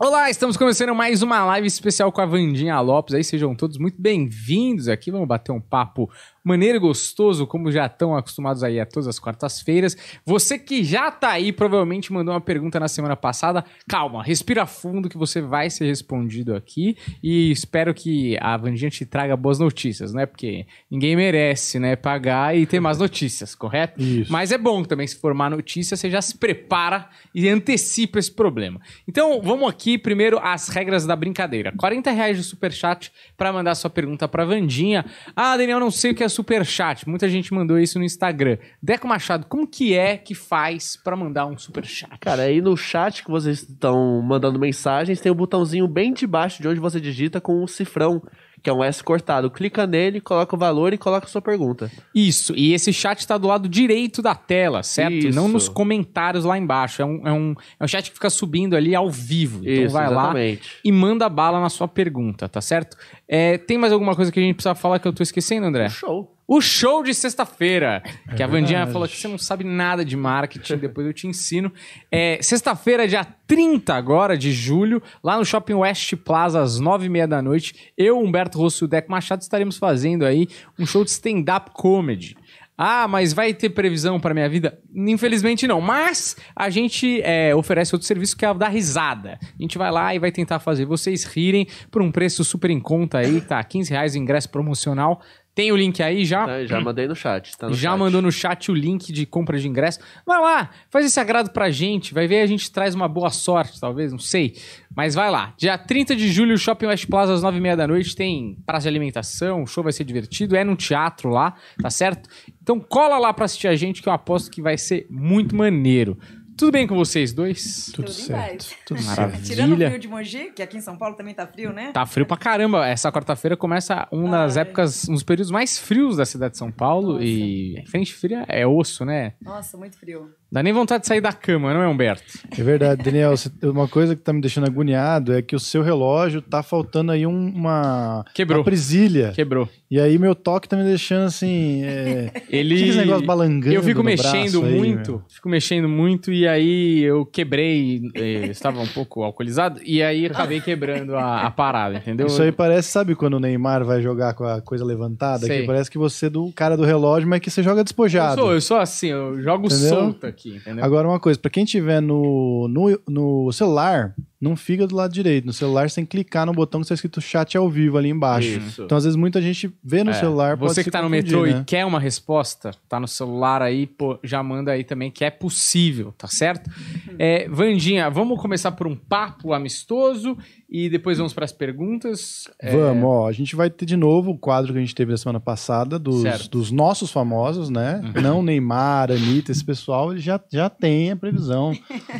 Olá, estamos começando mais uma live especial com a Vandinha Lopes. Aí sejam todos muito bem-vindos aqui. Vamos bater um papo maneiro e gostoso, como já estão acostumados aí a todas as quartas-feiras. Você que já tá aí, provavelmente mandou uma pergunta na semana passada. Calma, respira fundo que você vai ser respondido aqui. E espero que a Vandinha te traga boas notícias, né? Porque ninguém merece, né? Pagar e ter mais notícias, correto? Isso. Mas é bom também, se for má notícia, você já se prepara e antecipa esse problema. Então, vamos aqui primeiro as regras da brincadeira. 40 reais de superchat para mandar sua pergunta pra Vandinha. Ah, Daniel, não sei o que é superchat. Muita gente mandou isso no Instagram. Deco Machado, como que é que faz para mandar um superchat? Cara, aí no chat que vocês estão mandando mensagens, tem um botãozinho bem debaixo de onde você digita com um cifrão, que é um S cortado. Clica nele, coloca o valor e coloca a sua pergunta. Isso, e esse chat tá do lado direito da tela, certo? Isso. Não nos comentários lá embaixo. É um, é, um, é um chat que fica subindo ali ao vivo. Então Isso, vai lá exatamente. e manda bala na sua pergunta, tá certo? É, tem mais alguma coisa que a gente precisa falar que eu tô esquecendo, André? Show. O show de sexta-feira. que a Vandinha verdade. falou que você não sabe nada de marketing, depois eu te ensino. É, sexta-feira, dia 30 agora de julho, lá no Shopping West Plaza, às nove e meia da noite. Eu, Humberto Rosso e o Deco Machado estaremos fazendo aí um show de stand-up comedy. Ah, mas vai ter previsão para minha vida? Infelizmente não. Mas a gente é, oferece outro serviço que é o da risada. A gente vai lá e vai tentar fazer vocês rirem por um preço super em conta aí, tá? 15 reais o ingresso promocional. Tem o link aí já? Tá, já mandei no chat. Tá no já chat. mandou no chat o link de compra de ingresso. Vai lá, faz esse agrado pra gente. Vai ver, a gente traz uma boa sorte, talvez, não sei. Mas vai lá. Dia 30 de julho, Shopping West Plaza, às 9h30 da noite. Tem praça de alimentação, o show vai ser divertido. É num teatro lá, tá certo? Então cola lá pra assistir a gente, que eu aposto que vai ser muito maneiro. Tudo bem com vocês dois? Tudo, Tudo certo. paz. Tudo Maravilha. Tirando o frio de Mogi, que aqui em São Paulo também tá frio, né? Tá frio pra caramba. Essa quarta-feira começa um das Ai. épocas, um dos períodos mais frios da cidade de São Paulo. Nossa. E frente fria é osso, né? Nossa, muito frio. Dá nem vontade de sair da cama, não é, Humberto? É verdade, Daniel. Uma coisa que tá me deixando agoniado é que o seu relógio tá faltando aí um- uma, Quebrou. uma presilha. Quebrou. E aí meu toque tá me deixando assim. É... Ele. Que esse negócio balangando Eu fico mexendo aí, muito, meu? fico mexendo muito e aí eu quebrei, eh, estava um pouco alcoolizado e aí acabei quebrando a, a parada, entendeu? Isso aí parece, sabe quando o Neymar vai jogar com a coisa levantada? Sei. Que parece que você é do cara do relógio, mas que você joga eu despojado. sou, eu sou assim, eu jogo Entendeu? solto aqui, entendeu? Agora, uma coisa, pra quem tiver no, no, no celular, não fica do lado direito. No celular, que clicar no botão que está escrito chat ao vivo ali embaixo. Isso. Então, às vezes, muita gente vê no É, celular. Você que tá no metrô né? e quer uma resposta, tá no celular aí, pô, já manda aí também que é possível, tá certo? É, Vandinha, vamos começar por um papo amistoso e depois vamos para as perguntas. É, Vamos, ó. A gente vai ter de novo o quadro que a gente teve na semana passada dos. Uhum. dos nossos famosos, né? Não Neymar, Anitta, esse pessoal, ele já, já tem a previsão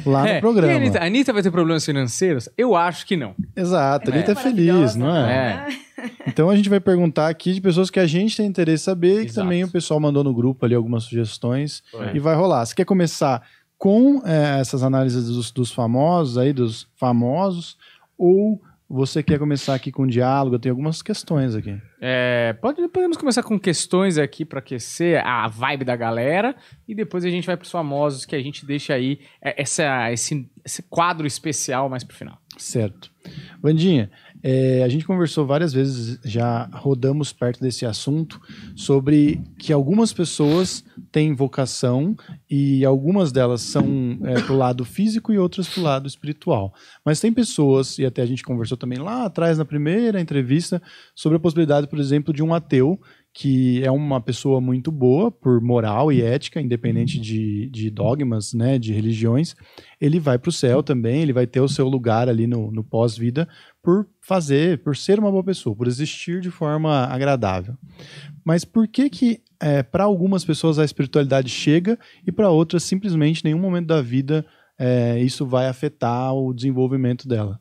lá é, no programa. E a Anitta, a Anitta vai ter problemas financeiros? Eu acho que não. Exato, Anitta é, É feliz, não é? né? Então a gente vai perguntar aqui de pessoas que a gente tem interesse em saber e que Exato. também o pessoal mandou no grupo ali algumas sugestões É. e vai rolar. Você quer começar com é, essas análises dos, dos famosos aí, dos famosos, ou você quer começar aqui com diálogo? Eu tenho algumas questões aqui. É, pode, podemos começar com questões aqui para aquecer a vibe da galera e depois a gente vai para os famosos que a gente deixa aí é, essa, esse, esse quadro especial mais pro final. Certo. Vandinha, é, a gente conversou várias vezes, já rodamos perto desse assunto, sobre que algumas pessoas têm vocação e algumas delas são é, pro lado físico e outras pro lado espiritual. Mas tem pessoas, e até a gente conversou também lá atrás na primeira entrevista, sobre a possibilidade, por exemplo, de um ateu que é uma pessoa muito boa por moral e ética, independente de, de dogmas, né, de religiões, ele vai para o céu também, ele vai ter o seu lugar ali no, no pós-vida por fazer, por ser uma boa pessoa, por existir de forma agradável. Mas por que que para algumas pessoas a espiritualidade chega e para outras simplesmente nenhum momento da vida é, isso vai afetar o desenvolvimento dela?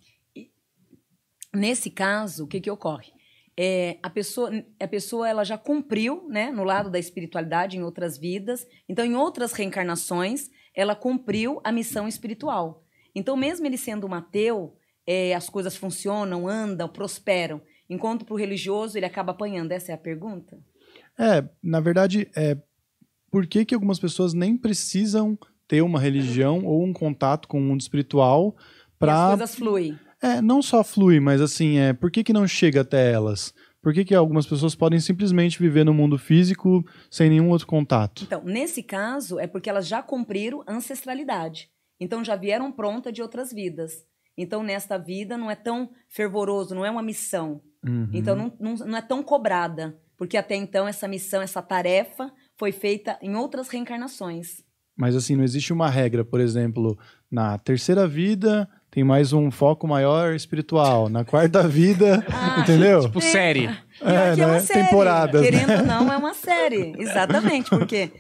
Nesse caso, o que, que ocorre? É, a pessoa, a pessoa ela já cumpriu, né, no lado da espiritualidade em outras vidas. Então, em outras reencarnações, ela cumpriu a missão espiritual. Então, mesmo ele sendo um ateu, é, as coisas funcionam, andam, prosperam. Enquanto para o religioso ele acaba apanhando. Essa é a pergunta? É, na verdade, é por que, que algumas pessoas nem precisam ter uma religião ou um contato com o mundo espiritual E as para coisas fluem. É, não só flui, mas assim, é, por que, que não chega até elas? Por que, que algumas pessoas podem simplesmente viver no mundo físico sem nenhum outro contato? Então, nesse caso, é porque elas já cumpriram ancestralidade. Então, já vieram pronta de outras vidas. Então, nesta vida, não é tão fervoroso, não é uma missão. Uhum. Então, não, não, não é tão cobrada. Porque até então, essa missão, essa tarefa foi feita em outras reencarnações. Mas assim, não existe uma regra, por exemplo, na terceira vida tem mais um foco maior espiritual, na quarta vida, Ah, entendeu? Tipo série. Que é uma né? série. Temporadas, né? Querendo ou não, é uma série. Exatamente, porque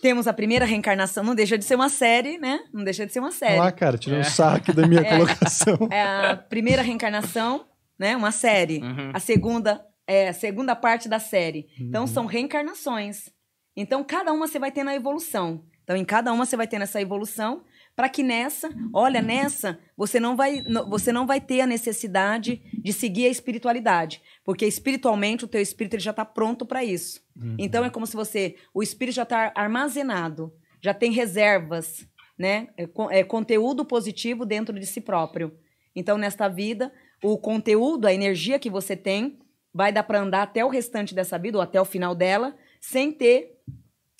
temos a primeira reencarnação, não deixa de ser uma série, né? Não deixa de ser uma série. Lá, cara, tirou um saque da minha colocação. É a primeira reencarnação, né? Uma série. Uhum. A segunda é a segunda parte da série. Então Uhum. são reencarnações. Então cada uma você vai tendo a evolução. Então em cada uma você vai tendo essa evolução para que nessa, olha, nessa você não vai você não vai ter a necessidade de seguir a espiritualidade, porque espiritualmente o teu espírito ele já está pronto para isso. Então é como se você, o espírito já está armazenado, já tem reservas, né? É, é conteúdo positivo dentro de si próprio. Então nesta vida, o conteúdo, a energia que você tem, vai dar para andar até o restante dessa vida ou até o final dela, sem ter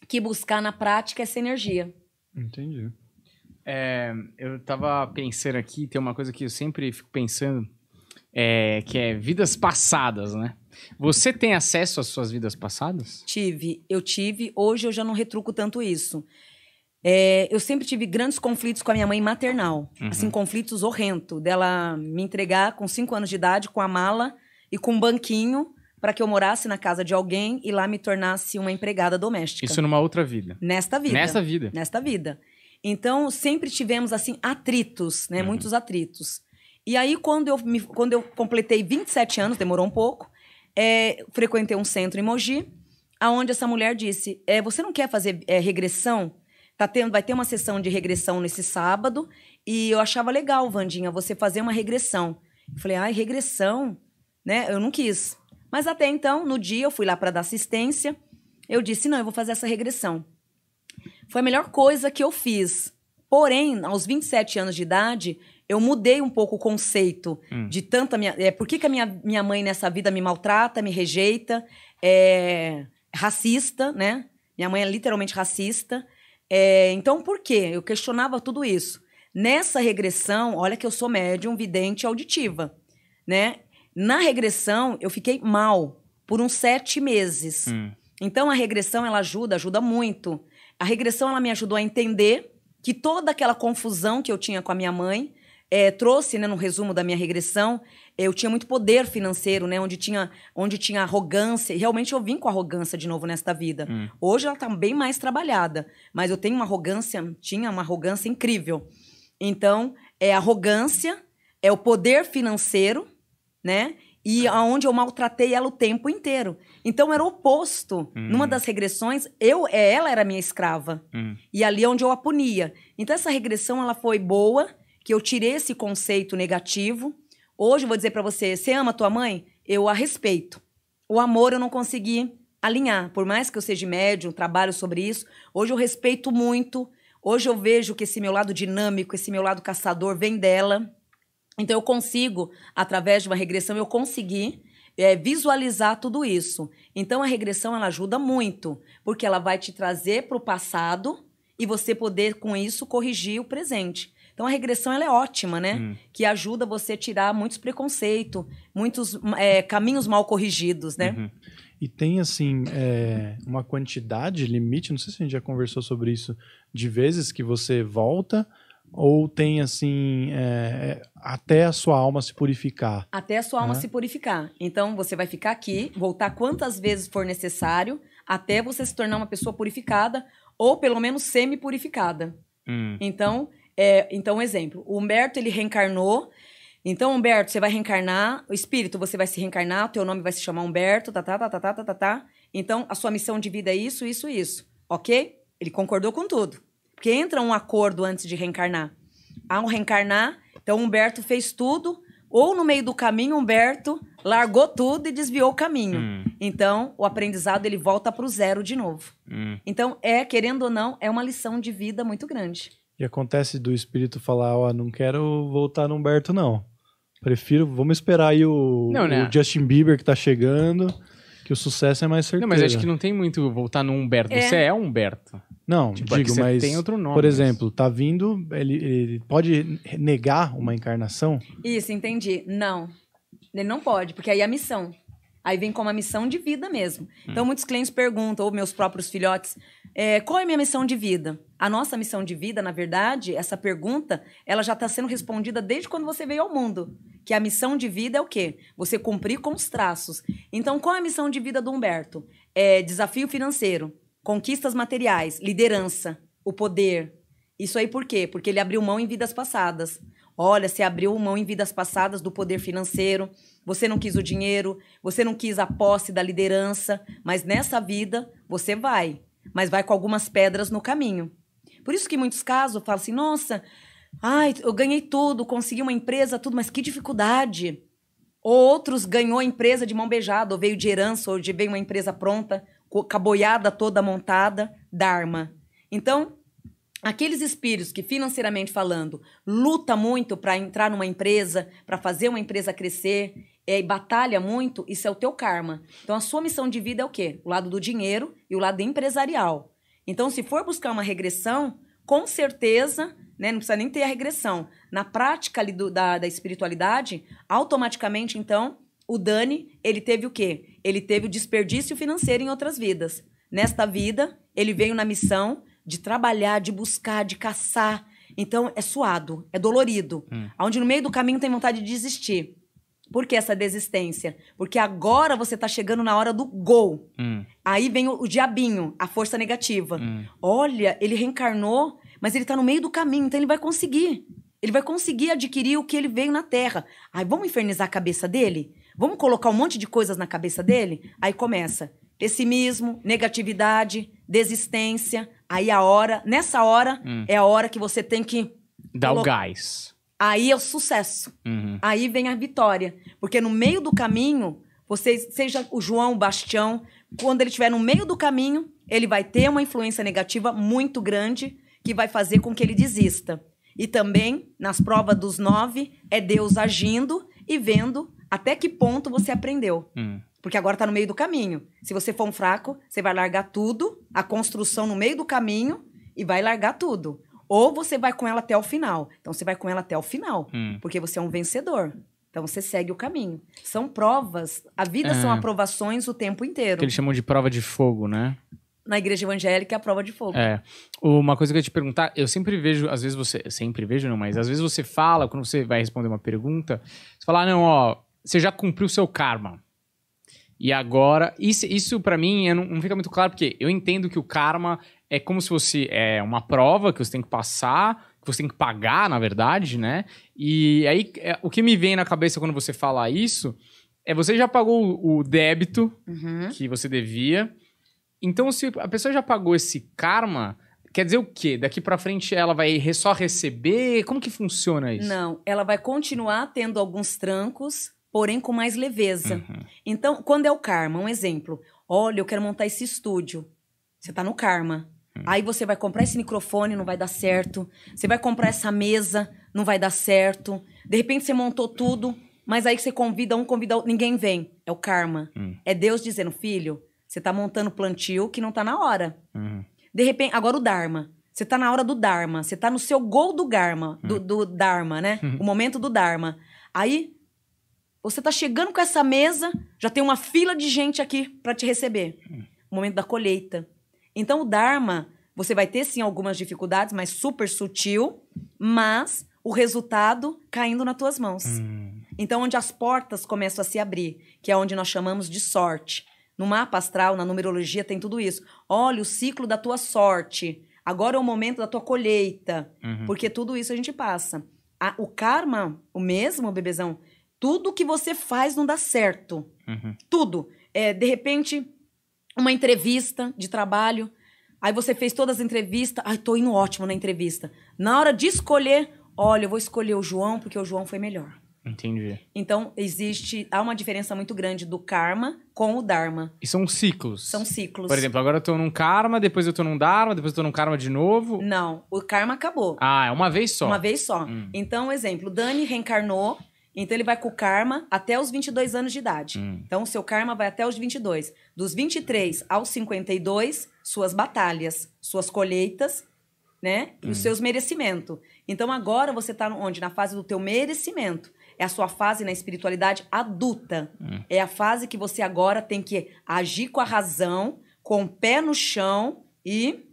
que buscar na prática essa energia. Entendi. É, eu tava pensando aqui, tem uma coisa que eu sempre fico pensando, é, que é vidas passadas, né? Você tem acesso às suas vidas passadas? Tive, eu tive, hoje eu já não retruco tanto isso. É, eu sempre tive grandes conflitos com a minha mãe maternal. Assim, conflitos horrendos. Dela me entregar com cinco anos de idade, com a mala e com um banquinho, para que eu morasse na casa de alguém e lá me tornasse uma empregada doméstica. Isso numa outra vida. Nesta vida. Nessa vida. Nesta vida. Então, sempre tivemos, assim, atritos, né? Muitos atritos. E aí, quando eu, me- quando eu completei 27 anos, demorou um pouco, é, frequentei um centro em Mogi, aonde essa mulher disse, é, você não quer fazer é, regressão? Tá tendo, vai ter uma sessão de regressão nesse sábado, e eu achava legal, Vandinha, você fazer uma regressão. Eu falei, ai, regressão? Né? Eu não quis. Mas até então, no dia, eu fui lá para dar assistência, eu disse, não, eu vou fazer essa regressão. Foi a melhor coisa que eu fiz. Porém, aos 27 anos de idade, eu mudei um pouco o conceito de tanta minha. É, por que, que a minha, minha mãe nessa vida me maltrata, me rejeita, é racista, né? Minha mãe é literalmente racista. É, então, por quê? Eu questionava tudo isso. Nessa regressão, olha que eu sou médium, vidente auditiva, né? Na regressão, eu fiquei mal por uns sete meses. Hum. Então, a regressão, ela ajuda, ajuda muito. A regressão, ela me ajudou a entender que toda aquela confusão que eu tinha com a minha mãe, eh, trouxe, né, no resumo da minha regressão, eu tinha muito poder financeiro, né, onde tinha, onde tinha arrogância, e realmente eu vim com arrogância de novo nesta vida. Hum. Hoje ela está bem mais trabalhada, mas eu tenho uma arrogância, tinha uma arrogância incrível. Então, é arrogância, é o poder financeiro, né? E aonde eu maltratei ela o tempo inteiro. Então era o oposto. Hum. Numa das regressões, eu, é, ela era minha escrava. Hum. E ali é onde eu a punia. Então essa regressão ela foi boa, que eu tirei esse conceito negativo. Hoje eu vou dizer pra você, você ama tua mãe? Eu a respeito. O amor eu não consegui alinhar, por mais que eu seja médium, trabalho sobre isso. Hoje eu respeito muito. Hoje eu vejo que esse meu lado dinâmico, esse meu lado caçador vem dela. Então eu consigo, através de uma regressão, eu consegui é, visualizar tudo isso. Então a regressão ela ajuda muito, porque ela vai te trazer para o passado e você poder com isso corrigir o presente. Então a regressão ela é ótima, né? Hum. Que ajuda você a tirar muitos preconceitos, muitos é, caminhos mal corrigidos, né? Uhum. E tem, assim, é, uma quantidade, limite, não sei se a gente já conversou sobre isso, de vezes que você volta, ou tem, assim, é, é, até a sua alma se purificar. Até a sua alma Né? se purificar. Então, você vai ficar aqui, voltar quantas vezes for necessário, até você se tornar uma pessoa purificada, ou pelo menos semi-purificada. Hum. Então, é, então, um exemplo. O Humberto, ele reencarnou. Então, Humberto, você vai reencarnar. O espírito, você vai se reencarnar. O teu nome vai se chamar Humberto. Tá, tá, tá, tá, tá, tá, tá, tá. Então, a sua missão de vida é isso, isso, isso. Ok? Ele concordou com tudo. Porque entra um acordo antes de reencarnar. Ao reencarnar, então Humberto fez tudo. Ou no meio do caminho, Humberto largou tudo e desviou o caminho. Hum. Então, o aprendizado ele volta para o zero de novo. Hum. Então, é, querendo ou não, é uma lição de vida muito grande. E acontece do espírito falar, ó, não quero voltar no Humberto, não. Prefiro, vamos esperar aí o, Não, né? o Justin Bieber que tá chegando, que o sucesso é mais certeza. Não, mas acho que não tem muito voltar no Humberto. É. Você é Humberto. Não, Tipo, é digo, você mas, tem outro nome, por mas- exemplo, tá vindo, ele, ele pode negar uma encarnação? Isso, entendi. Não. Ele não pode, porque aí é a missão. Aí vem como a missão de vida mesmo. Então, muitos clientes perguntam, ou meus próprios filhotes, é, qual é a minha missão de vida? A nossa missão de vida, na verdade, essa pergunta, ela já está sendo respondida desde quando você veio ao mundo. Que a missão de vida é o quê? Você cumprir com os traços. Então, qual é a missão de vida do Humberto? É desafio financeiro, conquistas materiais, liderança, o poder. Isso aí por quê? Porque ele abriu mão em vidas passadas. Olha, você abriu mão em vidas passadas do poder financeiro, você não quis o dinheiro, você não quis a posse da liderança, mas nessa vida você vai, mas vai com algumas pedras no caminho. Por isso que em muitos casos falam assim: nossa, ai, eu ganhei tudo, consegui uma empresa, tudo, mas que dificuldade. Outros ganhou a empresa de mão beijada, ou veio de herança, ou de veio uma empresa pronta, co- com a boiada toda montada, Dharma. Então, aqueles espíritos que financeiramente falando luta muito para entrar numa empresa, para fazer uma empresa crescer, é, e batalha muito, isso é o teu karma. Então a sua missão de vida é o quê? O lado do dinheiro e o lado empresarial. Então se for buscar uma regressão, com certeza, né, não precisa nem ter a regressão. Na prática ali do- da, da espiritualidade, automaticamente então o Dani, ele teve o quê? Ele teve o desperdício financeiro em outras vidas. Nesta vida, ele veio na missão de trabalhar, de buscar, de caçar. Então, é suado, é dolorido. Onde no meio do caminho tem vontade de desistir. Por que essa desistência? Porque agora você tá chegando na hora do gol. Hum, Aí vem o, o diabinho, a força negativa. hum. Olha, ele reencarnou, mas ele tá no meio do caminho, então ele vai conseguir. Ele vai conseguir adquirir o que ele veio na Terra. Aí vamos infernizar a cabeça dele? Vamos colocar um monte de coisas na cabeça dele? Aí começa pessimismo, negatividade, desistência. Aí a hora, nessa hora, Hum. é a hora que você tem que. Dá o gás. Aí é o sucesso. Uhum. Aí vem a vitória. Porque no meio do caminho, você, seja o João, o Bastião, quando ele estiver no meio do caminho, ele vai ter uma influência negativa muito grande que vai fazer com que ele desista. E também, nas provas dos nove, é Deus agindo e vendo até que ponto você aprendeu. Hum. Porque agora tá no meio do caminho. Se você for um fraco, você vai largar tudo, a construção no meio do caminho, e vai largar tudo. Ou você vai com ela até o final. Então você vai com ela até o final, Hum. porque você é um vencedor. Então você segue o caminho. São provas, a vida são É. aprovações o tempo inteiro. Que eles chamam de prova de fogo, né? Na igreja evangélica é a prova de fogo. É. Uma coisa que eu ia te perguntar, eu sempre vejo, às vezes você. Sempre vejo, não, mas às vezes você fala, quando você vai responder uma pergunta, você fala, ah, não, ó, você já cumpriu o seu karma. E agora. Isso, isso para mim não, não fica muito claro, porque eu entendo que o karma é como se fosse é, uma prova que você tem que passar, que você tem que pagar, na verdade, né? E aí, é, o que me vem na cabeça quando você fala isso é você já pagou o débito Uhum. que você devia. Então, se a pessoa já pagou esse karma, quer dizer o quê? Daqui pra frente ela vai só receber? Como que funciona isso? Não, ela vai continuar tendo alguns trancos, porém com mais leveza. Uhum. Então, quando é o karma, um exemplo. Olha, eu quero montar esse estúdio. Você tá no karma. Aí você vai comprar esse microfone, não vai dar certo. Você vai comprar essa mesa, não vai dar certo. De repente você montou tudo, mas aí você convida um, convida outro, ninguém vem. É o karma. Hum. É Deus dizendo, filho, você tá montando plantio que não tá na hora. Uhum. De repente, agora o Dharma. Você tá na hora do Dharma. Você tá no seu gol do Dharma, do, do Dharma, né? O momento do Dharma. Aí, você tá chegando com essa mesa, já tem uma fila de gente aqui para te receber. O momento da colheita. Então, o Dharma, você vai ter sim algumas dificuldades, mas super sutil, mas o resultado caindo nas tuas mãos. Hum. Então, onde as portas começam a se abrir, que é onde nós chamamos de sorte. No mapa astral, na numerologia, tem tudo isso. Olha o ciclo da tua sorte. Agora é o momento da tua colheita. Uhum. Porque tudo isso a gente passa. A- o karma, o mesmo, bebezão, tudo que você faz não dá certo. Uhum. Tudo. É, de repente, uma entrevista de trabalho. Aí você fez todas as entrevistas. Ai, tô indo ótimo na entrevista. Na hora de escolher, olha, eu vou escolher o João porque o João foi melhor. Entendi. Então, existe. Há uma diferença muito grande do karma com o dharma. E são ciclos. São ciclos. Por exemplo, agora eu tô num karma, depois eu tô num dharma, depois eu tô num karma de novo. Não, o karma acabou. Ah, é uma vez só. Uma vez só. Hum. Então, exemplo, Dani reencarnou Então ele vai com o karma até os 22 anos de idade. Hum. Então o seu karma vai até os 22. Dos 23 aos 52, suas batalhas, suas colheitas, né? E os seus merecimentos. Então agora você tá onde? Na fase do teu merecimento. É a sua fase na espiritualidade adulta. É a fase que você agora tem que agir com a razão, com o pé no chão e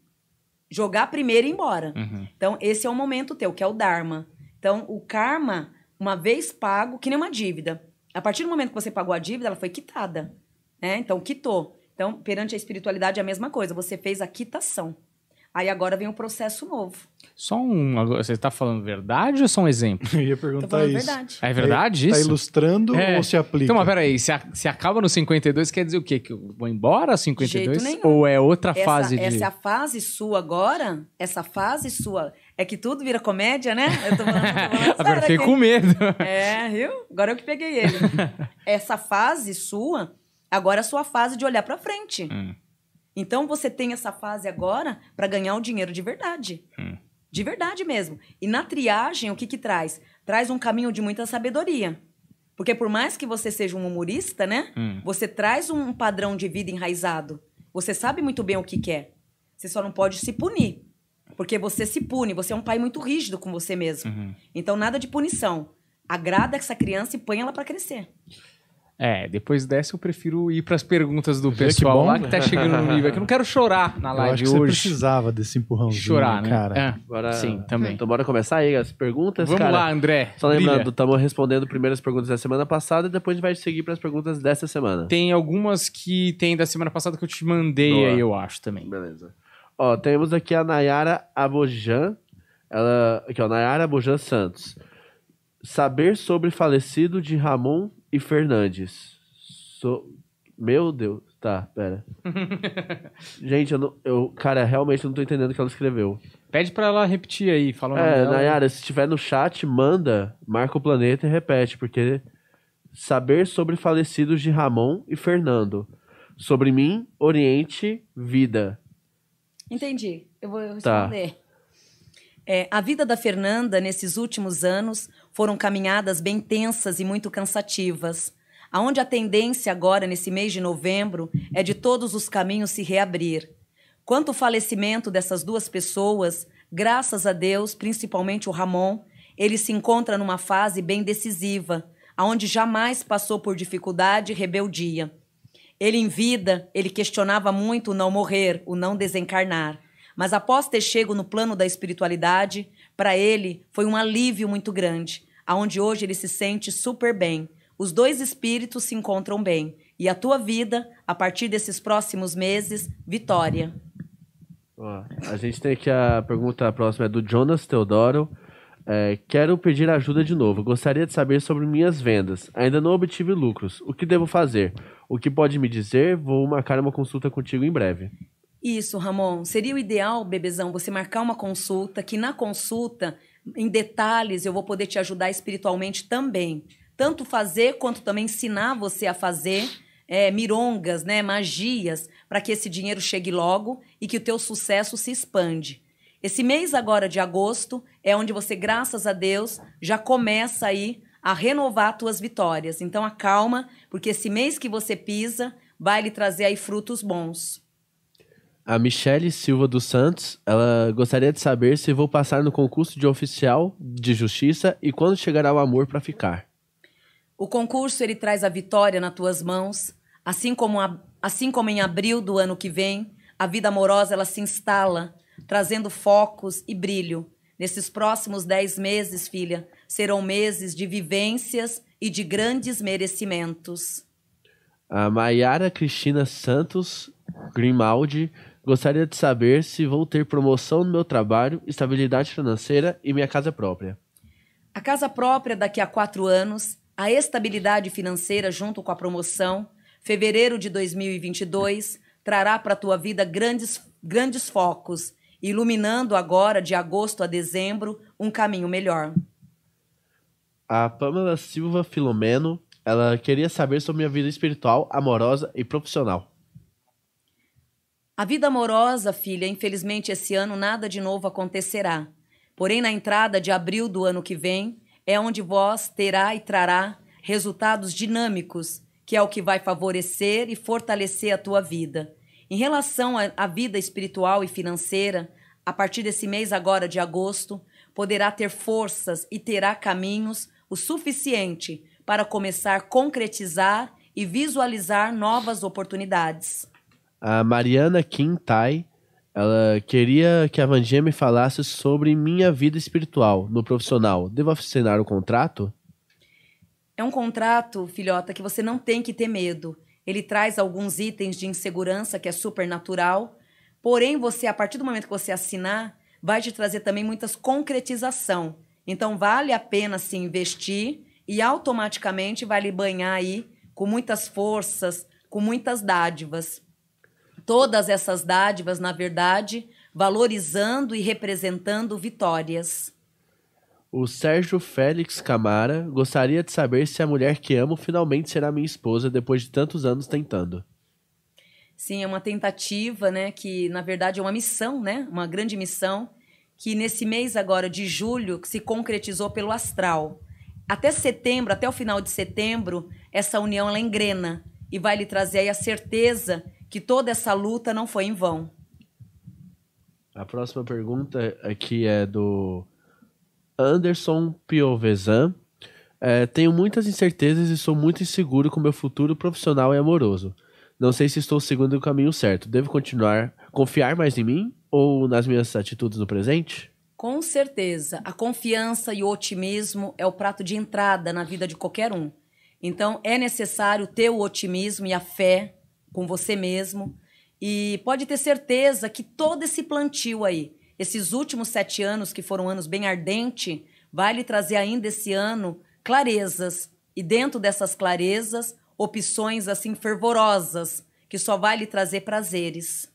jogar primeiro e ir embora. Uhum. Então, esse é o momento teu, que é o Dharma. Então, o karma, uma vez pago, que nem uma dívida. A partir do momento que você pagou a dívida, ela foi quitada. Né? Então, quitou. Então, perante a espiritualidade é a mesma coisa. Você fez a quitação. Aí agora vem o processo novo. Só um. Você tá falando verdade ou só um exemplo? Eu ia perguntar isso. verdade. É verdade Tá isso? ilustrando É. ou se aplica? Então, mas peraí, se, a- se acaba no 52, quer dizer o quê? Que eu vou embora aos 52? nenhum. Ou é outra Essa, fase de. essa é a fase sua agora. Essa fase sua. É que tudo vira comédia, né? Eu tô falando, tô falando Agora fiquei aqui. com medo. É, viu? Agora eu que peguei ele. Essa fase sua, agora é a sua fase de olhar pra frente. Hum. Então você tem essa fase agora pra ganhar o dinheiro de verdade. Hum. De verdade mesmo. E na triagem, o que que traz? Traz um caminho de muita sabedoria. Porque por mais que você seja um humorista, né? Hum. Você traz um padrão de vida enraizado. Você sabe muito bem o que quer. Você só não pode se punir. Porque você se pune, você é um pai muito rígido com você mesmo. Uhum. Então nada de punição. Agrada essa criança e põe ela pra crescer. É, depois dessa eu prefiro ir pras perguntas do Vê que pessoal bom. lá que tá chegando no nível. É que eu não quero chorar na Eu live acho que você hoje. precisava desse empurrãozinho, Chorar, né? cara. É, Agora, Sim, também. Então bora começar aí as perguntas, Vamos cara. lá, André. Só lembrando, estamos respondendo primeiro as perguntas da semana passada e depois a gente vai seguir para as perguntas dessa semana. Tem algumas que tem da semana passada que eu te mandei Boa. aí, eu acho também. Beleza. Ó, temos aqui a Nayara Abojan. Ela, aqui, ó, Nayara Abojan Santos. Saber sobre falecido de Ramon e Fernandes. So- Meu Deus. Tá, pera. Gente, eu, não, eu, cara, realmente não tô entendendo o que ela escreveu. Pede pra ela repetir aí, fala o nome É, dela. Nayara, se estiver no chat, manda, marca o planeta e repete, porque saber sobre falecidos de Ramon e Fernando. Sobre mim, Oriente, vida. Entendi. Eu vou Tá. É, a vida da Fernanda nesses últimos anos foram caminhadas bem tensas e muito cansativas. Aonde a tendência agora nesse mês de novembro é de todos os caminhos se reabrir. Quanto ao falecimento dessas duas pessoas, graças a Deus, principalmente o Ramon, ele se encontra numa fase bem decisiva, aonde jamais passou por dificuldade e rebeldia. Ele em vida, ele questionava muito o não morrer, o não desencarnar. Mas após ter chego no plano da espiritualidade, para ele foi um alívio muito grande, aonde hoje ele se sente super bem. Os dois espíritos se encontram bem. E a tua vida, a partir desses próximos meses, vitória. Ó, a gente tem aqui a pergunta próxima é do Jonas Teodoro. É, quero pedir ajuda de novo. Gostaria de saber sobre minhas vendas. Ainda não obtive lucros. O que devo fazer? O que pode me dizer? Vou marcar uma consulta contigo em breve. Isso, Ramon. Seria o ideal, bebezão, você marcar uma consulta, que na consulta, em detalhes, eu vou poder te ajudar espiritualmente também. Tanto fazer quanto também ensinar você a fazer é, mirongas, né, magias, para que esse dinheiro chegue logo e que o teu sucesso se expande. Esse mês agora de agosto é onde você, graças a Deus, já começa aí a renovar tuas vitórias. Então acalma, porque esse mês que você pisa vai lhe trazer aí frutos bons. A Michele Silva dos Santos, ela gostaria de saber se vou passar no concurso de oficial de justiça e quando chegará o amor para ficar. O concurso ele traz a vitória nas tuas mãos, assim como, a- assim como em abril do ano que vem, a vida amorosa ela se instala, trazendo focos e brilho. Nesses próximos dez meses, filha, serão meses de vivências e de grandes merecimentos. A Maiara Cristina Santos Grimaldi gostaria de saber se vou ter promoção no meu trabalho, estabilidade financeira e minha casa própria. A casa própria daqui a quatro anos, a estabilidade financeira junto com a promoção, fevereiro de 2022, trará para a tua vida grandes, grandes focos, iluminando agora, de agosto a dezembro, um caminho melhor. A Pamela Silva Filomeno, ela queria saber sobre minha vida espiritual, amorosa e profissional. A vida amorosa, filha, infelizmente esse ano nada de novo acontecerá. Porém, na entrada de abril do ano que vem, é onde vós terá e trará resultados dinâmicos, que é o que vai favorecer e fortalecer a tua vida. Em relação à vida espiritual e financeira, a partir desse mês agora de agosto, poderá ter forças e terá caminhos o suficiente para começar a concretizar e visualizar novas oportunidades. A Mariana Quintai, ela queria que a Vandinha me falasse sobre minha vida espiritual no profissional. Devo assinar o contrato? É um contrato, filhota, que você não tem que ter medo. Ele traz alguns itens de insegurança que é super natural, porém você, a partir do momento que você assinar, vai te trazer também muitas concretização. Então vale a pena se investir e automaticamente vai lhe banhar aí com muitas forças, com muitas dádivas. Todas essas dádivas, na verdade, valorizando e representando vitórias. O Sérgio Félix Camara gostaria de saber se a mulher que amo finalmente será minha esposa depois de tantos anos tentando. Sim, é uma tentativa, né, que na verdade é uma missão, né, uma grande missão, que nesse mês agora de julho se concretizou pelo astral. Até setembro, até o final de setembro, essa união ela engrena e vai lhe trazer aí a certeza que toda essa luta não foi em vão. A próxima pergunta aqui é do Anderson Piovesan. É, tenho muitas incertezas e sou muito inseguro com meu futuro profissional e amoroso. Não sei se estou seguindo o caminho certo. Devo continuar confiar mais em mim ou nas minhas atitudes no presente? Com certeza, a confiança e o otimismo é o prato de entrada na vida de qualquer um. Então é necessário ter o otimismo e a fé com você mesmo. E pode ter certeza que todo esse plantio aí, esses últimos sete anos, que foram anos bem ardentes, vai lhe trazer ainda esse ano clarezas. E dentro dessas clarezas, opções assim fervorosas, que só vai lhe trazer prazeres.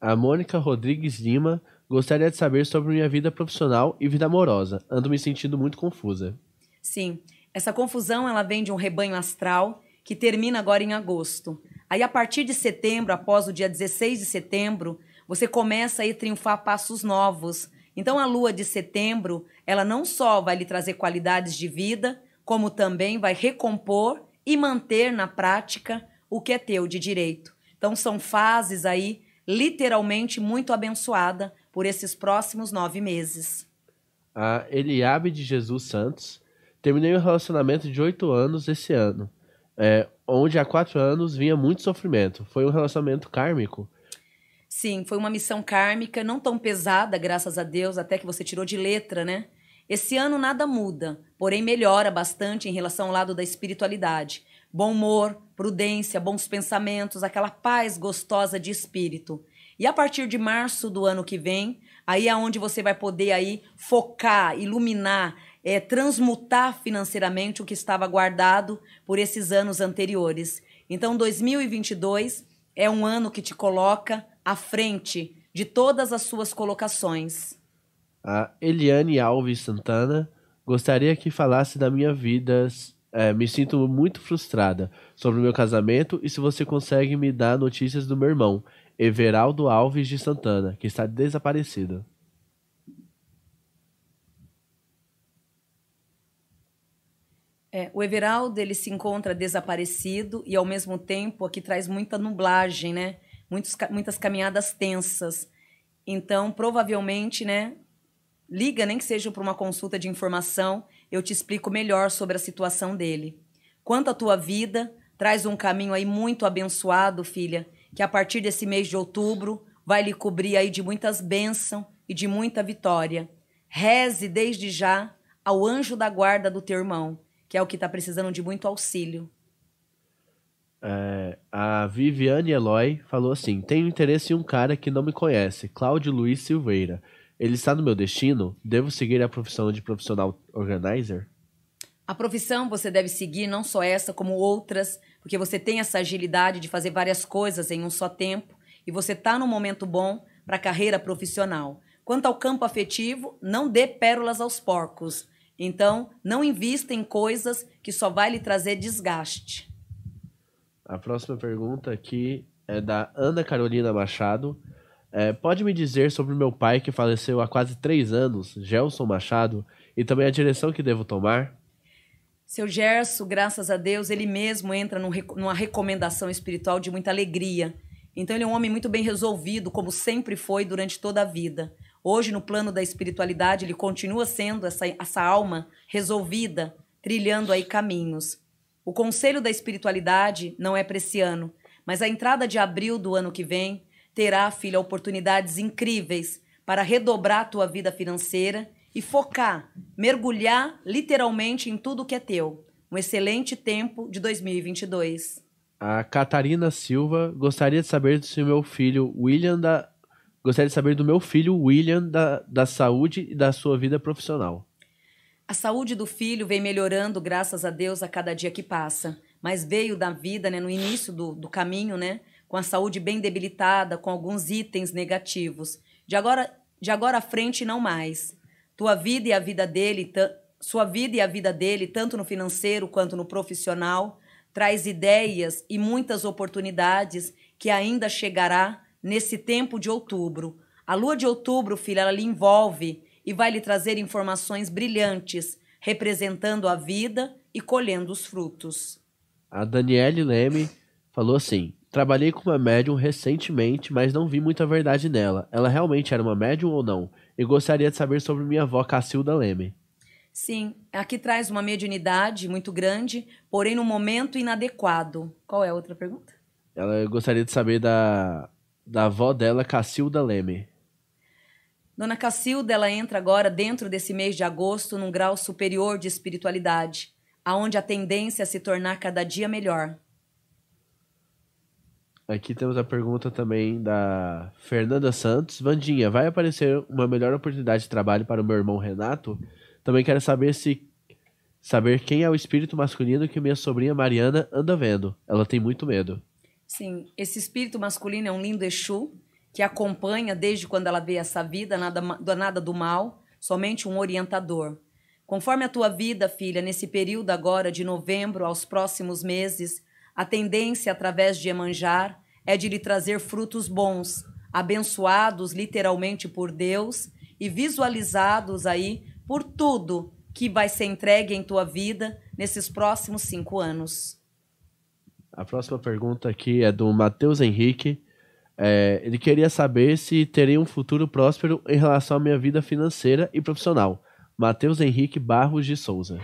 A Mônica Rodrigues Lima gostaria de saber sobre minha vida profissional e vida amorosa. Ando me sentindo muito confusa. Sim, essa confusão ela vem de um rebanho astral que termina agora em agosto. Aí a partir de setembro, após o dia 16 de setembro, você começa a triunfar passos novos. Então a lua de setembro, ela não só vai lhe trazer qualidades de vida, como também vai recompor e manter na prática o que é teu de direito. Então são fases aí literalmente muito abençoada por esses próximos nove meses. A Eliabe de Jesus Santos. Terminei um relacionamento de oito anos esse ano, é, onde há quatro anos vinha muito sofrimento. Foi um relacionamento kármico. Sim, foi uma missão kármica, não tão pesada, graças a Deus, até que você tirou de letra, né? Esse ano nada muda, porém melhora bastante em relação ao lado da espiritualidade. Bom humor, prudência, bons pensamentos, aquela paz gostosa de espírito. E a partir de março do ano que vem, aí é onde você vai poder aí focar, iluminar, é, transmutar financeiramente o que estava guardado por esses anos anteriores. Então, 2022 é um ano que te coloca à frente de todas as suas colocações. A Eliane Alves Santana gostaria que falasse da minha vida. É, me sinto muito frustrada sobre o meu casamento e se você consegue me dar notícias do meu irmão, Everaldo Alves de Santana, que está desaparecido. É, o Everaldo ele se encontra desaparecido e ao mesmo tempo aqui traz muita nublagem, né? Muitos, muitas caminhadas tensas. Então, provavelmente, né? Liga, nem que seja para uma consulta de informação, eu te explico melhor sobre a situação dele. Quanto à tua vida, traz um caminho aí muito abençoado, filha, que a partir desse mês de outubro vai lhe cobrir aí de muitas bênçãos e de muita vitória. Reze desde já ao anjo da guarda do teu irmão, que é o que está precisando de muito auxílio. É, a Viviane Eloy falou assim: Tenho interesse em um cara que não me conhece, Cláudio Luiz Silveira. Ele está no meu destino? Devo seguir a profissão de profissional organizer? A profissão você deve seguir não só essa, como outras, porque você tem essa agilidade de fazer várias coisas em um só tempo e você está no momento bom para a carreira profissional. Quanto ao campo afetivo, não dê pérolas aos porcos. Então, não invista em coisas que só vai lhe trazer desgaste. A próxima pergunta aqui é da Ana Carolina Machado. É, pode me dizer sobre meu pai que faleceu há quase três anos, Gelson Machado, e também a direção que devo tomar? Seu Gerson, graças a Deus, ele mesmo entra num numa recomendação espiritual de muita alegria. Então, ele é um homem muito bem resolvido, como sempre foi durante toda a vida. Hoje, no plano da espiritualidade, ele continua sendo essa, essa alma resolvida, trilhando aí caminhos. O conselho da espiritualidade não é para esse ano, mas a entrada de abril do ano que vem terá, filha, oportunidades incríveis para redobrar tua vida financeira e focar, mergulhar literalmente em tudo que é teu. Um excelente tempo de 2022. A Catarina Silva gostaria de saber se o meu filho William da gostaria de saber do meu filho William da, da saúde e da sua vida profissional. A saúde do filho vem melhorando, graças a Deus, a cada dia que passa. Mas veio da vida, né, no início do, do caminho, né, com a saúde bem debilitada, com alguns itens negativos. De agora, de agora à frente, não mais. Tua vida e a vida dele, sua vida e a vida dele, tanto no financeiro quanto no profissional, traz ideias e muitas oportunidades que ainda chegará nesse tempo de outubro. A lua de outubro, filha, ela lhe envolve e vai lhe trazer informações brilhantes, representando a vida e colhendo os frutos. A Daniele Leme falou assim: Trabalhei com uma médium recentemente, mas não vi muita verdade nela. Ela realmente era uma médium ou não? E gostaria de saber sobre minha avó Cacilda Leme. Sim, aqui traz uma mediunidade muito grande, porém no momento inadequado. Qual é a outra pergunta? Ela gostaria de saber da, da avó dela, Cacilda Leme. Dona Cacilda, ela entra agora dentro desse mês de agosto num grau superior de espiritualidade, aonde a tendência é se tornar cada dia melhor. Aqui temos a pergunta também da Fernanda Santos. Vandinha, vai aparecer uma melhor oportunidade de trabalho para o meu irmão Renato? Também quero saber se saber quem é o espírito masculino que minha sobrinha Mariana anda vendo. Ela tem muito medo. Sim, esse espírito masculino é um lindo Exu que acompanha desde quando ela vê essa vida, nada, nada do mal, somente um orientador. Conforme a tua vida, filha, nesse período agora de novembro aos próximos meses, a tendência através de Emanjar é de lhe trazer frutos bons, abençoados literalmente por Deus e visualizados aí por tudo que vai ser entregue em tua vida nesses próximos cinco anos. A próxima pergunta aqui é do Matheus Henrique. É, ele queria saber se terei um futuro próspero em relação à minha vida financeira e profissional. Matheus Henrique Barros de Souza.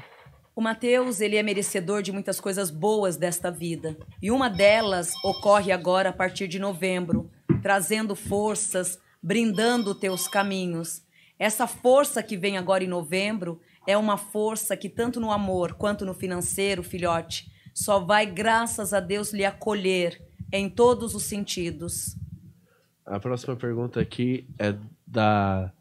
O Mateus, ele é merecedor de muitas coisas boas desta vida. E uma delas ocorre agora a partir de novembro, trazendo forças, brindando teus caminhos. Essa força que vem agora em novembro é uma força que tanto no amor quanto no financeiro, filhote, só vai graças a Deus lhe acolher em todos os sentidos. A próxima pergunta aqui é da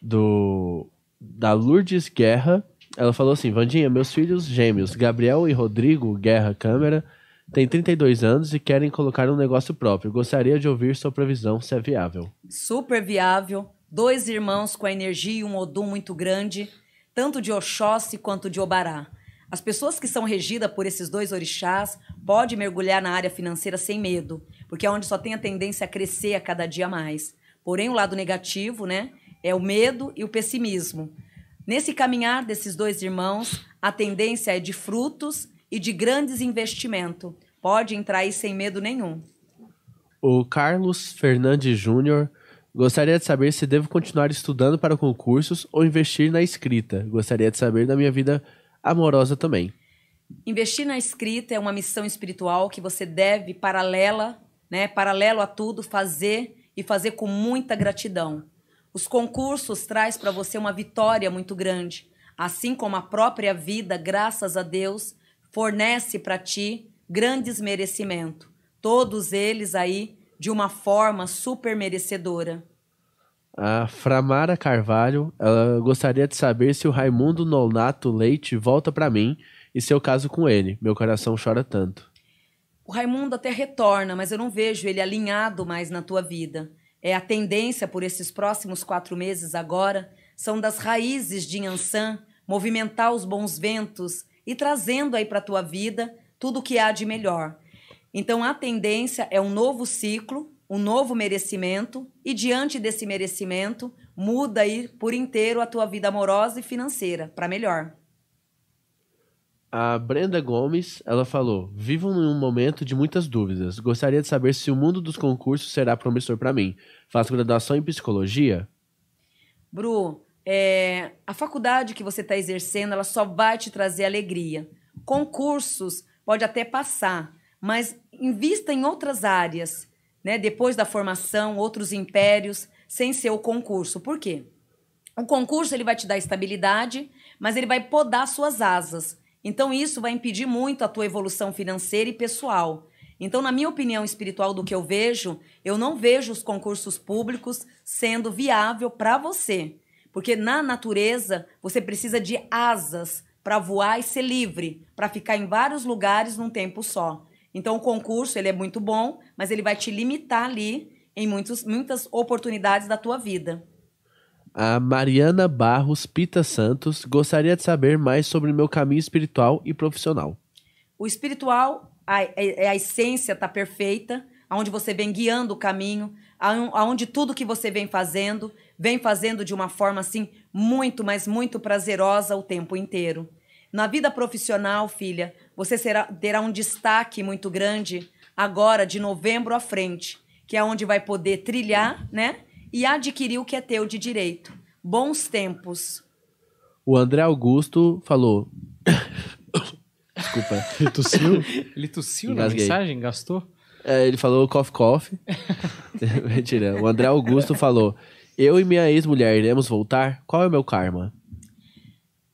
do da Lourdes Guerra. Ela falou assim: Vandinha, meus filhos gêmeos, Gabriel e Rodrigo Guerra Câmara, têm 32 anos e querem colocar um negócio próprio. Gostaria de ouvir sua previsão se é viável. super viável, dois irmãos com a energia e um odum muito grande, tanto de Oxóssi quanto de Obará. As pessoas que são regidas por esses dois orixás podem mergulhar na área financeira sem medo, porque é onde só tem a tendência a crescer a cada dia mais. Porém, o lado negativo, né, é o medo e o pessimismo. Nesse caminhar desses dois irmãos, a tendência é de frutos e de grandes investimentos. Pode entrar aí sem medo nenhum. O Carlos Fernandes Júnior gostaria de saber se devo continuar estudando para concursos ou investir na escrita. Gostaria de saber da minha vida amorosa também. Investir na escrita é uma missão espiritual que você deve, paralela, né, paralelo a tudo, fazer e fazer com muita gratidão. Os concursos traz para você uma vitória muito grande, assim como a própria vida, graças a Deus, fornece para ti grandes merecimentos. Todos eles aí de uma forma super merecedora. A Framara Carvalho, ela gostaria de saber se o Raimundo Nonato Leite volta para mim e seu caso com ele. Meu coração chora tanto. O Raimundo até retorna, mas eu não vejo ele alinhado mais na tua vida. É a tendência por esses próximos quatro meses agora são das raízes de Yansan movimentar os bons ventos e trazendo aí para tua vida tudo o que há de melhor. Então a tendência é um novo ciclo um novo merecimento e diante desse merecimento muda aí por inteiro a tua vida amorosa e financeira para melhor. A Brenda Gomes, ela falou: Vivo num momento de muitas dúvidas. Gostaria de saber se o mundo dos concursos será promissor para mim. Faço graduação em psicologia? Bru, é, a faculdade que você está exercendo, ela só vai te trazer alegria. Concursos pode até passar, mas invista em outras áreas, né? Depois da formação, outros impérios, sem ser o concurso. Por quê? O concurso ele vai te dar estabilidade, mas ele vai podar suas asas. Então isso vai impedir muito a tua evolução financeira e pessoal. Então, na minha opinião espiritual do que eu vejo, eu não vejo os concursos públicos sendo viável para você. Porque na natureza você precisa de asas para voar e ser livre, para ficar em vários lugares num tempo só. Então o concurso ele é muito bom, mas ele vai te limitar ali em muitos, muitas oportunidades da tua vida. A Mariana Barros Pita Santos gostaria de saber mais sobre o meu caminho espiritual e profissional. O espiritual, a, a, a essência está perfeita, aonde você vem guiando o caminho, aonde tudo que você vem fazendo, vem fazendo de uma forma assim muito, mas muito prazerosa o tempo inteiro. Na vida profissional, filha, você será, terá um destaque muito grande agora de novembro à frente, que é onde vai poder trilhar, né? e adquirir o que é teu de direito. Bons tempos. O André Augusto falou. Desculpa. Ele tossiu? Ele tossiu na Engasguei. mensagem? Gastou? É, ele falou cough cough. Mentira. O André Augusto falou: Eu e minha ex-mulher iremos voltar? Qual é o meu karma?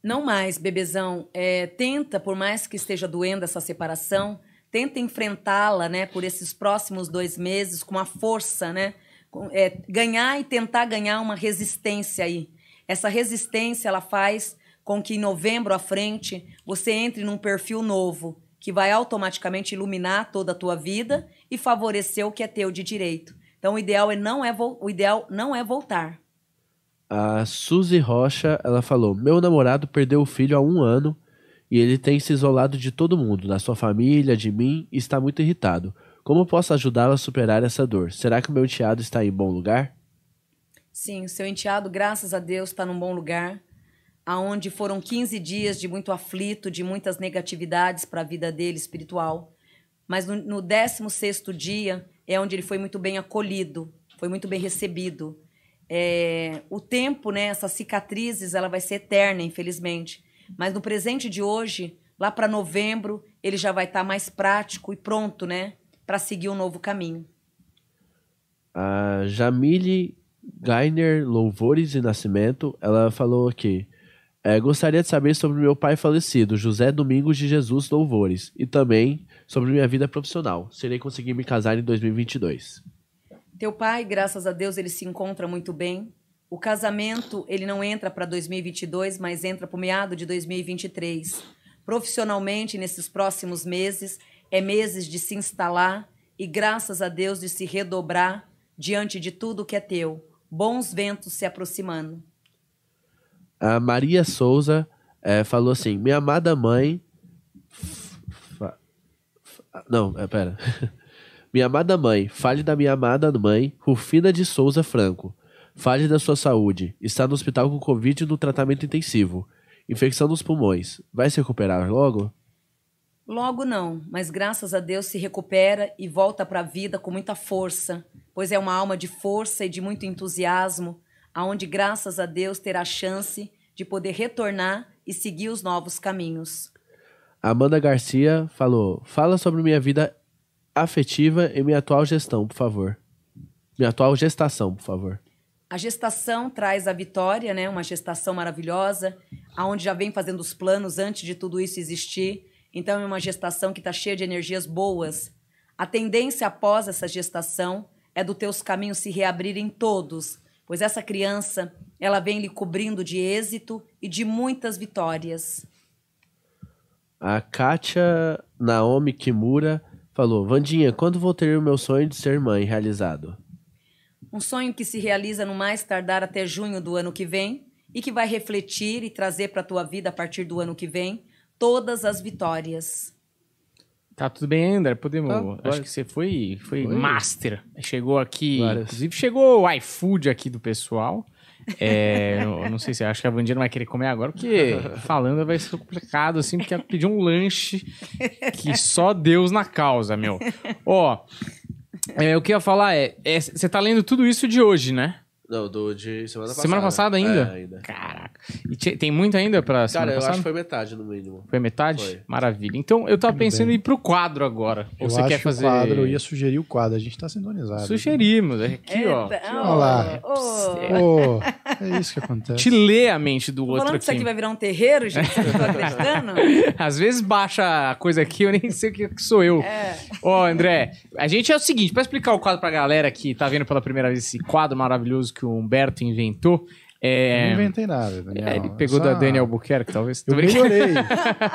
Não mais, bebezão. É, tenta, por mais que esteja doendo essa separação, tenta enfrentá-la, né, por esses próximos dois meses com a força, né? com- é, ganhar e tentar ganhar uma resistência aí. Essa resistência ela faz com que em novembro à frente você entre num perfil novo que vai automaticamente iluminar toda a tua vida e favorecer o que é teu de direito. Então o ideal é não é o ideal não é voltar. A Suzy Rocha, ela falou: Meu namorado perdeu o filho há um ano e ele tem se isolado de todo mundo, da sua família, de mim, e está muito irritado. Como posso ajudá-lo a superar essa dor? Será que o meu enteado está em bom lugar? Sim, seu enteado, graças a Deus, está num bom lugar, aonde foram 15 dias de muito aflito, de muitas negatividades para a vida dele espiritual. Mas no, no 16º dia é onde ele foi muito bem acolhido, foi muito bem recebido. É, o tempo, né, essas cicatrizes, ela vai ser eterna, infelizmente. Mas no presente de hoje, lá para novembro, ele já vai estar mais prático e pronto, né, para seguir um novo caminho. A Jamile Gainer Louvores e Nascimento, ela falou aqui. "É, gostaria de saber sobre meu pai falecido, José Domingos de Jesus Louvores, e também sobre minha vida profissional. Serei conseguir me casar em 2022. Teu pai, graças a Deus, ele se encontra muito bem. O casamento, ele não entra para 2022, mas entra para o meado de 2023. Profissionalmente, nesses próximos meses, é meses de se instalar e, graças a Deus, de se redobrar diante de tudo que é teu. Bons ventos se aproximando. A Maria Souza eh, falou assim: Minha amada mãe. Não, é, pera. minha amada mãe, fale da minha amada mãe, Rufina de Souza Franco. Fale da sua saúde. Está no hospital com Covid no tratamento intensivo. Infecção nos pulmões. Vai se recuperar logo? Logo não, mas graças a Deus se recupera e volta para a vida com muita força, pois é uma alma de força e de muito entusiasmo, aonde graças a Deus terá chance de poder retornar e seguir os novos caminhos. Amanda Garcia falou: Fala sobre minha vida afetiva e minha atual gestão, por favor. Minha atual gestação, por favor. A gestação traz a vitória, né? Uma gestação maravilhosa, aonde já vem fazendo os planos antes de tudo isso existir. Então é uma gestação que está cheia de energias boas. A tendência após essa gestação é do teus caminhos se reabrirem todos, pois essa criança ela vem lhe cobrindo de êxito e de muitas vitórias. A Kátia Naomi Kimura falou: Vandinha, quando vou ter o meu sonho de ser mãe realizado? Um sonho que se realiza no mais tardar até junho do ano que vem e que vai refletir e trazer para a tua vida a partir do ano que vem todas as vitórias. Tá tudo bem, André? Podemos. Tá, acho vai. que você foi, foi, Foi. master. Chegou aqui. Várias. Inclusive, chegou o iFood aqui do pessoal. É, eu não sei se acho que a Vandinha não vai querer comer agora, porque falando vai ser complicado, assim, porque ela pediu um lanche que só Deus na causa, meu. Ó, é, o que eu ia falar é: é, você tá lendo tudo isso de hoje, né? Não, do de semana passada. Semana passada ainda? É, ainda. Caraca. E te- tem muito ainda pra semana Cara, eu passada? acho que foi metade no mínimo. Foi metade? Foi. Maravilha. Então, eu tava pensando em ir pro quadro agora. Ou Eu você acho quer que fazer... o quadro, eu ia sugerir o quadro. A gente tá sintonizado. Sugerimos. Aqui, ó. Eita, Olha lá. ô. Pô, é isso que acontece. Te lê a mente do Tô outro falando que isso aqui. vai virar um terreiro, gente. Vocês estão acreditando? Às vezes baixa a coisa aqui, eu nem sei o que sou eu. É. Ó, André, a gente é o seguinte, pra explicar o quadro pra galera que tá vendo pela primeira vez esse quadro maravilhoso que o Humberto inventou. Eu É... não inventei nada, Daniel. é, ele pegou Só- da Daniel Albuquerque, talvez. Eu melhorei.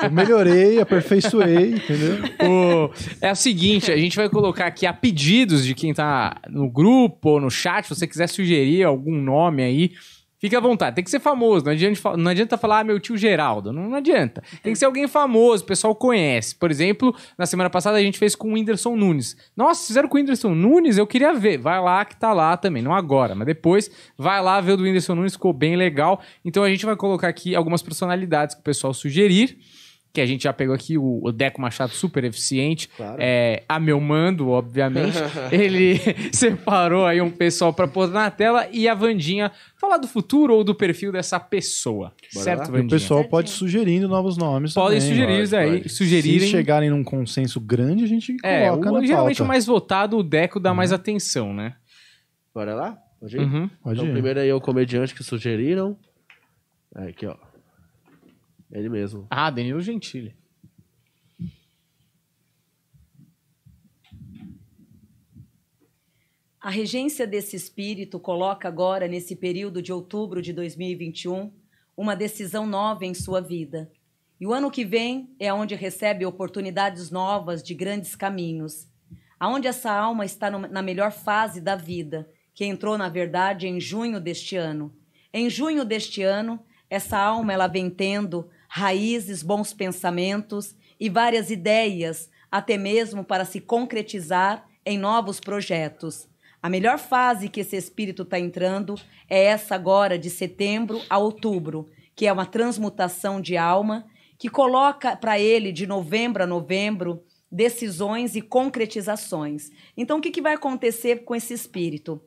Eu melhorei, aperfeiçoei, entendeu? O- É o seguinte, a gente vai colocar aqui a pedidos de quem tá no grupo ou no chat, se você quiser sugerir algum nome aí, fique à vontade. Tem que ser famoso, não adianta, não adianta falar ah, meu tio Geraldo, não, não adianta. Tem que ser alguém famoso, o pessoal conhece. Por exemplo, na semana passada a gente fez com o Whindersson Nunes. Nossa, fizeram com o Whindersson Nunes? Eu queria ver. Vai lá que tá lá também, não agora, mas depois vai lá ver o do Whindersson Nunes, ficou bem legal. Então a gente vai colocar aqui algumas personalidades que o pessoal sugerir. Que a gente já pegou aqui o, o Deco Machado super eficiente. Claro. É, a meu mando, obviamente. Ele separou aí um pessoal pra pôr na tela e a Vandinha falar do futuro ou do perfil dessa pessoa. Bora certo, lá? E Vandinha? o pessoal pode ir sugerindo novos nomes Podem também. sugerir pode, aí, pode. sugerirem. Se chegarem num consenso grande, a gente é, coloca o, na geralmente pauta. o mais votado, o Deco dá mais atenção, né? Bora lá? Pode ir? Uhum. Pode Então, ir. primeiro aí é o comediante que sugeriram. Aqui, ó. Ele mesmo. Ah, Danilo Gentili. A regência desse espírito coloca agora, nesse período de outubro de 2021, uma decisão nova em sua vida. E o ano que vem é onde recebe oportunidades novas de grandes caminhos. Aonde essa alma está no- na melhor fase da vida, que entrou, na verdade, em junho deste ano. Em junho deste ano, essa alma ela vem tendo raízes, bons pensamentos e várias ideias, até mesmo para se concretizar em novos projetos. A melhor fase que esse espírito está entrando é essa agora de setembro a outubro, que é uma transmutação de alma que coloca para ele de novembro a novembro decisões e concretizações. Então, o que, que vai acontecer com esse espírito?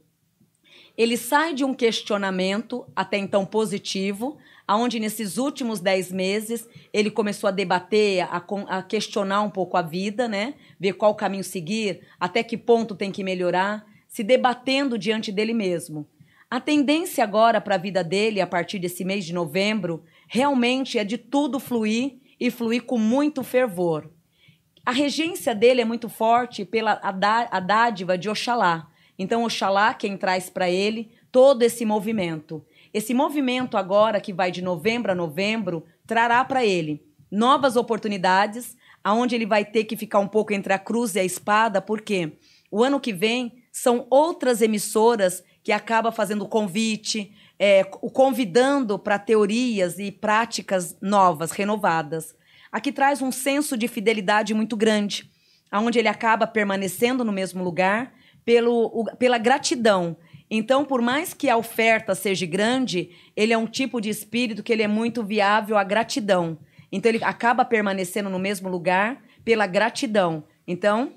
Ele sai de um questionamento até então positivo, aonde nesses últimos dez meses ele começou a debater, a, a questionar um pouco a vida, né? Ver qual caminho seguir, até que ponto tem que melhorar, se debatendo diante dele mesmo. A tendência agora para a vida dele, a partir desse mês de novembro, realmente é de tudo fluir e fluir com muito fervor. A regência dele é muito forte pela a dádiva de Oxalá. Então, Oxalá quem traz para ele todo esse movimento. Esse movimento agora, que vai de novembro a novembro, trará para ele novas oportunidades, aonde ele vai ter que ficar um pouco entre a cruz e a espada, porque o ano que vem são outras emissoras que acabam fazendo convite, é, o convidando para teorias e práticas novas, renovadas. Aqui traz um senso de fidelidade muito grande, aonde ele acaba permanecendo no mesmo lugar pelo, o- pela gratidão. Então, por mais que a oferta seja grande, ele é um tipo de espírito que ele é muito viável à gratidão. Então, ele acaba permanecendo no mesmo lugar pela gratidão. Então,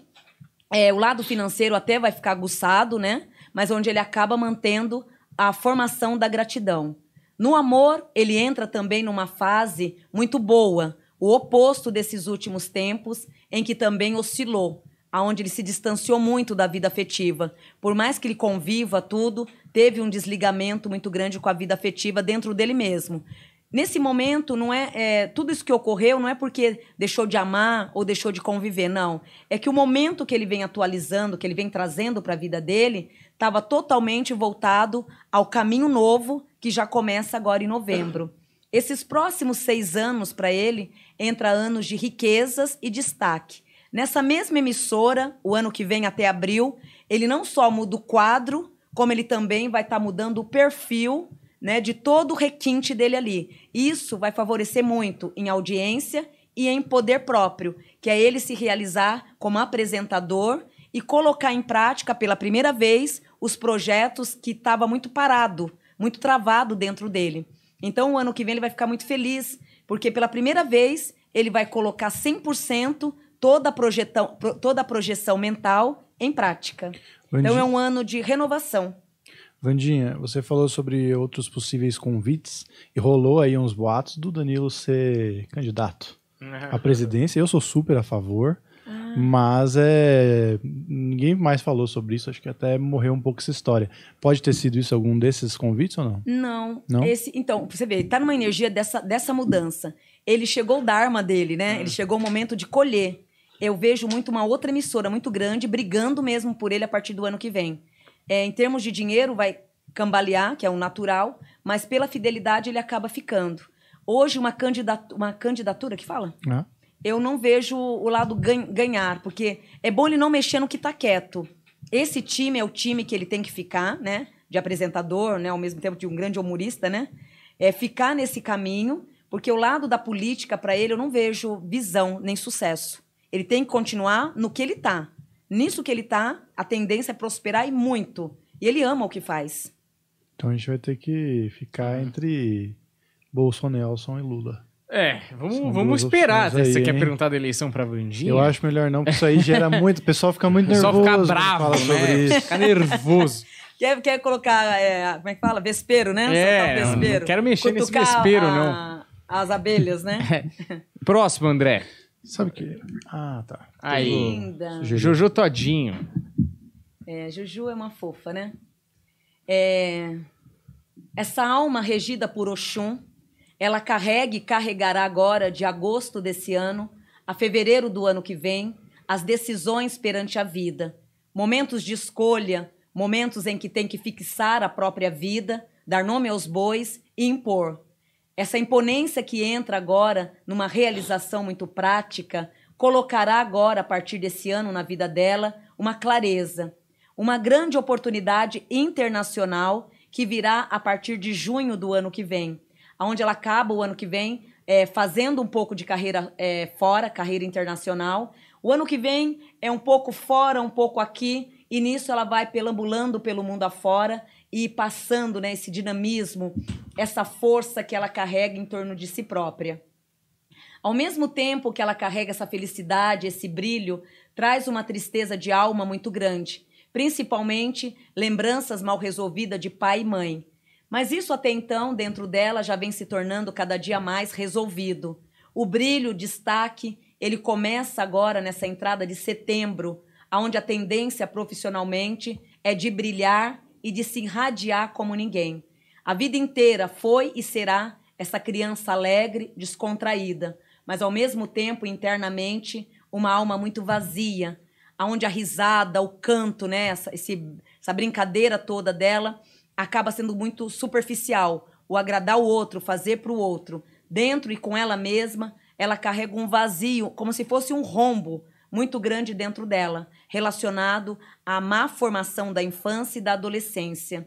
é, o lado financeiro até vai ficar aguçado, né? Mas onde ele acaba mantendo a formação da gratidão. No amor, ele entra também numa fase muito boa, o oposto desses últimos tempos, em que também oscilou, aonde ele se distanciou muito da vida afetiva. Por mais que ele conviva tudo, teve um desligamento muito grande com a vida afetiva dentro dele mesmo. Nesse momento, não é, é, tudo isso que ocorreu não é porque deixou de amar ou deixou de conviver, não. É que o momento que ele vem atualizando, que ele vem trazendo para a vida dele, estava totalmente voltado ao caminho novo que já começa agora em novembro. Esses próximos seis anos para ele entra anos de riquezas e destaque. Nessa mesma emissora, o ano que vem até abril, ele não só muda o quadro, como ele também vai estar mudando o perfil né, de todo o requinte dele ali. Isso vai favorecer muito em audiência e em poder próprio, que é ele se realizar como apresentador e colocar em prática pela primeira vez os projetos que estava muito parado, muito travado dentro dele. Então, o ano que vem ele vai ficar muito feliz, porque pela primeira vez ele vai colocar 100% toda a, projetão, pro- toda a projeção mental em prática. Então, Vandi- é um ano de renovação. Vandinha, você falou sobre outros possíveis convites e rolou aí uns boatos do Danilo ser candidato à presidência. Eu sou super a favor, Ah. mas é, ninguém mais falou sobre isso. Acho que até morreu um pouco essa história. Pode ter sido isso algum desses convites ou não? Não. Não? Esse, então, você ver, ele tá numa energia dessa, dessa mudança. Ele chegou o Dharma dele, né? Ele chegou o momento de colher. Eu vejo muito uma outra emissora muito grande brigando mesmo por ele a partir do ano que vem. É, em termos de dinheiro, vai cambalear, que é o natural, mas pela fidelidade ele acaba ficando. Hoje, uma, candidatu uma candidatura, que fala? Ah, eu não vejo o lado gan- ganhar, porque é bom ele não mexer no que tá quieto. Esse time é o time que ele tem que ficar, né? De apresentador, né? Ao mesmo tempo de um grande humorista, né? É ficar nesse caminho, porque o lado da política, para ele, eu não vejo visão nem sucesso. Ele tem que continuar no que ele tá. Nisso que ele tá, a tendência é prosperar e muito. E ele ama o que faz. então a gente vai ter que ficar entre Bolsonaro e Lula. É, vamos, São vamos esperar. aí, Você quer hein? perguntar da eleição pra Vandinha? Eu acho melhor não, porque isso aí gera muito. O pessoal fica muito O pessoal nervoso. fica bravo, fala sobre né? isso. Fica nervoso. Quer, quer colocar, é, como é que fala? Vespeiro, né? É, Soltar o não vespeiro. quero mexer nesse Cutucar vespeiro, a- não. As abelhas, né? Próximo, André. Sabe o que? Ah, tá. Aí. Linda. Jojo Todinho. É, Juju é uma fofa, né? É, essa alma regida por Oxum, ela carrega e carregará agora, de agosto desse ano a fevereiro do ano que vem, as decisões perante a vida. Momentos de escolha, momentos em que tem que fixar a própria vida, dar nome aos bois e impor. Essa imponência que entra agora numa realização muito prática colocará agora, a partir desse ano, na vida dela, uma clareza, uma grande oportunidade internacional que virá a partir de junho do ano que vem, onde ela acaba o ano que vem eh, fazendo um pouco de carreira eh, fora, carreira internacional. O ano que vem é um pouco fora, um pouco aqui, e nisso ela vai pelambulando pelo mundo afora e passando né, esse dinamismo, essa força que ela carrega em torno de si própria. Ao mesmo tempo que ela carrega essa felicidade, esse brilho, traz uma tristeza de alma muito grande, principalmente lembranças mal resolvidas de pai e mãe. Mas isso até então, dentro dela, já vem se tornando cada dia mais resolvido. O brilho, o destaque, ele começa agora nessa entrada de setembro, onde a tendência profissionalmente é de brilhar e de se irradiar como ninguém. A vida inteira foi e será essa criança alegre, descontraída, mas ao mesmo tempo internamente uma alma muito vazia, aonde a risada, o canto, né, essa, esse, essa brincadeira toda dela acaba sendo muito superficial, o agradar o outro, fazer para o outro. Dentro e com ela mesma, ela carrega um vazio, como se fosse um rombo muito grande dentro dela, relacionado à má formação da infância e da adolescência.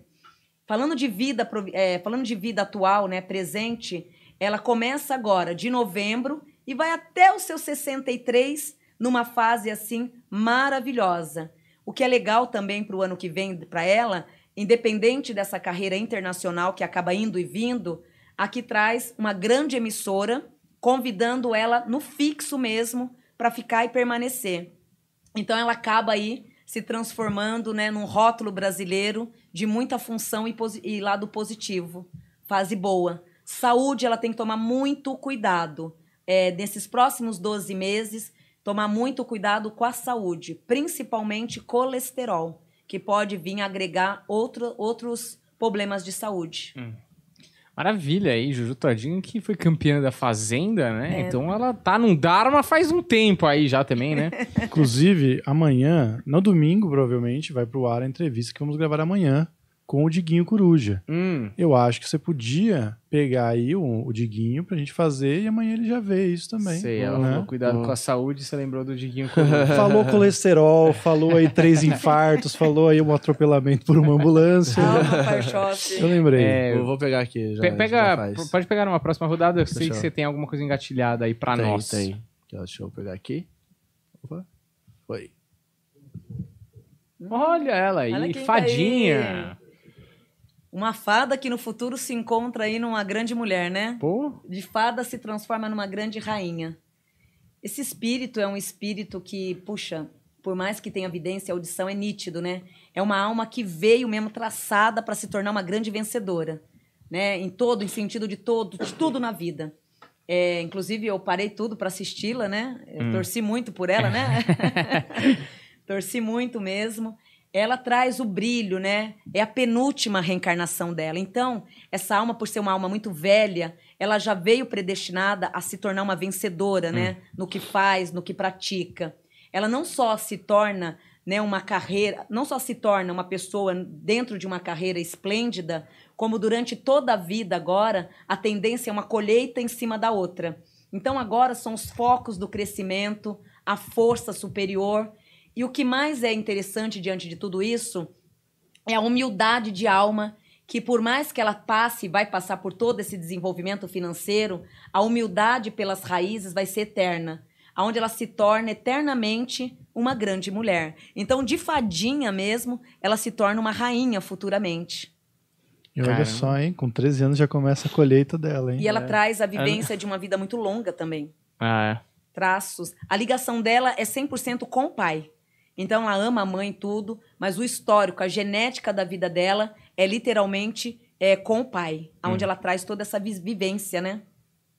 Falando de vida, é, falando de vida atual, né, presente, ela começa agora de novembro e vai até os seus 63 numa fase assim maravilhosa. O que é legal também para o ano que vem para ela, independente dessa carreira internacional que acaba indo e vindo, aqui traz uma grande emissora convidando ela no fixo mesmo para ficar e permanecer. Então ela acaba aí se transformando né, num rótulo brasileiro de muita função e, e lado positivo. Fase boa. Saúde, ela tem que tomar muito cuidado. É, nesses próximos 12 meses, tomar muito cuidado com a saúde, principalmente colesterol, que pode vir agregar outro, outros problemas de saúde. Maravilha aí, Juju Todinho, que foi campeã da Fazenda, né? É. Então ela tá num Dharma faz um tempo aí já também, né? Inclusive, amanhã, no domingo, provavelmente, vai pro ar a entrevista que vamos gravar amanhã com o Diguinho Coruja. Hum. Eu acho que você podia pegar aí o, o Diguinho pra gente fazer e amanhã ele já vê isso também. Sei, ela né? falou cuidado com a saúde, você lembrou do Diguinho Coruja. Falou colesterol, falou aí três infartos, falou aí um atropelamento por uma ambulância. Parchoff. Eu lembrei. É, Eu vou pegar aqui. Já, Pe- já pega, faz. pode pegar numa próxima rodada, eu sei Fechou. que você tem alguma coisa engatilhada aí pra tem, nós. Tem. Deixa eu pegar aqui. Opa. Foi. Olha ela aí, Olha quem tá fadinha. Uma fada que no futuro se encontra aí numa grande mulher, né? Pô, De fada se transforma numa grande rainha. Esse espírito é um espírito que, puxa, por mais que tenha evidência, a audição é nítido, né? É uma alma que veio mesmo traçada para se tornar uma grande vencedora, né? Em todo, em sentido de todo, de tudo na vida. É, inclusive, eu parei tudo para assisti-la, né? Eu torci muito por ela, né? torci muito mesmo. Ela traz o brilho, né? É a penúltima reencarnação dela. Então, essa alma, por ser uma alma muito velha, ela já veio predestinada a se tornar uma vencedora, né? No que faz, no que pratica. Ela não só se torna, né, uma carreira, não só se torna uma pessoa dentro de uma carreira esplêndida, como durante toda a vida agora, a tendência é uma colheita em cima da outra. Então agora são os focos do crescimento, a força superior. E o que mais é interessante diante de tudo isso é a humildade de alma que por mais que ela passe, vai passar por todo esse desenvolvimento financeiro, a humildade pelas raízes vai ser eterna, aonde ela se torna eternamente uma grande mulher. Então, de fadinha mesmo, ela se torna uma rainha futuramente. E olha Caramba. só, hein? Com 13 anos já começa a colheita dela, hein? E ela traz a vivência de uma vida muito longa também. ah, traços. A ligação dela é 100% com o pai. Então ela ama a mãe e tudo, mas o histórico, a genética da vida dela é literalmente é, com o pai, onde ela traz toda essa vivência, né?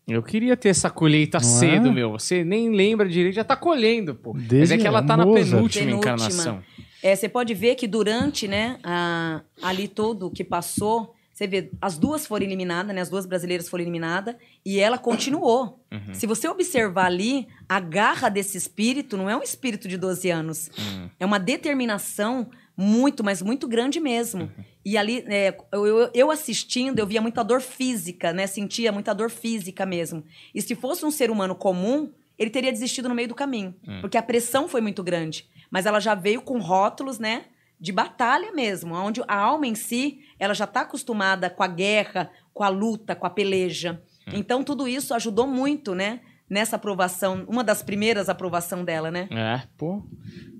eu queria ter essa colheita Não cedo, é? meu. Você nem lembra direito, já tá colhendo, pô. Mas Desde é que ela tá na Mozart. penúltima, Penúltima. encarnação. É, você pode ver que durante, né, a- ali todo que passou, você vê, as duas foram eliminadas, né, as duas brasileiras foram eliminadas, e ela continuou. Uhum. Se você observar ali, a garra desse espírito não é um espírito de 12 anos. Uhum. É uma determinação muito, mas muito grande mesmo. Uhum. E ali, é, eu, eu- eu assistindo, eu via muita dor física, né? Sentia muita dor física mesmo. E se fosse um ser humano comum, ele teria desistido no meio do caminho. Hum. Porque a pressão foi muito grande. Mas ela já veio com rótulos, né? De batalha mesmo, onde a alma em si, ela já está acostumada com a guerra, com a luta, com a peleja. Hum. Então, tudo isso ajudou muito, né? Nessa aprovação, uma das primeiras aprovação dela, né? É, pô.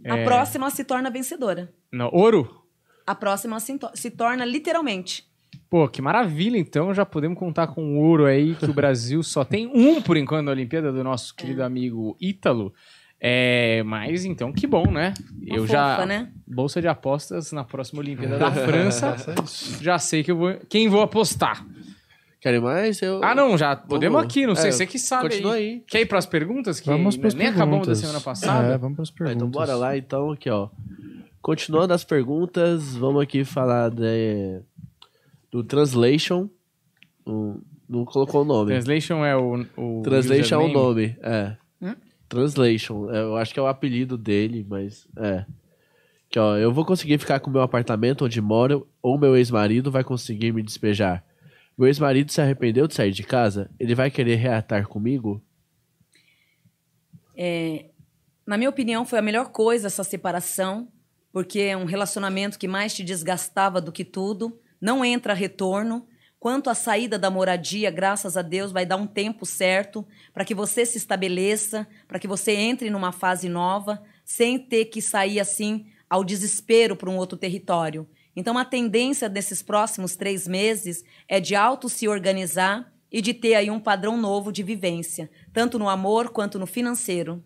A É. próxima ela se torna vencedora. Não, ouro? A próxima se, to- se torna literalmente. Pô, que maravilha, então. Já podemos contar com o ouro aí, que o Brasil só tem um, por enquanto, na Olimpíada, do nosso querido amigo Ítalo. É, mas então, que bom, né? Uma eu fofa, já. né? Bolsa de apostas na próxima Olimpíada da França. Isso. Já sei que eu vou. Quem vou apostar? Querem mais? Eu... Ah, não, já podemos aqui, não sei. É, Você que sabe. Continua aí. aí. Quer ir pras perguntas? Que Vamos para as nem perguntas. acabamos da semana passada. É, vamos para as Ah, perguntas. então bora lá, então, aqui, ó. Continuando as perguntas, vamos aqui falar de, do Translation. Um, não colocou o nome. Translation é o. o Translation é o nome, é. Translation, é, eu acho que é o apelido dele, mas é. Que ó, eu vou conseguir ficar com meu apartamento onde moro ou meu ex-marido vai conseguir me despejar. Meu ex-marido se arrependeu de sair de casa? Ele vai querer reatar comigo? Na minha opinião, foi a melhor coisa essa separação, porque é um relacionamento que mais te desgastava do que tudo, não entra retorno. Quanto à saída da moradia, graças a Deus, vai dar um tempo certo para que você se estabeleça, para que você entre numa fase nova, sem ter que sair assim ao desespero para um outro território. Então, a tendência desses próximos três meses é de auto se organizar e de ter aí um padrão novo de vivência, tanto no amor quanto no financeiro.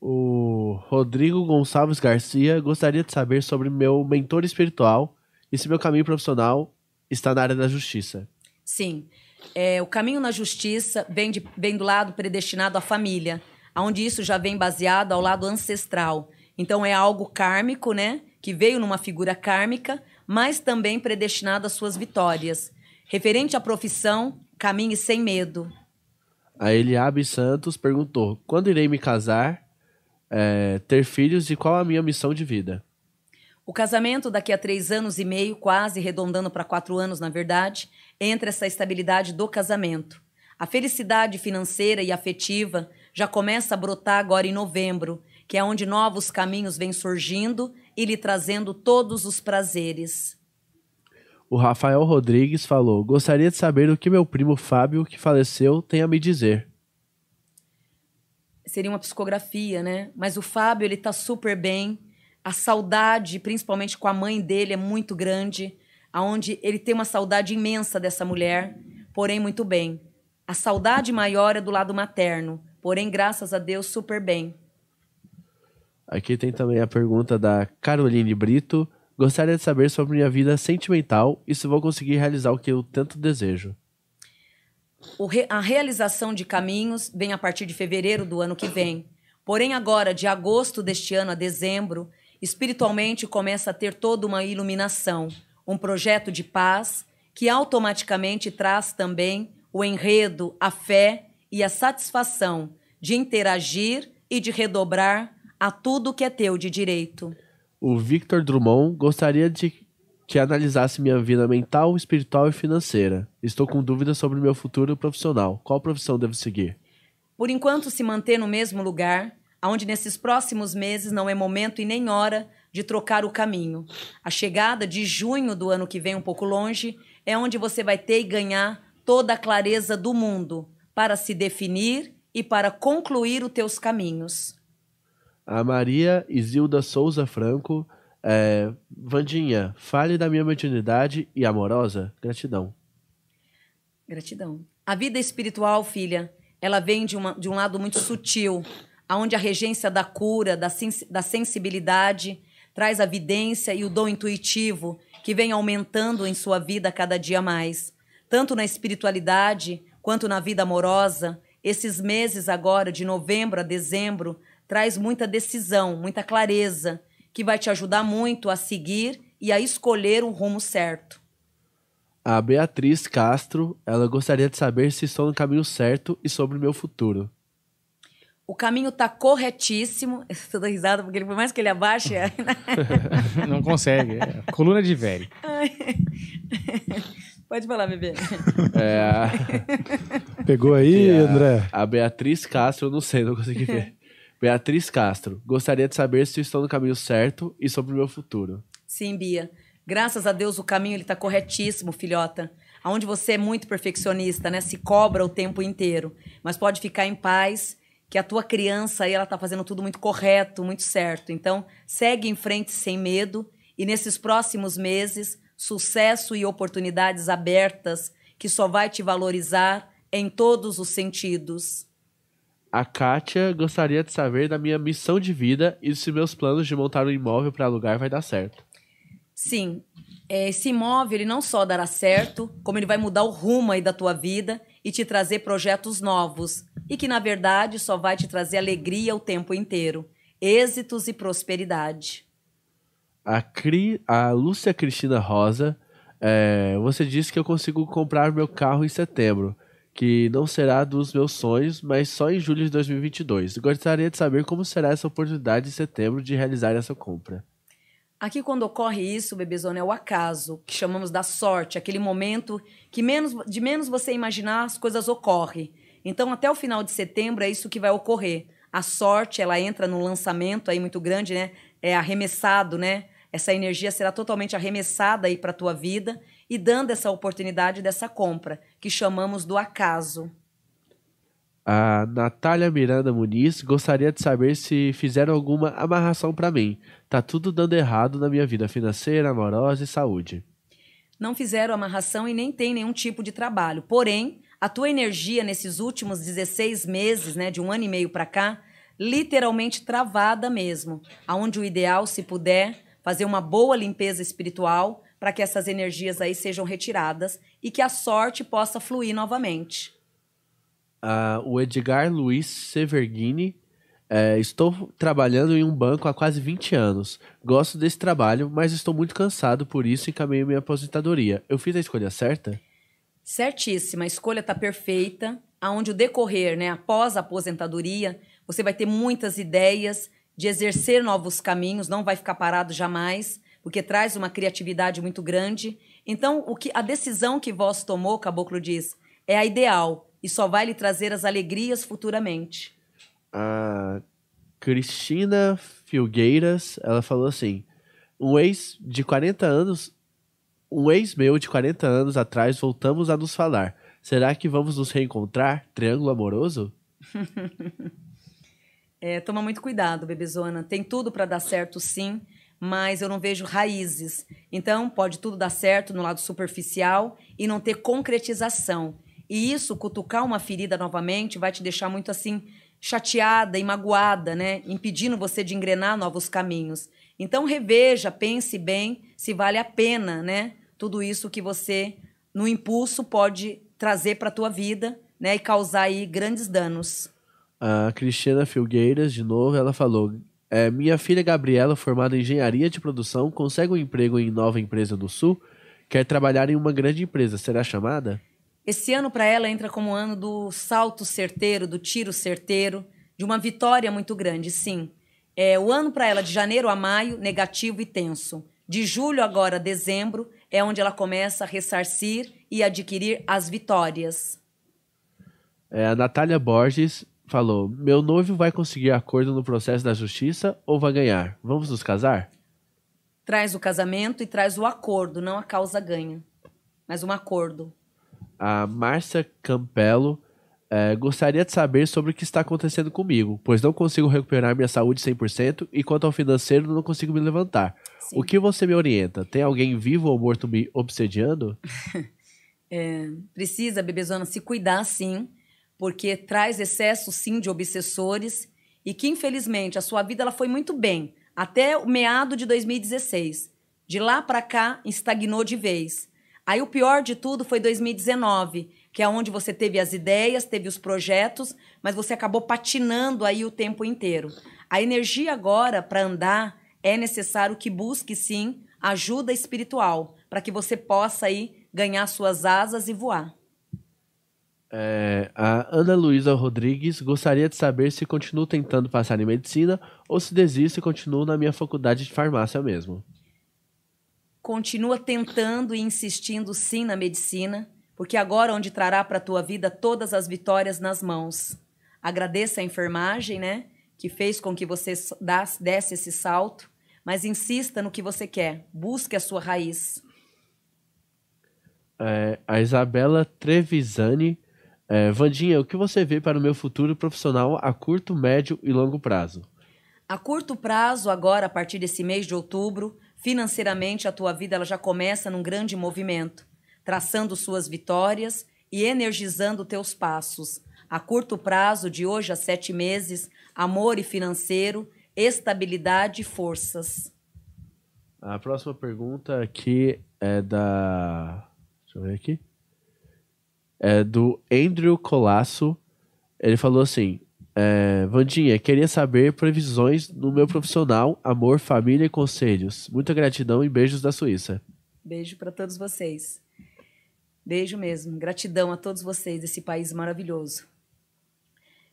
O Rodrigo Gonçalves Garcia gostaria de saber sobre meu mentor espiritual e se meu caminho profissional está na área da justiça. Sim. É, o caminho na justiça vem, de- vem do lado predestinado à família, onde isso já vem baseado ao lado ancestral. Então é algo kármico, né? Que veio numa figura kármica, mas também predestinado às suas vitórias. Referente à profissão, caminhe sem medo. A Eliabe Santos perguntou: quando irei me casar, é, ter filhos e qual a minha missão de vida? O casamento, daqui a três anos e meio, quase arredondando para quatro anos, na verdade, entra essa estabilidade do casamento. A felicidade financeira e afetiva já começa a brotar agora em novembro, que é onde novos caminhos vêm surgindo e lhe trazendo todos os prazeres. O Rafael Rodrigues falou: Gostaria de saber o que meu primo Fábio, que faleceu, tem a me dizer. Seria uma psicografia, né? Mas o Fábio, ele tá super bem. A saudade, principalmente com a mãe dele, é muito grande. aonde ele tem uma saudade imensa dessa mulher, porém muito bem. A saudade maior é do lado materno, porém, graças a Deus, super bem. Aqui tem também a pergunta da Caroline Brito. Gostaria de saber sobre minha vida sentimental e se vou conseguir realizar o que eu tanto desejo. Re a realização de caminhos vem a partir de fevereiro do ano que vem. Porém, agora, de agosto deste ano a dezembro, espiritualmente começa a ter toda uma iluminação, um projeto de paz que automaticamente traz também o enredo, a fé e a satisfação de interagir e de redobrar a tudo que é teu de direito. O Victor Drummond gostaria de que analisasse minha vida mental, espiritual e financeira. Estou com dúvidas sobre meu futuro profissional. Qual profissão devo seguir? Por enquanto, se manter no mesmo lugar, onde nesses próximos meses não é momento e nem hora de trocar o caminho. A chegada de junho do ano que vem, um pouco longe, é onde você vai ter e ganhar toda a clareza do mundo para se definir e para concluir os teus caminhos. A Maria Isilda Souza Franco. É, Vandinha, fale da minha mediunidade e amorosa. Gratidão. Gratidão. A vida espiritual, filha, ela vem de, uma, de um lado muito sutil, aonde a regência da cura, da, sens da sensibilidade, traz a vidência e o dom intuitivo que vem aumentando em sua vida cada dia mais. Tanto na espiritualidade quanto na vida amorosa, esses meses agora, de novembro a dezembro, traz muita decisão, muita clareza, que vai te ajudar muito a seguir e a escolher o rumo certo. A Beatriz Castro, ela gostaria de saber se estou no caminho certo e sobre o meu futuro. O caminho está corretíssimo. Estou dando risada porque por mais que ele abaixe. Não consegue. É coluna de velho. Pode falar, bebê. É, Pegou aí, a, André? a Beatriz Castro, eu não sei, não consegui ver. Beatriz Castro, gostaria de saber se estou no caminho certo e sobre o meu futuro. Sim, Bia. Graças a Deus o caminho ele está corretíssimo, filhota. Aonde você é muito perfeccionista, né? Se cobra o tempo inteiro. Mas pode ficar em paz, que a tua criança aí ela tá fazendo tudo muito correto, muito certo. Então, segue em frente sem medo e nesses próximos meses, sucesso e oportunidades abertas que só vai te valorizar em todos os sentidos. A Kátia gostaria de saber da minha missão de vida e se meus planos de montar um imóvel para alugar vai dar certo. Sim, é, esse imóvel ele não só dará certo, como ele vai mudar o rumo aí da tua vida e te trazer projetos novos e que na verdade só vai te trazer alegria o tempo inteiro, êxitos e prosperidade. A, Cri, a Lúcia Cristina Rosa, é, você disse que eu consigo comprar meu carro em setembro, que não será dos meus sonhos, mas só em julho de 2022. Gostaria de saber como será essa oportunidade em setembro de realizar essa compra. Aqui, quando ocorre isso, bebezona, é o acaso, que chamamos da sorte, aquele momento que menos, de menos você imaginar as coisas ocorrem. Então, até o final de setembro é isso que vai ocorrer. A sorte, ela entra no lançamento aí muito grande, né? É arremessado, né? Essa energia será totalmente arremessada aí para a tua vida e dando essa oportunidade dessa compra, que chamamos do acaso. A Natália Miranda Muniz gostaria de saber se fizeram alguma amarração para mim. Tá tudo dando errado na minha vida financeira, amorosa e saúde. Não fizeram amarração e nem tem nenhum tipo de trabalho. Porém, a tua energia nesses últimos 16 meses, né, de um ano e meio para cá, literalmente travada mesmo. Aonde o ideal, se puder, fazer uma boa limpeza espiritual para que essas energias aí sejam retiradas e que a sorte possa fluir novamente. Uh, o Edgar Luiz Severghini. É, estou trabalhando em um banco há quase 20 anos. Gosto desse trabalho, mas estou muito cansado, por isso encaminhei minha aposentadoria. Eu fiz a escolha certa? Certíssima, a escolha está perfeita. Aonde o decorrer, né, após a aposentadoria, você vai ter muitas ideias de exercer novos caminhos, não vai ficar parado jamais. porque traz uma criatividade muito grande. Então, o que a decisão que vós tomou, Caboclo diz, é a ideal e só vai lhe trazer as alegrias futuramente. A Cristina Filgueiras, ela falou assim: um ex de 40 anos, um ex meu de 40 anos atrás, voltamos a nos falar. Será que vamos nos reencontrar? Triângulo amoroso? É, toma muito cuidado, bebezona. Tem tudo para dar certo, sim, mas eu não vejo raízes. Então, pode tudo dar certo no lado superficial e não ter concretização. E isso, cutucar uma ferida novamente, vai te deixar muito assim chateada e magoada, né? Impedindo você de engrenar novos caminhos. Então, reveja, pense bem se vale a pena, né? Tudo isso que você, no impulso, pode trazer para a tua vida, né? E causar aí grandes danos. A Cristina Filgueiras, de novo, ela falou: é, Minha filha Gabriela, formada em engenharia de produção, consegue um emprego em nova empresa do Sul, quer trabalhar em uma grande empresa. Será chamada? Esse ano para ela entra como ano do salto certeiro, do tiro certeiro, de uma vitória muito grande, sim. É o ano para ela de janeiro a maio, negativo e tenso. De julho agora a dezembro é onde ela começa a ressarcir e adquirir as vitórias. É, a Natália Borges falou: Meu noivo vai conseguir acordo no processo da justiça ou vai ganhar? Vamos nos casar? Traz o casamento e traz o acordo, não a causa ganha, mas um acordo. A Márcia Campelo é, gostaria de saber sobre o que está acontecendo comigo, pois não consigo recuperar minha saúde 100% e quanto ao financeiro não consigo me levantar. Sim. O que você me orienta? Tem alguém vivo ou morto me obsediando? É, precisa, bebezona, se cuidar sim, porque traz excesso sim de obsessores e que infelizmente a sua vida ela foi muito bem até o meado de 2016. De lá para cá estagnou de vez. Aí o pior de tudo foi 2019, que é onde você teve as ideias, teve os projetos, mas você acabou patinando aí o tempo inteiro. A energia agora para andar é necessário que busque sim ajuda espiritual, para que você possa aí ganhar suas asas e voar. É, a Ana Luísa Rodrigues gostaria de saber se continuo tentando passar em medicina ou se desisto e continuo na minha faculdade de farmácia mesmo. Continua tentando e insistindo sim na medicina, porque agora onde trará para a tua vida todas as vitórias nas mãos. Agradeça a enfermagem, né, que fez com que você desse esse salto, mas insista no que você quer. Busque a sua raiz. É, a Isabela Trevisani. É, Vandinha, o que você vê para o meu futuro profissional a curto, médio e longo prazo? A curto prazo, agora a partir desse mês de outubro, financeiramente a tua vida ela já começa num grande movimento, traçando suas vitórias e energizando teus passos. A curto prazo, de hoje a sete meses, amor e financeiro, estabilidade e forças. A próxima pergunta aqui é da. Deixa eu ver aqui. É do Andrew Colasso. Ele falou assim: é, Vandinha, queria saber previsões no meu profissional, amor, família e conselhos. Muita gratidão e beijos da Suíça. Beijo para todos vocês. Beijo mesmo. Gratidão a todos vocês desse país maravilhoso.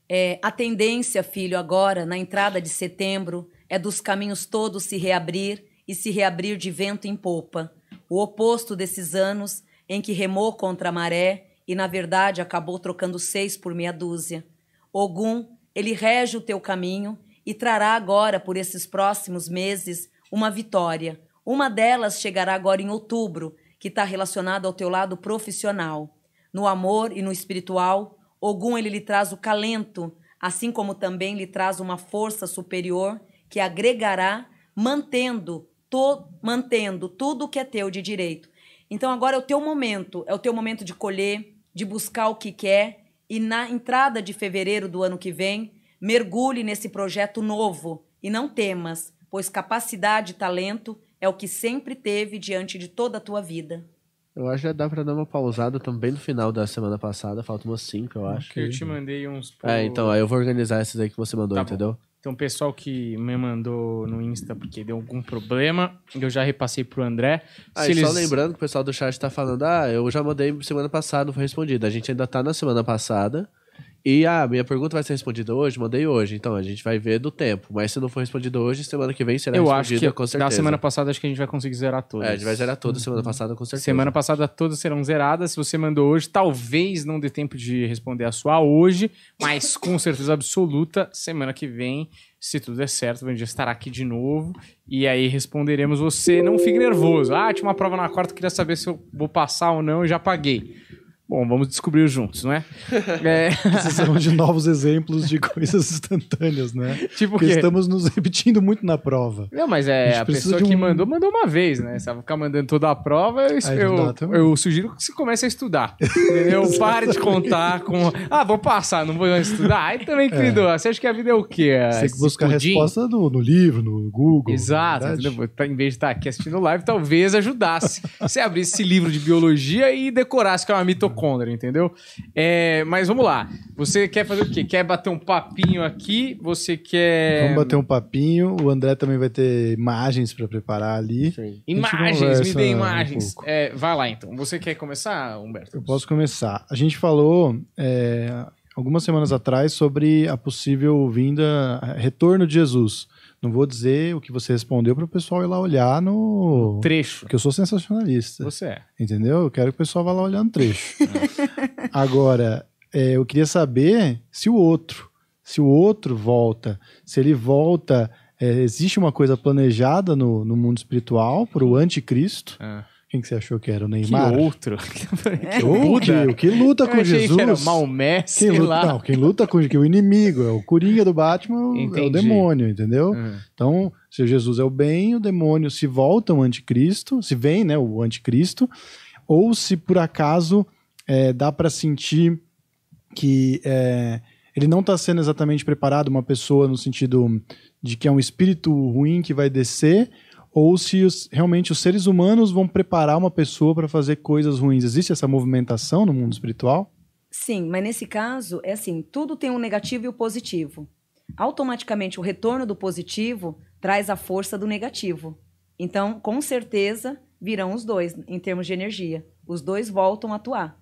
É, a tendência, filho, agora, na entrada de setembro, é dos caminhos todos se reabrir e se reabrir de vento em popa. O oposto desses anos em que remou contra a maré e, na verdade, acabou trocando seis por meia dúzia. Ogum, ele rege o teu caminho e trará agora, por esses próximos meses, uma vitória. Uma delas chegará agora em outubro, que está relacionada ao teu lado profissional. No amor e no espiritual, Ogum ele lhe traz o calento, assim como também lhe traz uma força superior que agregará, mantendo, to, mantendo tudo o que é teu de direito. Então agora é o teu momento, é o teu momento de colher, de buscar o que quer e na entrada de fevereiro do ano que vem, mergulhe nesse projeto novo e não temas, pois capacidade e talento é o que sempre teve diante de toda a tua vida. Eu acho que já dá pra dar uma pausada também no final da semana passada. Falta umas cinco, eu acho. Que eu te mandei uns. pro- É, então, aí eu vou organizar esses aí que você mandou, Tá bom. Tem um pessoal que me mandou no Insta porque deu algum problema. Eu já repassei pro André. Ah, Se e só eles- lembrando que o pessoal do chat tá falando, ah, eu já mandei semana passada, não foi respondido. A gente ainda tá na semana passada E a minha pergunta vai ser respondida hoje, mandei hoje. Então a gente vai ver do tempo. Mas se não for respondida hoje, semana que vem será Eu acho respondida que com certeza. da semana passada acho que a gente vai conseguir zerar todas. É, a gente vai zerar toda semana passada com certeza. Semana passada todas serão zeradas. Se você mandou hoje, talvez não dê tempo de responder a sua hoje, mas com certeza absoluta, semana que vem, se tudo der certo, a gente estará aqui de novo e aí responderemos você. Não fique nervoso. Ah, tinha uma prova na quarta, queria saber se eu vou passar ou não, eu já paguei. Bom, vamos descobrir juntos, não é? é Precisamos de novos exemplos de coisas instantâneas, né? tipo o Porque quê? estamos nos repetindo muito na prova. Não, mas A é a, precisa pessoa de que um- mandou, mandou uma vez, né? Se ela ficar mandando toda a prova, eu, Aí eu, eu sugiro que você comece a estudar. Entendeu? Pare de contar com. Ah, vou passar, não vou estudar. Aí também, querido, você acha que a vida é o quê? É Você tem que buscar a resposta no, no livro, no Google. Exato? Tá- Em vez de estar aqui assistindo live, talvez ajudasse. Você abrisse esse livro de biologia e decorasse que é uma mitocôndria, entendeu? É, mas vamos lá. Você quer fazer o quê? Quer bater um papinho aqui? Você quer. Vamos bater um papinho. O André também vai ter imagens para preparar ali. Imagens, me dê um imagens. pouco. É, vai lá então. Você quer começar, Humberto? Eu posso começar. A gente falou é, algumas semanas atrás sobre a possível vinda, retorno de Jesus. Não vou dizer o que você respondeu para o pessoal ir lá olhar no. Trecho. Porque eu sou sensacionalista. Você é. Entendeu? Eu quero que o pessoal vá lá olhar no trecho. Agora, é, eu queria saber se o outro, se o outro volta, se ele volta, é, existe uma coisa planejada no, no mundo espiritual para o anticristo. Ah. Quem que você achou que era? O Que Neymar? outro? O que, o que luta com Jesus? que era Maomé, quem luta, lá. não, quem luta com que o inimigo, é o Coringa do Batman, é o- é o Entendi. demônio, entendeu? Hum. Então, se Jesus é o bem, o demônio se volta o anticristo, se vem, né, o anticristo, ou se por acaso é, dá para sentir que é, ele não está sendo exatamente preparado, uma pessoa no sentido de que é um espírito ruim que vai descer, ou se os- realmente os seres humanos vão preparar uma pessoa para fazer coisas ruins. Existe essa movimentação no mundo espiritual? Sim, mas nesse caso, é assim, tudo tem um negativo e o positivo. Automaticamente, o retorno do positivo traz a força do negativo. Então, com certeza, virão os dois, em termos de energia. Os dois voltam a atuar.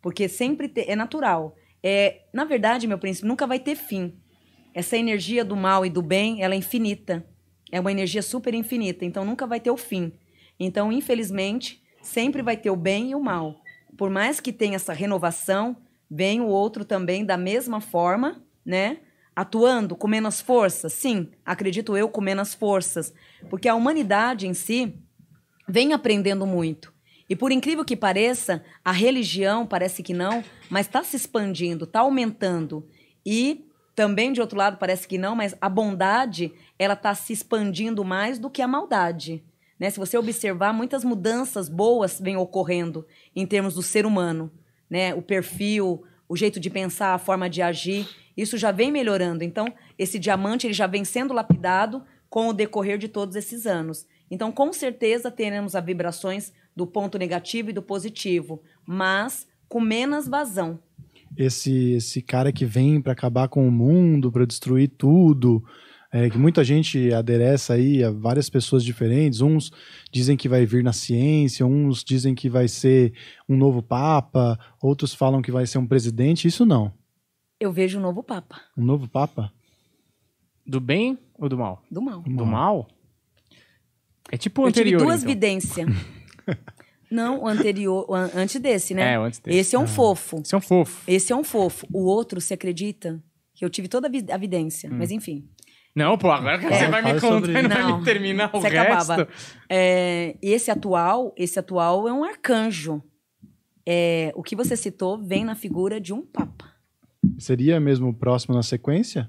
Porque sempre te- é natural. É, na verdade, meu príncipe, nunca vai ter fim. Essa energia do mal e do bem, ela é infinita. É uma energia super infinita, então nunca vai ter o fim. Então, infelizmente, sempre vai ter o bem e o mal. Por mais que tenha essa renovação, vem o outro também da mesma forma, né? Atuando com menos forças. Sim, acredito eu, com menos forças. Porque a humanidade em si vem aprendendo muito. E por incrível que pareça, a religião parece que não, mas está se expandindo, está aumentando. E também, de outro lado, parece que não, mas a bondade ela está se expandindo mais do que a maldade. Né? Se você observar, muitas mudanças boas vêm ocorrendo em termos do ser humano. Né? O perfil, o jeito de pensar, a forma de agir, isso já vem melhorando. Então, esse diamante ele já vem sendo lapidado com o decorrer de todos esses anos. Então, com certeza, teremos as vibrações do ponto negativo e do positivo, mas com menos vazão. esse esse cara que vem para acabar com o mundo, para destruir tudo, é, que muita gente adereça aí a várias pessoas diferentes. Uns dizem que vai vir na ciência, uns dizem que vai ser um novo papa, outros falam que vai ser um presidente. Isso não. Eu vejo um novo Papa, Um novo papa? Do bem ou do mal? do mal. Do mal? É tipo o Eu tive anterior, duas então. vidências. Não, o anterior, o an- antes desse, né? É, antes desse. Esse é um fofo. Você é um fofo. Esse é um fofo. O outro, se acredita? Que eu tive toda a vi- a vidência. Hum. Mas enfim. Não, pô, agora que você É, vai me contar e não, vai Não, me terminar o Você resto. acabava. É, esse atual, esse atual é um arcanjo. É, o que você citou vem na figura de um papa. Seria mesmo o próximo na sequência?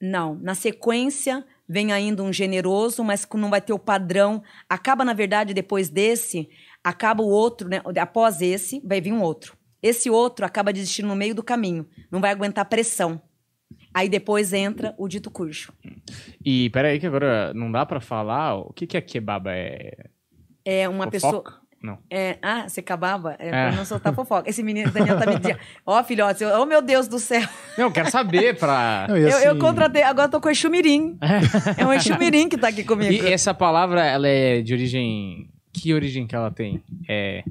Não, na sequência vem ainda um generoso, mas que não vai ter o padrão. Acaba, na verdade, depois desse, acaba o outro, né? Após esse, vai vir um outro. Esse outro acaba desistindo no meio do caminho, não vai aguentar pressão. Aí depois entra o dito cujo. E peraí que agora não dá pra falar o que, que é kebaba? É É uma pessoa. fofoca? Não. É, ah, você acabava? É, É. pra não soltar fofoca. Esse menino, Daniel, tá me dizendo. Ó, filhote, oh meu Deus do céu. Não, eu quero saber pra... Não, e Eu, eu assim, contratei, agora eu tô com o Exumirim. É um Exumirim que tá aqui comigo. E essa palavra, ela é de origem... Que origem que ela tem? É...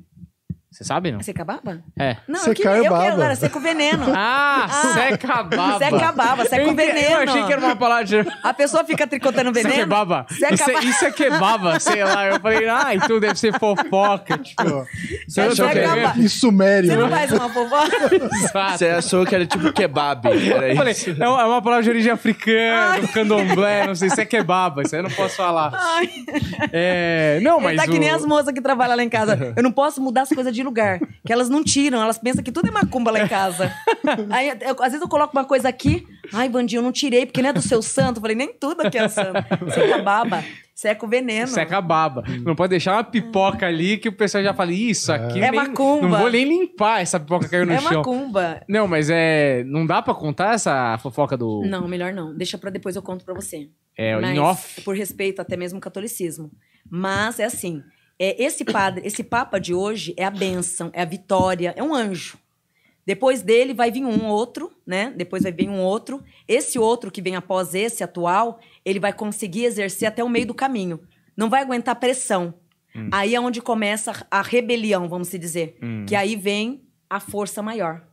Você sabe, não? Seca baba? É. Não, Secar eu queria, eu baba. queria agora, seco veneno. Ah, seca baba. Seca baba, seca eu veneno. Eu achei que era uma palavra de... A pessoa fica tricotando Isso é veneno. kebaba. Seca Isso, é, ba- isso é kebaba, sei lá. Eu falei, ah, então deve ser fofoca. Tipo, Você seca querendo- baba. Em sumério. Você não né? faz uma fofoca? Exato. Você achou que era tipo kebab. Era Eu falei, isso. é uma é palavra de origem africana, do candomblé, não sei se é kebaba, isso aí eu não posso falar. Ai, É, não, mas tá que o- nem as moças que trabalham lá em casa. Eu não posso mudar as coisas de lugar. Que elas não tiram, elas pensam que tudo é macumba lá em casa. Aí, eu- às vezes eu coloco uma coisa aqui. Ai, Vandinho, eu não tirei, porque não é do seu santo. Eu falei, nem tudo aqui é santo. Seca baba, seca o veneno. Seca baba. Não pode deixar uma pipoca ali que o pessoal já fala, isso aqui É nem- macumba. Não vou nem limpar essa pipoca que caiu no É chão. macumba. Não, mas é. Não dá pra contar essa fofoca do. Não, melhor não. Deixa pra depois eu conto pra você. É, Mas, em off. Por respeito até mesmo ao catolicismo. Mas é assim, é, esse padre, esse papa de hoje é a bênção, é a vitória, é um anjo. Depois dele vai vir um outro, né? Depois vai vir um outro. Esse outro que vem após esse atual, ele vai conseguir exercer até o meio do caminho. Não vai aguentar pressão. Aí é onde começa a rebelião, vamos se dizer. Hum. Que aí vem a força maior.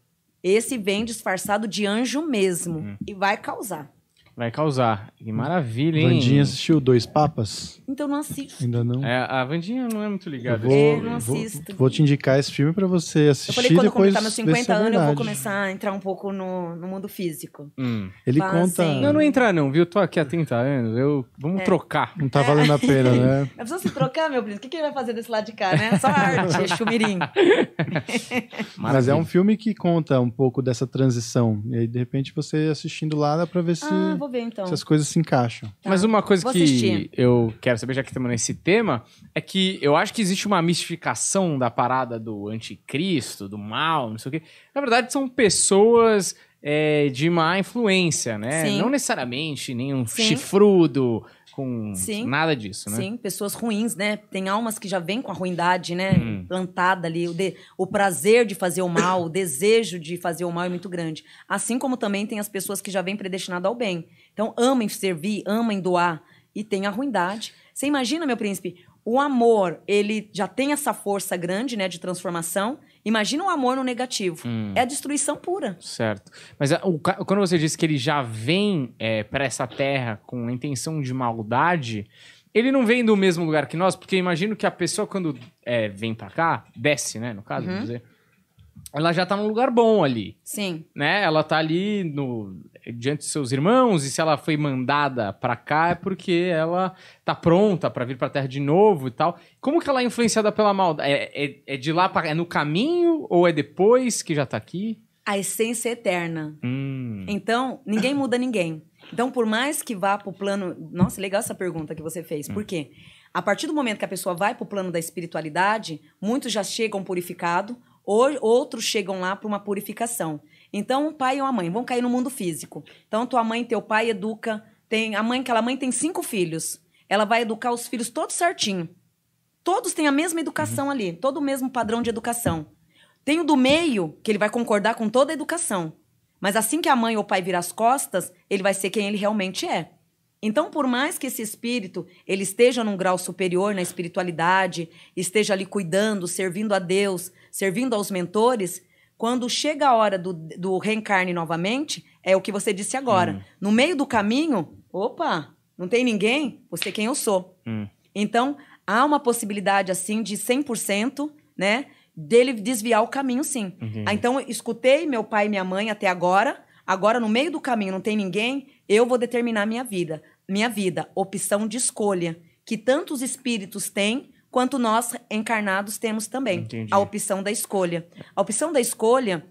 Esse vem disfarçado de anjo mesmo Hum. e vai causar. Vai causar. Que maravilha, hein? Vandinha assistiu Dois Papas? Então não assisto. Ainda não. É, a Vandinha não é muito Eu ligada. vou, É, não vou, assisto. vou te indicar esse filme pra você assistir Eu falei quando eu depois completar meus ver se 50 é anos, eu vou começar a entrar um pouco no, no mundo físico. Hum. Ele Fazem- conta... Não, não entra não, viu? Tô aqui há 30 anos. Eu... Vamos É. trocar. Não tá valendo a pena, né? Mas precisa se trocar, meu príncipe. O que, que ele vai fazer desse lado de cá, né? Só arte, é chumirim. Mas é um filme que conta um pouco dessa transição. E aí, de repente, você assistindo lá, dá pra ver se, Ah, vou ver então. se as coisas se encaixam. Tá. Mas uma coisa Vou que assistir. eu quero saber, já que estamos nesse tema, é que eu acho que existe uma mistificação da parada do anticristo, do mal, não sei o quê. Na verdade, são pessoas é, de má influência, né? Sim. Não necessariamente nenhum Sim. chifrudo com Sim. nada disso, né? Sim, pessoas ruins, né? Tem almas que já vêm com a ruindade, né? Hum. Plantada ali. O, de- o prazer de fazer o mal, o desejo de fazer o mal é muito grande. Assim como também tem as pessoas que já vêm predestinadas ao bem. Então, amem servir, amem doar. E tem a ruindade. Você imagina, meu príncipe, o amor, ele já tem essa força grande, né? De transformação. Imagina o amor no negativo. Hum. É a destruição pura. Certo. Mas a- o quando você disse que ele já vem é, para essa terra com a intenção de maldade, ele não vem do mesmo lugar que nós, porque eu imagino que a pessoa, quando é, vem pra cá, desce, né? No caso, Uhum. vamos dizer, ela já tá num lugar bom ali. Sim. Né? Ela tá ali no, diante de seus irmãos, e se ela foi mandada pra cá é porque ela tá pronta pra vir pra terra de novo e tal. Como que ela é influenciada pela maldade? É, é- é de lá pra. É no caminho ou é depois que já tá aqui? A essência é eterna. Hum. Então, ninguém muda ninguém. Então, por mais que vá pro plano. Nossa, legal essa pergunta que você fez. Por quê? A partir do momento que a pessoa vai pro plano da espiritualidade, muitos já chegam purificado, ou outros chegam lá para uma purificação. Então, um pai e uma mãe vão cair no mundo físico. Então, tua mãe teu pai educa. Tem a mãe, aquela mãe tem cinco filhos. Ela vai educar os filhos todos certinho. Todos têm a mesma educação ali, todo o mesmo padrão de educação. Tem o do meio, que ele vai concordar com toda a educação. Mas assim que a mãe ou o pai virar as costas, ele vai ser quem ele realmente é. Então, por mais que esse espírito ele esteja num grau superior na espiritualidade, esteja ali cuidando, servindo a Deus, servindo aos mentores, quando chega a hora do, do reencarne novamente, é o que você disse agora. No meio do caminho, opa, não tem ninguém? Você quem eu sou. Hum. Então, há uma possibilidade assim de 100%, né, dele desviar o caminho sim. Ah, Então, eu escutei meu pai e minha mãe até agora. Agora, no meio do caminho, não tem ninguém. Eu vou determinar minha vida. Minha vida, opção de escolha. Que tanto os espíritos têm, quanto nós encarnados temos também. Entendi. A opção da escolha. A opção da escolha,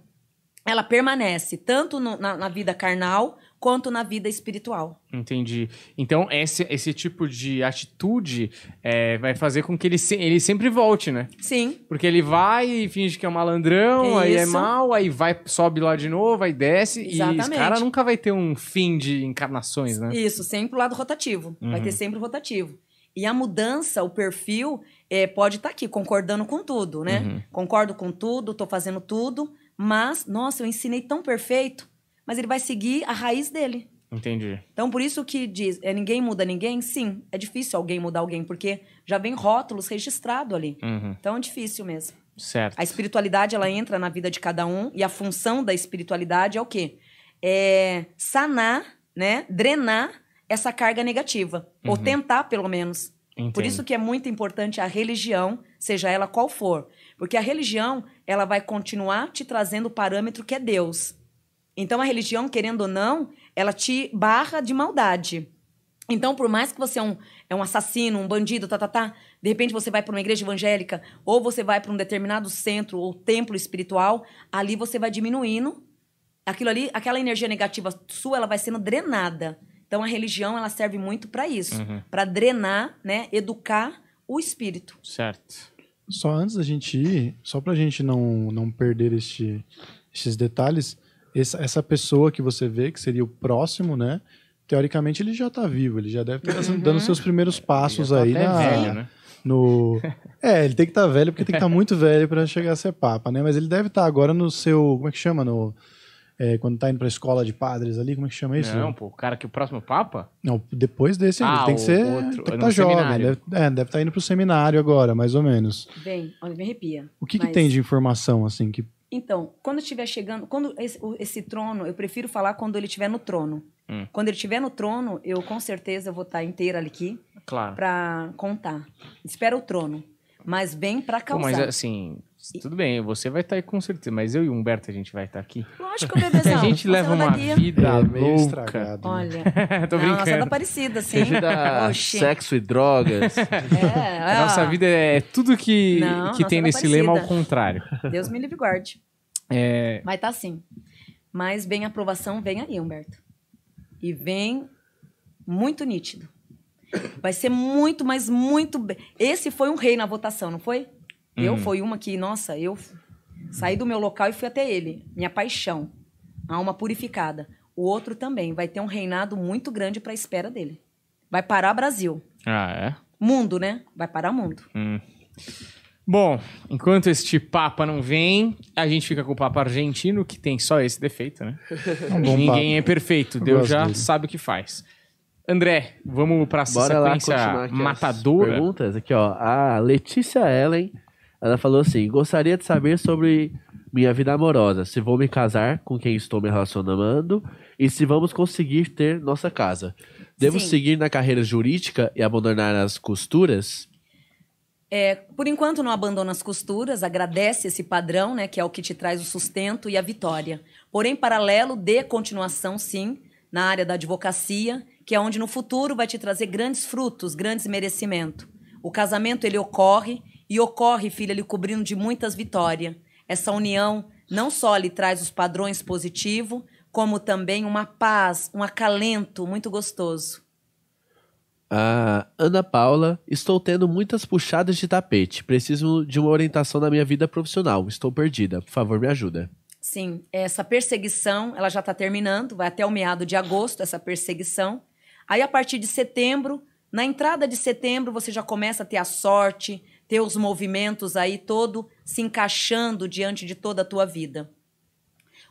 ela permanece tanto no- na, na vida carnal, quanto na vida espiritual. Entendi. Então, esse, esse tipo de atitude é, vai fazer com que ele, se- ele sempre volte, né? Sim, Porque ele vai e finge que é um malandrão, aí é Isso. mal, aí vai, sobe lá de novo, aí desce. E esse Exatamente. cara nunca vai ter um fim de encarnações, né? Isso, sempre o lado rotativo. Vai Uhum. ter sempre o rotativo. E a mudança, o perfil, é, pode estar aqui, concordando com tudo, né? Uhum. Concordo com tudo, tô fazendo tudo, mas, nossa, eu ensinei tão perfeito, mas ele vai seguir a raiz dele. Entendi. Então, por isso que diz, é, ninguém muda ninguém? Sim, é difícil alguém mudar alguém, porque já vem rótulos registrados ali. Uhum. Então, é difícil mesmo. Certo. A espiritualidade ela entra na vida de cada um e a função da espiritualidade é o quê? É sanar, né, drenar essa carga negativa ou tentar pelo menos. Por Entendo. isso que é muito importante a religião, seja ela qual for, porque a religião ela vai continuar te trazendo o parâmetro que é Deus. Então a religião, querendo ou não, ela te barra de maldade. Então, por mais que você é um, é um assassino, um bandido, tá, tá, tá, de repente você vai para uma igreja evangélica ou você vai para um determinado centro ou templo espiritual, ali você vai diminuindo aquilo ali, aquela energia negativa sua, ela vai sendo drenada. Então a religião ela serve muito para isso, Uhum. para drenar, né, educar o espírito. Certo. Só antes da gente ir, só pra gente não, não perder este, estes detalhes, essa, essa pessoa que você vê, que seria o próximo, né? Teoricamente ele já tá vivo, ele já deve estar dando seus primeiros passos tá aí até na, Velho, né? no. É, ele tem que estar velho porque tem que estar muito velho pra chegar a ser papa, né? Mas ele deve estar agora no seu. Como é que chama? No, é, quando tá indo pra escola de padres ali, como é que chama isso? Não, pô, o cara que o próximo Papa? Não, depois desse ainda. Ah, ele tem que ser. outro, tem que no estar jovem. seminário. Deve, é, deve estar indo pro seminário agora, mais ou menos. Vem, olha, me arrepia. O que, que Mas- tem de informação, assim, que. Então, quando estiver chegando, quando esse, esse trono, eu prefiro falar quando ele estiver no trono. Hum. Quando ele estiver no trono, eu com certeza vou estar inteira ali aqui Claro. para contar. Espera o trono, mas vem para Pô, causar. mas assim, tudo bem, você vai estar aí com certeza, mas eu e o Humberto a gente vai estar aqui. Lógico, bebezão. a gente leva uma dá guia. vida É, meio louca. estragado. né? Olha, Tô não, nossa brincando. tá parecida, sim. Sexo e drogas. É, nossa vida é tudo que, Não, que nossa tem vida nesse lema ao contrário. Deus me livre e guarde. É, Vai estar sim. Mas vem a aprovação, vem aí, Humberto. E vem muito nítido. Vai ser muito, mas muito bem. Esse foi um rei na votação, não foi? Eu Uhum. fui uma que, nossa, eu saí do meu local e fui até ele. Minha paixão. Alma purificada. O outro também vai ter um reinado muito grande para a espera dele. Vai parar Brasil. Ah, é? Mundo, né? Vai parar mundo. Hum. Bom, enquanto este Papa não vem, a gente fica com o Papa argentino, que tem só esse defeito, né? É um Ninguém é perfeito, Eu Deus já dele. sabe o que faz. André, vamos pra Bora lá sequência as matadora? perguntas. Aqui, ó. A Letícia Ellen, ela falou assim: gostaria de saber sobre minha vida amorosa, se vou me casar com quem estou me relacionando e se vamos conseguir ter nossa casa. Devo Sim. seguir na carreira jurídica e abandonar as costuras? É, por enquanto não abandona as costuras, agradece esse padrão, né, que é o que te traz o sustento e a vitória. Porém, paralelo, dê continuação, sim, na área da advocacia, que é onde no futuro vai te trazer grandes frutos, grandes merecimentos. O casamento ele ocorre e ocorre, filha, lhe cobrindo de muitas vitórias. Essa união não só lhe traz os padrões positivos, como também uma paz, um acalento muito gostoso. A Ana Paula, estou tendo muitas puxadas de tapete. Preciso de uma orientação na minha vida profissional. Estou perdida. Por favor, me ajuda. Sim, essa perseguição, ela já está terminando, vai até o meado de agosto essa perseguição. Aí a partir de setembro, na entrada de setembro, você já começa a ter a sorte, ter os movimentos aí todo se encaixando diante de toda a tua vida.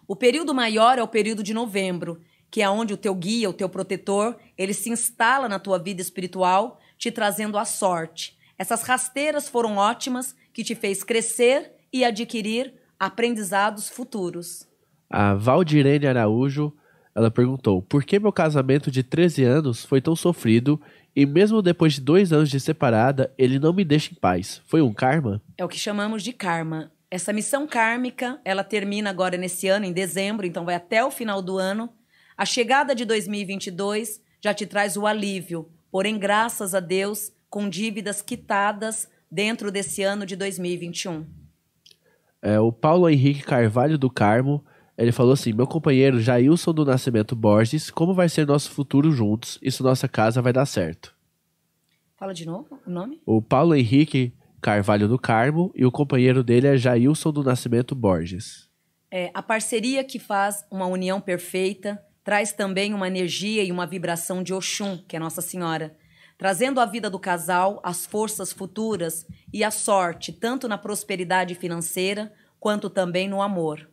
O período maior é o período de novembro, que é onde o teu guia, o teu protetor, ele se instala na tua vida espiritual, te trazendo a sorte. Essas rasteiras foram ótimas, que te fez crescer e adquirir aprendizados futuros. A Valdirene Araújo, ela perguntou: por que meu casamento de 13 anos foi tão sofrido e mesmo depois de dois anos de separada, ele não me deixa em paz? Foi um karma? É o que chamamos de karma. Essa missão kármica, ela termina agora nesse ano, em dezembro, então vai até o final do ano. A chegada de 2022 já te traz o alívio, porém, graças a Deus, com dívidas quitadas dentro desse ano de 2021. É, o Paulo Henrique Carvalho do Carmo, ele falou assim: meu companheiro Jailson do Nascimento Borges, como vai ser nosso futuro juntos? Isso nossa casa vai dar certo. Fala de novo o nome? O Paulo Henrique Carvalho do Carmo e o companheiro dele é Jailson do Nascimento Borges. É, a parceria que faz uma união perfeita traz também uma energia e uma vibração de Oxum, que é Nossa Senhora, trazendo à vida do casal as forças futuras e a sorte, tanto na prosperidade financeira quanto também no amor.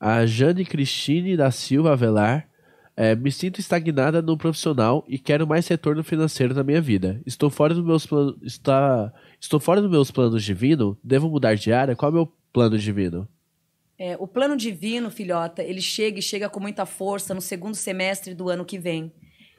A Jane Cristine da Silva Avelar, É, me sinto estagnada no profissional e quero mais retorno financeiro na minha vida. Estou fora dos meus planos. Está... Estou fora dos meus planos divinos? Devo mudar de área? Qual é o meu plano divino? É, o plano divino, filhota, ele chega e chega com muita força no segundo semestre do ano que vem.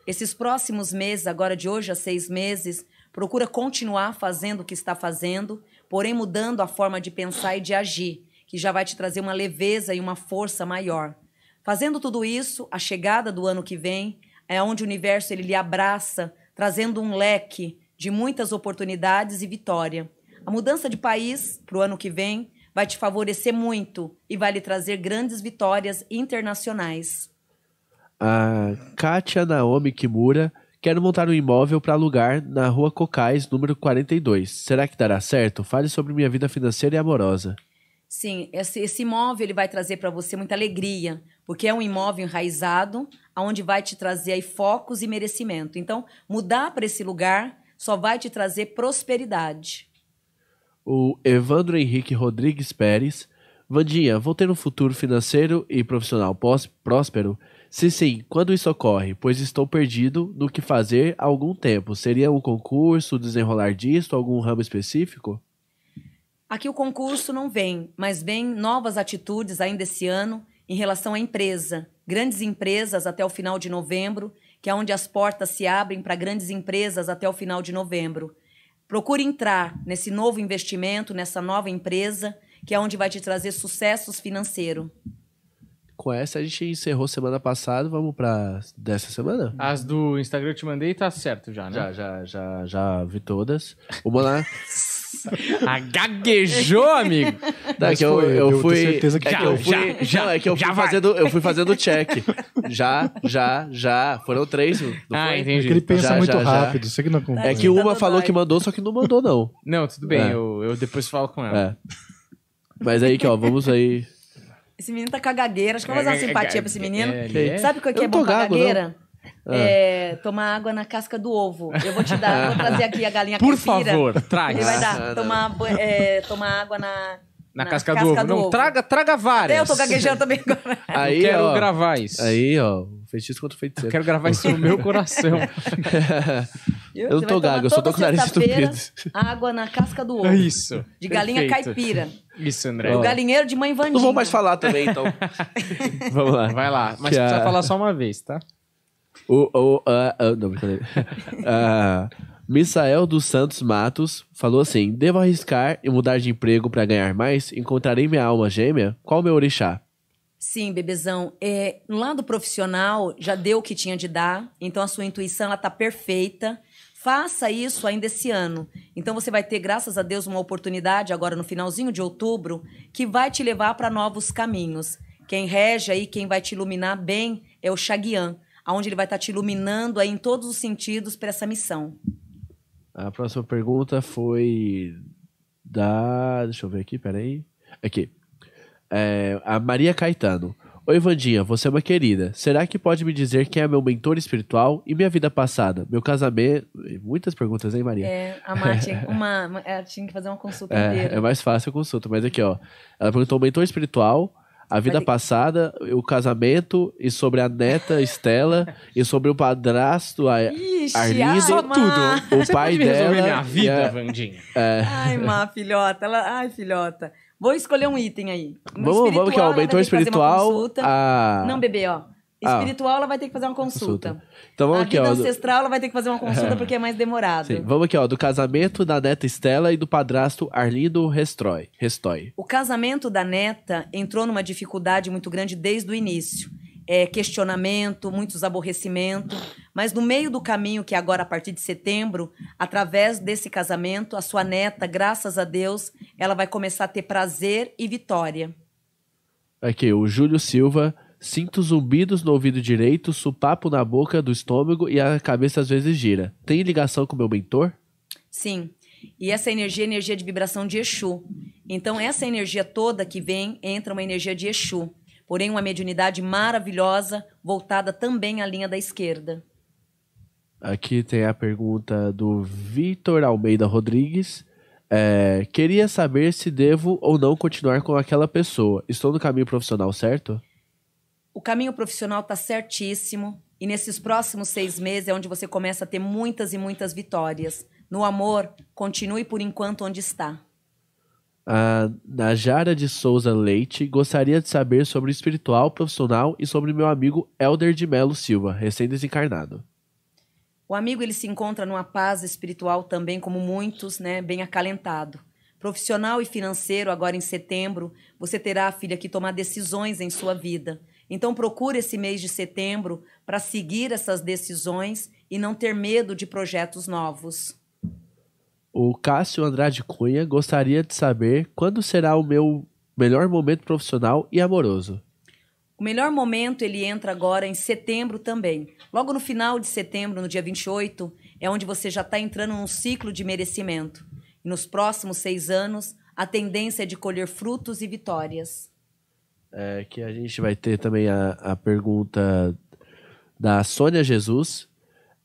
Esses próximos meses, agora de hoje a seis meses, procura continuar fazendo o que está fazendo, porém mudando a forma de pensar e de agir, que já vai te trazer uma leveza e uma força maior. Fazendo tudo isso, a chegada do ano que vem é onde o universo ele lhe abraça, trazendo um leque de muitas oportunidades e vitória. A mudança de país para o ano que vem vai te favorecer muito e vai lhe trazer grandes vitórias internacionais. A Kátia Naomi Kimura quer montar um imóvel para alugar na rua Cocais, número 42. Será que dará certo? Fale sobre minha vida financeira e amorosa. Sim, esse, esse imóvel ele vai trazer para você muita alegria, porque é um imóvel enraizado, aonde vai te trazer aí focos e merecimento. Então, mudar para esse lugar só vai te trazer prosperidade. O Evandro Henrique Rodrigues Pérez. Vandinha, vou ter um futuro financeiro e profissional pós próspero? Se sim, quando isso ocorre? Pois estou perdido no que fazer há algum tempo. Seria um concurso, desenrolar disso, algum ramo específico? Aqui o concurso não vem, mas vem novas atitudes ainda esse ano em relação à empresa. Grandes empresas até o final de novembro que é onde as portas se abrem para grandes empresas até o final de novembro. Procure entrar nesse novo investimento, nessa nova empresa, que é onde vai te trazer sucessos financeiro. Com essa a gente encerrou semana passada, vamos para dessa semana? As do Instagram eu te mandei tá certo já, né? Já, já, já, já vi todas. Uma lá. Ah, gaguejou, amigo. Não, é que eu, foi, eu eu fui. tenho certeza que é que eu fui. Já, não, é que eu já fui vai. fazendo, eu fui fazendo check. Já, já, já. Foram três. Não Ah, foi? entendi. Porque ele pensa Já, muito já, já. rápido. Você que não É que uma Tá falou que mandou, só que não mandou, não. Não, tudo bem, É. eu, eu depois falo com ela. É. Mas aí que, ó, vamos aí. Esse menino tá com a gagueira. Acho que eu vou fazer uma simpatia pra esse menino. É, é- Sabe o que é não bom pra gago, gagueira? É tomar água na casca do ovo. Eu vou te dar, vou trazer aqui a galinha Por caipira. favor, Ele traga. vai Ah, dar, tomar, é, tomar água na, Na casca, do ovo. Não, traga, traga várias. Até eu tô gaguejando também agora. Aí, eu quero ó, gravar isso. Aí, ó, feitiço contra Eu feiticeiro. quero gravar isso no meu coração. Eu não tô gago, eu só tô com o nariz entupido. Água na casca do ovo. É isso. De galinha Perfeito. caipira. Isso, André. O galinheiro de mãe Vandinha. Não vou mais falar também, então. Vamos lá. Vai lá. Mas Que precisa a- falar só uma vez, tá? O, o, ah, ah, não, brincadeira. Ah, Misael dos Santos Matos falou assim: Devo arriscar e mudar de emprego para ganhar mais? Encontrarei minha alma gêmea? Qual o meu orixá? Sim, bebezão. É, no lado profissional, já deu o que tinha de dar. Então, a sua intuição, ela tá perfeita. Faça isso ainda esse ano. Então, você vai ter, graças a Deus, uma oportunidade agora no finalzinho de outubro que vai te levar para novos caminhos. Quem rege aí, quem vai te iluminar bem é o Xaguian, aonde ele vai estar te iluminando aí em todos os sentidos para essa missão. A próxima pergunta foi da. Deixa eu ver aqui, peraí. Aqui. É, a Maria Caetano. Oi, Vandinha, você é uma querida. Será que pode me dizer quem é meu mentor espiritual e minha vida passada? Meu casamento. Muitas perguntas, hein, Maria? É, a Mar tinha, uma, tinha que fazer uma consulta É, inteira. é mais fácil a consulta, mas aqui, ó. Ela perguntou mentor espiritual, a vida ter- passada, o casamento, e sobre a neta Estela, e sobre o padrasto, a- Ixi, Arlindo, Só Má. tudo. o Você pai pode dela. minha vida, a- Vandinha. Ai, má filhota. Ela... Ai, filhota. Vou escolher um item aí. No Vamos, vamos ó. espiritual, O mentor que espiritual. A... Não, bebê, ó. Ah. Espiritual, ela vai ter que fazer uma consulta. Então vamos a aqui, vida ó. ancestral, ela vai ter que fazer uma consulta porque é mais demorado. Sim, vamos aqui, ó. Do casamento da neta Estela e do padrasto Arlindo Restroy. Restoy. O casamento da neta entrou numa dificuldade muito grande desde o início. É, questionamento, muitos aborrecimentos. Mas no meio do caminho, que é agora a partir de setembro, através desse casamento, a sua neta, graças a Deus, ela vai começar a ter prazer e vitória. Aqui, o Júlio Silva. Sinto zumbidos no ouvido direito, supapo na boca do estômago e a cabeça às vezes gira. Tem ligação com meu mentor? Sim. E essa energia é energia de vibração de Exu. Então, essa energia toda que vem, entra uma energia de Exu. Porém, uma mediunidade maravilhosa, voltada também à linha da esquerda. Aqui tem a pergunta do Vitor Almeida Rodrigues. É, queria saber se devo ou não continuar com aquela pessoa. Estou no caminho profissional, certo? O caminho profissional está certíssimo. E nesses próximos seis meses é onde você começa a ter muitas e muitas vitórias. No amor, continue por enquanto onde está. A Najara de Souza Leite gostaria de saber sobre o espiritual profissional e sobre meu amigo Elder de Melo Silva, recém-desencarnado. O amigo ele se encontra numa paz espiritual também, como muitos, né, bem acalentado. Profissional e financeiro, agora em setembro, você terá, filha, que tomar decisões em sua vida. Então procure esse mês de setembro para seguir essas decisões e não ter medo de projetos novos. O Cássio Andrade Cunha gostaria de saber quando será o meu melhor momento profissional e amoroso. O melhor momento ele entra agora em setembro também. Logo no final de setembro, no dia 28, é onde você já está entrando num ciclo de merecimento. E nos próximos seis anos, a tendência é de colher frutos e vitórias. É, que a gente vai ter também a, a pergunta da Sônia Jesus.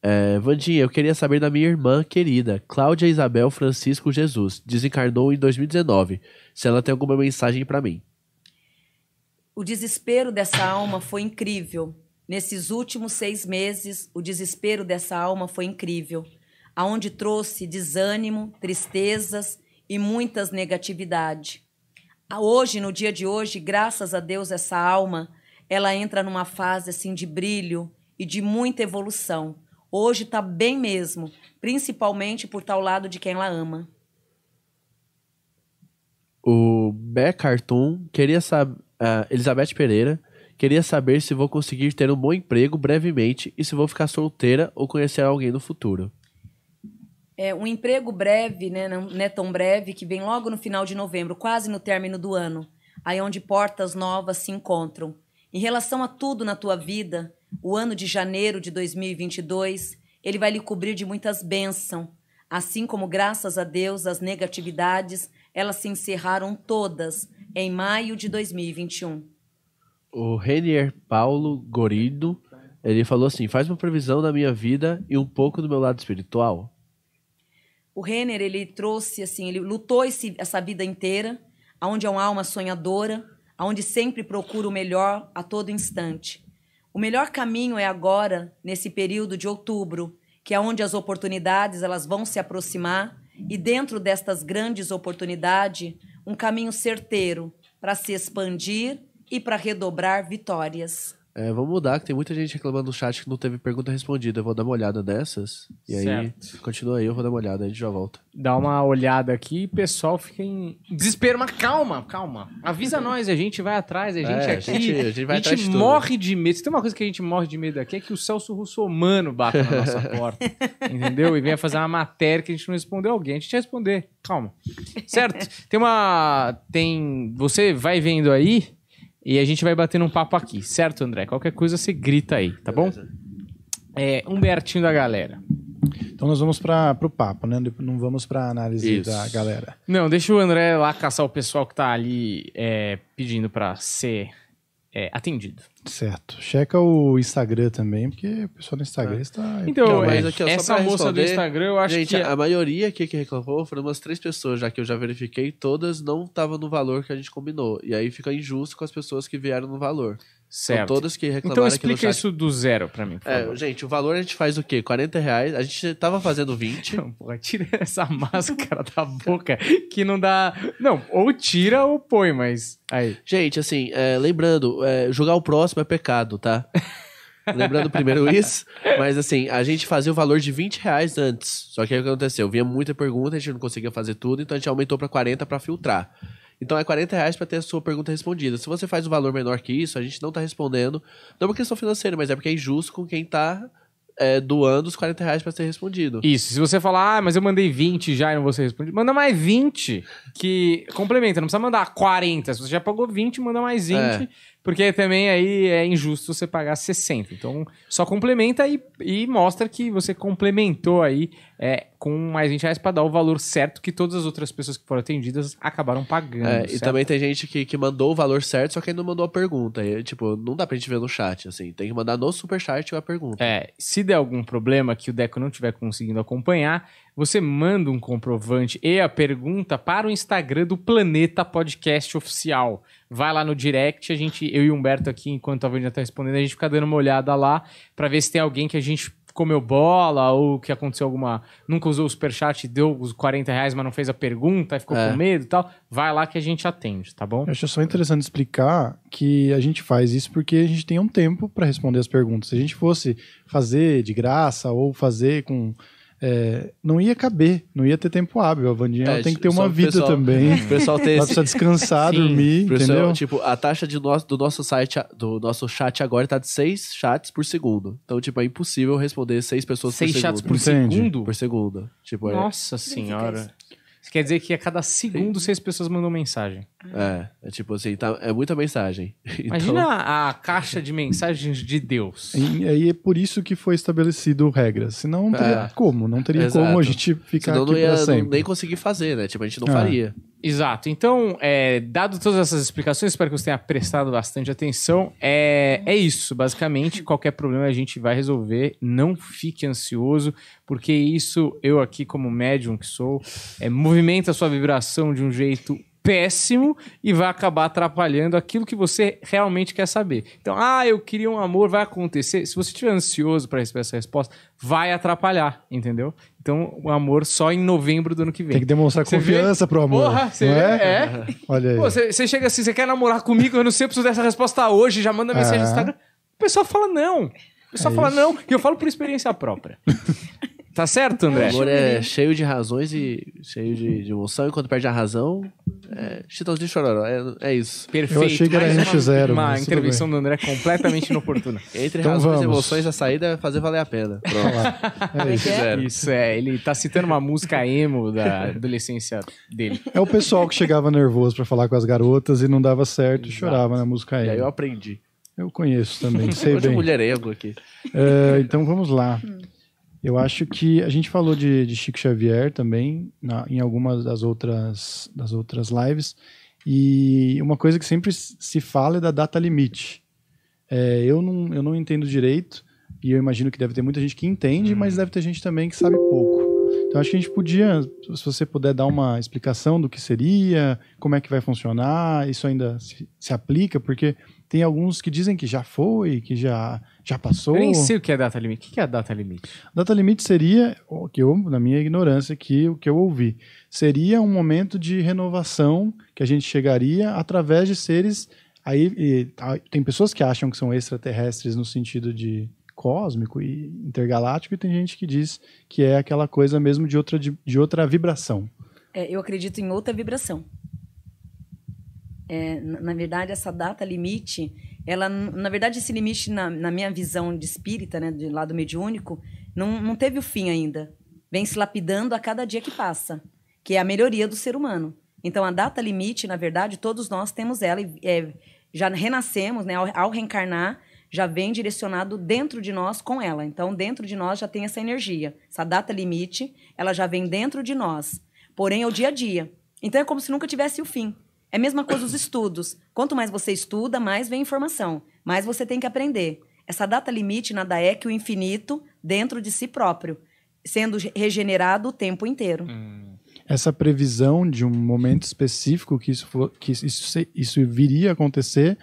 É, Vandinha, eu queria saber da minha irmã querida, Cláudia Isabel Francisco Jesus, desencarnou em 2019. Se ela tem alguma mensagem para mim. O desespero dessa alma foi incrível. Nesses últimos seis meses, o desespero dessa alma foi incrível, aonde trouxe desânimo, tristezas e muitas negatividade. Hoje, no dia de hoje, graças a Deus, essa alma, ela entra numa fase assim de brilho e de muita evolução. Hoje está bem mesmo, principalmente por estar ao lado de quem ela ama. O Bé queria saber. Uh, Elizabeth Pereira queria saber se vou conseguir ter um bom emprego brevemente e se vou ficar solteira ou conhecer alguém no futuro. É um emprego breve, né, não é tão breve, que vem logo no final de novembro, quase no término do ano, aí onde portas novas se encontram. Em relação a tudo na tua vida, o ano de janeiro de 2022, ele vai lhe cobrir de muitas bênçãos, assim como graças a Deus as negatividades, elas se encerraram todas em maio de 2021. O Renier Paulo Gorido, ele falou assim: "Faz uma previsão da minha vida e um pouco do meu lado espiritual". O Renner, ele trouxe assim, ele lutou esse, essa vida inteira, aonde é uma alma sonhadora, aonde sempre procura o melhor a todo instante. O melhor caminho é agora, nesse período de outubro, que é onde as oportunidades elas vão se aproximar e dentro destas grandes oportunidades, um caminho certeiro para se expandir e para redobrar vitórias. É, vamos mudar, que tem muita gente reclamando no chat que não teve pergunta respondida. Eu vou dar uma olhada nessas. E certo. aí, continua aí, eu vou dar uma olhada, a gente já volta. Dá uma olhada aqui, pessoal fica em desespero, mas calma, calma. Avisa nós, a gente vai atrás, a gente é, aqui. A gente, a gente, vai a gente de morre de medo. Se tem uma coisa que a gente morre de medo aqui, é que o Celso Russomano bata na nossa porta. entendeu? E venha fazer uma matéria que a gente não respondeu alguém. A gente vai responder, calma. Certo? Tem uma. Tem. Você vai vendo aí e a gente vai batendo um papo aqui, certo, André? Qualquer coisa você grita aí, tá bom? É, Humbertinho da galera. Então nós vamos para o papo, né? Não vamos para análise Isso. da galera. Não, deixa o André lá caçar o pessoal que tá ali é, pedindo para ser é, atendido. Certo. Checa o Instagram também, porque o pessoal do Instagram é. está. Então, é, aqui, ó, essa moça do Instagram, eu acho gente, que. A maioria aqui que reclamou foram umas três pessoas, já que eu já verifiquei, todas não estavam no valor que a gente combinou. E aí fica injusto com as pessoas que vieram no valor. Certo. São todas que reclamaram Então explica isso do zero pra mim, por é, favor. Gente, o valor a gente faz o quê? 40 reais. A gente tava fazendo 20. Não, porra, tira essa máscara da boca que não dá... Não, ou tira ou põe, mas... Aí. Gente, assim, é, lembrando, é, jogar o próximo é pecado, tá? Lembrando primeiro isso, mas assim, a gente fazia o valor de 20 reais antes. Só que aí o que aconteceu? Vinha muita pergunta, a gente não conseguia fazer tudo, então a gente aumentou para 40 para filtrar. Então é 40 reais para ter a sua pergunta respondida. Se você faz um valor menor que isso, a gente não está respondendo. Não por questão financeira, mas é porque é injusto com quem está é, doando os 40 reais para ser respondido. Isso. Se você falar, ah, mas eu mandei 20 já e não vou ser respondido, manda mais 20 que complementa. Não precisa mandar 40. Se você já pagou 20, manda mais 20. É. Porque também aí é injusto você pagar 60. Então, só complementa e, e mostra que você complementou aí é, com mais 20 reais para dar o valor certo que todas as outras pessoas que foram atendidas acabaram pagando. É, e também tem gente que, que mandou o valor certo, só que ainda não mandou a pergunta. E, tipo, não dá pra gente ver no chat, assim. Tem que mandar no superchat a pergunta. É, se der algum problema que o Deco não estiver conseguindo acompanhar, você manda um comprovante e a pergunta para o Instagram do Planeta Podcast Oficial. Vai lá no direct, a gente, eu e o Humberto aqui, enquanto a Vandinha tá respondendo, a gente fica dando uma olhada lá para ver se tem alguém que a gente comeu bola ou que aconteceu alguma. Nunca usou o superchat, deu os 40 reais, mas não fez a pergunta, ficou É. com medo e tal. Vai lá que a gente atende, tá bom? Eu acho só interessante explicar que a gente faz isso porque a gente tem um tempo para responder as perguntas. Se a gente fosse fazer de graça ou fazer com. É, não ia caber, não ia ter tempo hábil. A Vandinha ela É, tem que ter uma vida pessoal- também. O pessoal tem Ela esse. precisa descansar, Sim, dormir, pessoal, entendeu? tipo, a taxa de nosso, do nosso site, do nosso chat agora tá de seis chats por segundo. Então, tipo, é impossível responder seis pessoas Seis por chats segundo. por Entendi. segundo? Por segundo. Tipo, é, Nossa significa senhora. isso? Isso quer dizer que a cada segundo seis pessoas mandam mensagem. É, é tipo assim, tá, é muita mensagem. Imagina Então, a caixa de mensagens de Deus. E aí é por isso que foi estabelecido regras. Senão não teria É. como, não teria Exato. como a gente ficar senão aqui não ia sempre. nem conseguir fazer, né? Tipo, a gente não Ah. faria. Exato. Então, é, dado todas essas explicações, espero que você tenha prestado bastante atenção. É, é isso, basicamente. Qualquer problema a gente vai resolver. Não fique ansioso, porque isso, eu aqui como médium que sou, é, movimenta a sua vibração de um jeito péssimo e vai acabar atrapalhando aquilo que você realmente quer saber. Então, ah, eu queria um amor, vai acontecer. Se você estiver ansioso para receber essa resposta, vai atrapalhar, entendeu? Então, o amor só em novembro do ano que vem. Tem que demonstrar Você confiança pro amor. Porra, você vê? é? É. Olha aí. Pô, você você chega assim, você quer namorar comigo? Eu não sei, eu preciso dessa resposta hoje, já manda mensagem no É. Instagram. O pessoal fala não. O pessoal É fala isso. não. E eu falo por experiência própria. tá certo, O André? amor é cheio de razões e cheio de, de emoção, e quando perde a razão, é chitãozinho chororó. É, é isso. Perfeito. Eu achei que era Mais NX0, Uma, uma intervenção do André completamente inoportuna. Entre Então razões e vamos. emoções, a saída é fazer valer a pena. Pronto. É isso. é? Isso é, ele tá citando uma música emo da adolescência dele. É o pessoal que chegava nervoso pra falar com as garotas e não dava certo e chorava na música E aí eu aprendi. Eu conheço também, sei Hoje bem. mulherengo aqui. É, então vamos lá. Eu acho que a gente falou de, de Chico Xavier também na- em algumas das outras, das outras lives. E uma coisa que sempre se fala é da data limite. É, eu, não, eu não entendo direito, e eu imagino que deve ter muita gente que entende, mas deve ter gente também que sabe pouco. Então acho que a gente podia, se você puder dar uma explicação do que seria, como é que vai funcionar, isso ainda se, se aplica, porque tem alguns que dizem que já foi, que já, já passou. Eu nem sei o que é data limite. O que é a data limite? Data limite seria, o que eu, na minha ignorância aqui, o que eu ouvi, seria um momento de renovação que a gente chegaria através de seres. Aí e, tem pessoas que acham que são extraterrestres no sentido de cósmico e intergaláctico, e tem gente que diz que é aquela coisa mesmo de outra, de, de outra vibração. É, eu acredito em outra vibração. É, na, na verdade, essa data limite, ela, na verdade, esse limite, na, na minha visão de espírita, né, de lado mediúnico, não, não teve o fim ainda. Vem se lapidando a cada dia que passa, que é a melhoria do ser humano. Então, a data limite, na verdade, todos nós temos ela, e, é, já renascemos, né, ao, ao reencarnar, já vem direcionado dentro de nós com ela. Então, dentro de nós já tem essa energia. Essa data limite, ela já vem dentro de nós. Porém, é o dia a dia. Então, é como se nunca tivesse o fim. É a mesma coisa os estudos. Quanto mais você estuda, mais vem informação. Mais você tem que aprender. Essa data limite nada é que o infinito dentro de si próprio, sendo regenerado o tempo inteiro. Essa previsão de um momento específico que isso, for, que isso, isso viria a acontecer,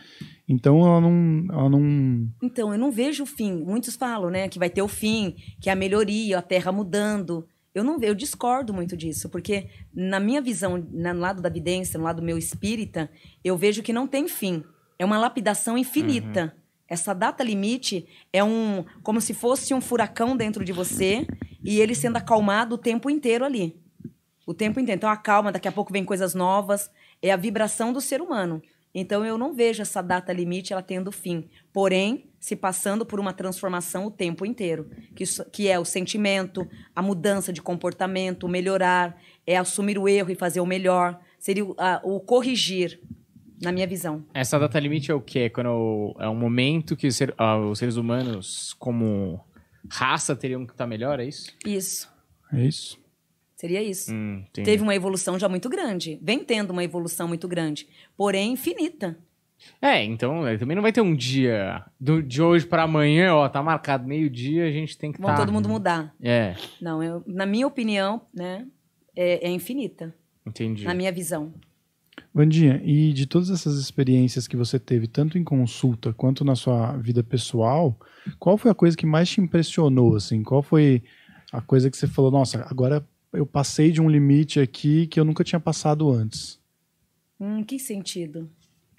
então ela não, ela não Então, eu não vejo o fim. Muitos falam, né, que vai ter o fim, que é a melhoria, a Terra mudando. Eu não, eu discordo muito disso, porque na minha visão, no lado da vidência, no lado meu espírita, eu vejo que não tem fim. É uma lapidação infinita. Essa data limite é um como se fosse um furacão dentro de você e ele sendo acalmado o tempo inteiro ali. O tempo inteiro. Então acalma, daqui a pouco vem coisas novas. É a vibração do ser humano. Então eu não vejo essa data limite ela tendo fim. Porém, se passando por uma transformação o tempo inteiro. Que, isso- que é o sentimento, a mudança de comportamento, o melhorar, é assumir o erro e fazer o melhor. Seria o, a- o corrigir, na minha visão. Essa data limite é o quê? Quando é um momento que os, ser- ah, os seres humanos, como raça, teriam que estar melhor, é isso? Isso. é isso. Seria isso. Hum. Teve uma evolução já muito grande. Vem tendo uma evolução muito grande. Porém, infinita. É, então é, também não vai ter um dia do, de hoje pra amanhã, ó, tá marcado meio-dia, a gente tem que Vão tá... todo mundo mudar. É, Não, eu, na minha opinião, né, é, é infinita, entendi. na minha visão. Vandinha, e de todas essas experiências que você teve, tanto em consulta quanto na sua vida pessoal, qual foi a coisa que mais te impressionou, assim? Qual foi a coisa que você falou, nossa, agora eu passei de um limite aqui que eu nunca tinha passado antes? Hum, que sentido?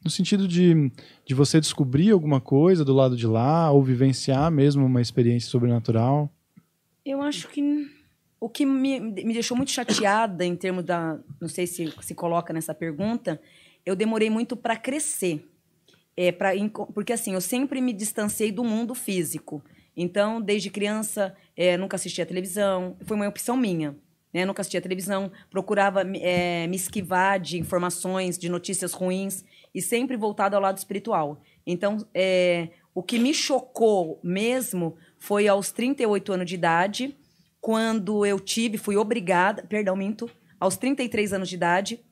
No sentido de, de você descobrir alguma coisa do lado de lá, ou vivenciar mesmo uma experiência sobrenatural? Eu acho que o que me, me deixou muito chateada em termos da. Não sei se se coloca nessa pergunta, eu demorei muito para crescer. É, pra, porque assim, eu sempre me distanciei do mundo físico. Então, desde criança, é, nunca assistia televisão. Foi uma opção minha. Né? Nunca assistia televisão, procurava é, me esquivar de informações, de notícias ruins, e sempre voltado ao lado espiritual. Então, é, o que me chocou mesmo foi aos 38 anos de idade, quando eu tive, fui obrigada, perdão, minto, aos 33 anos de idade,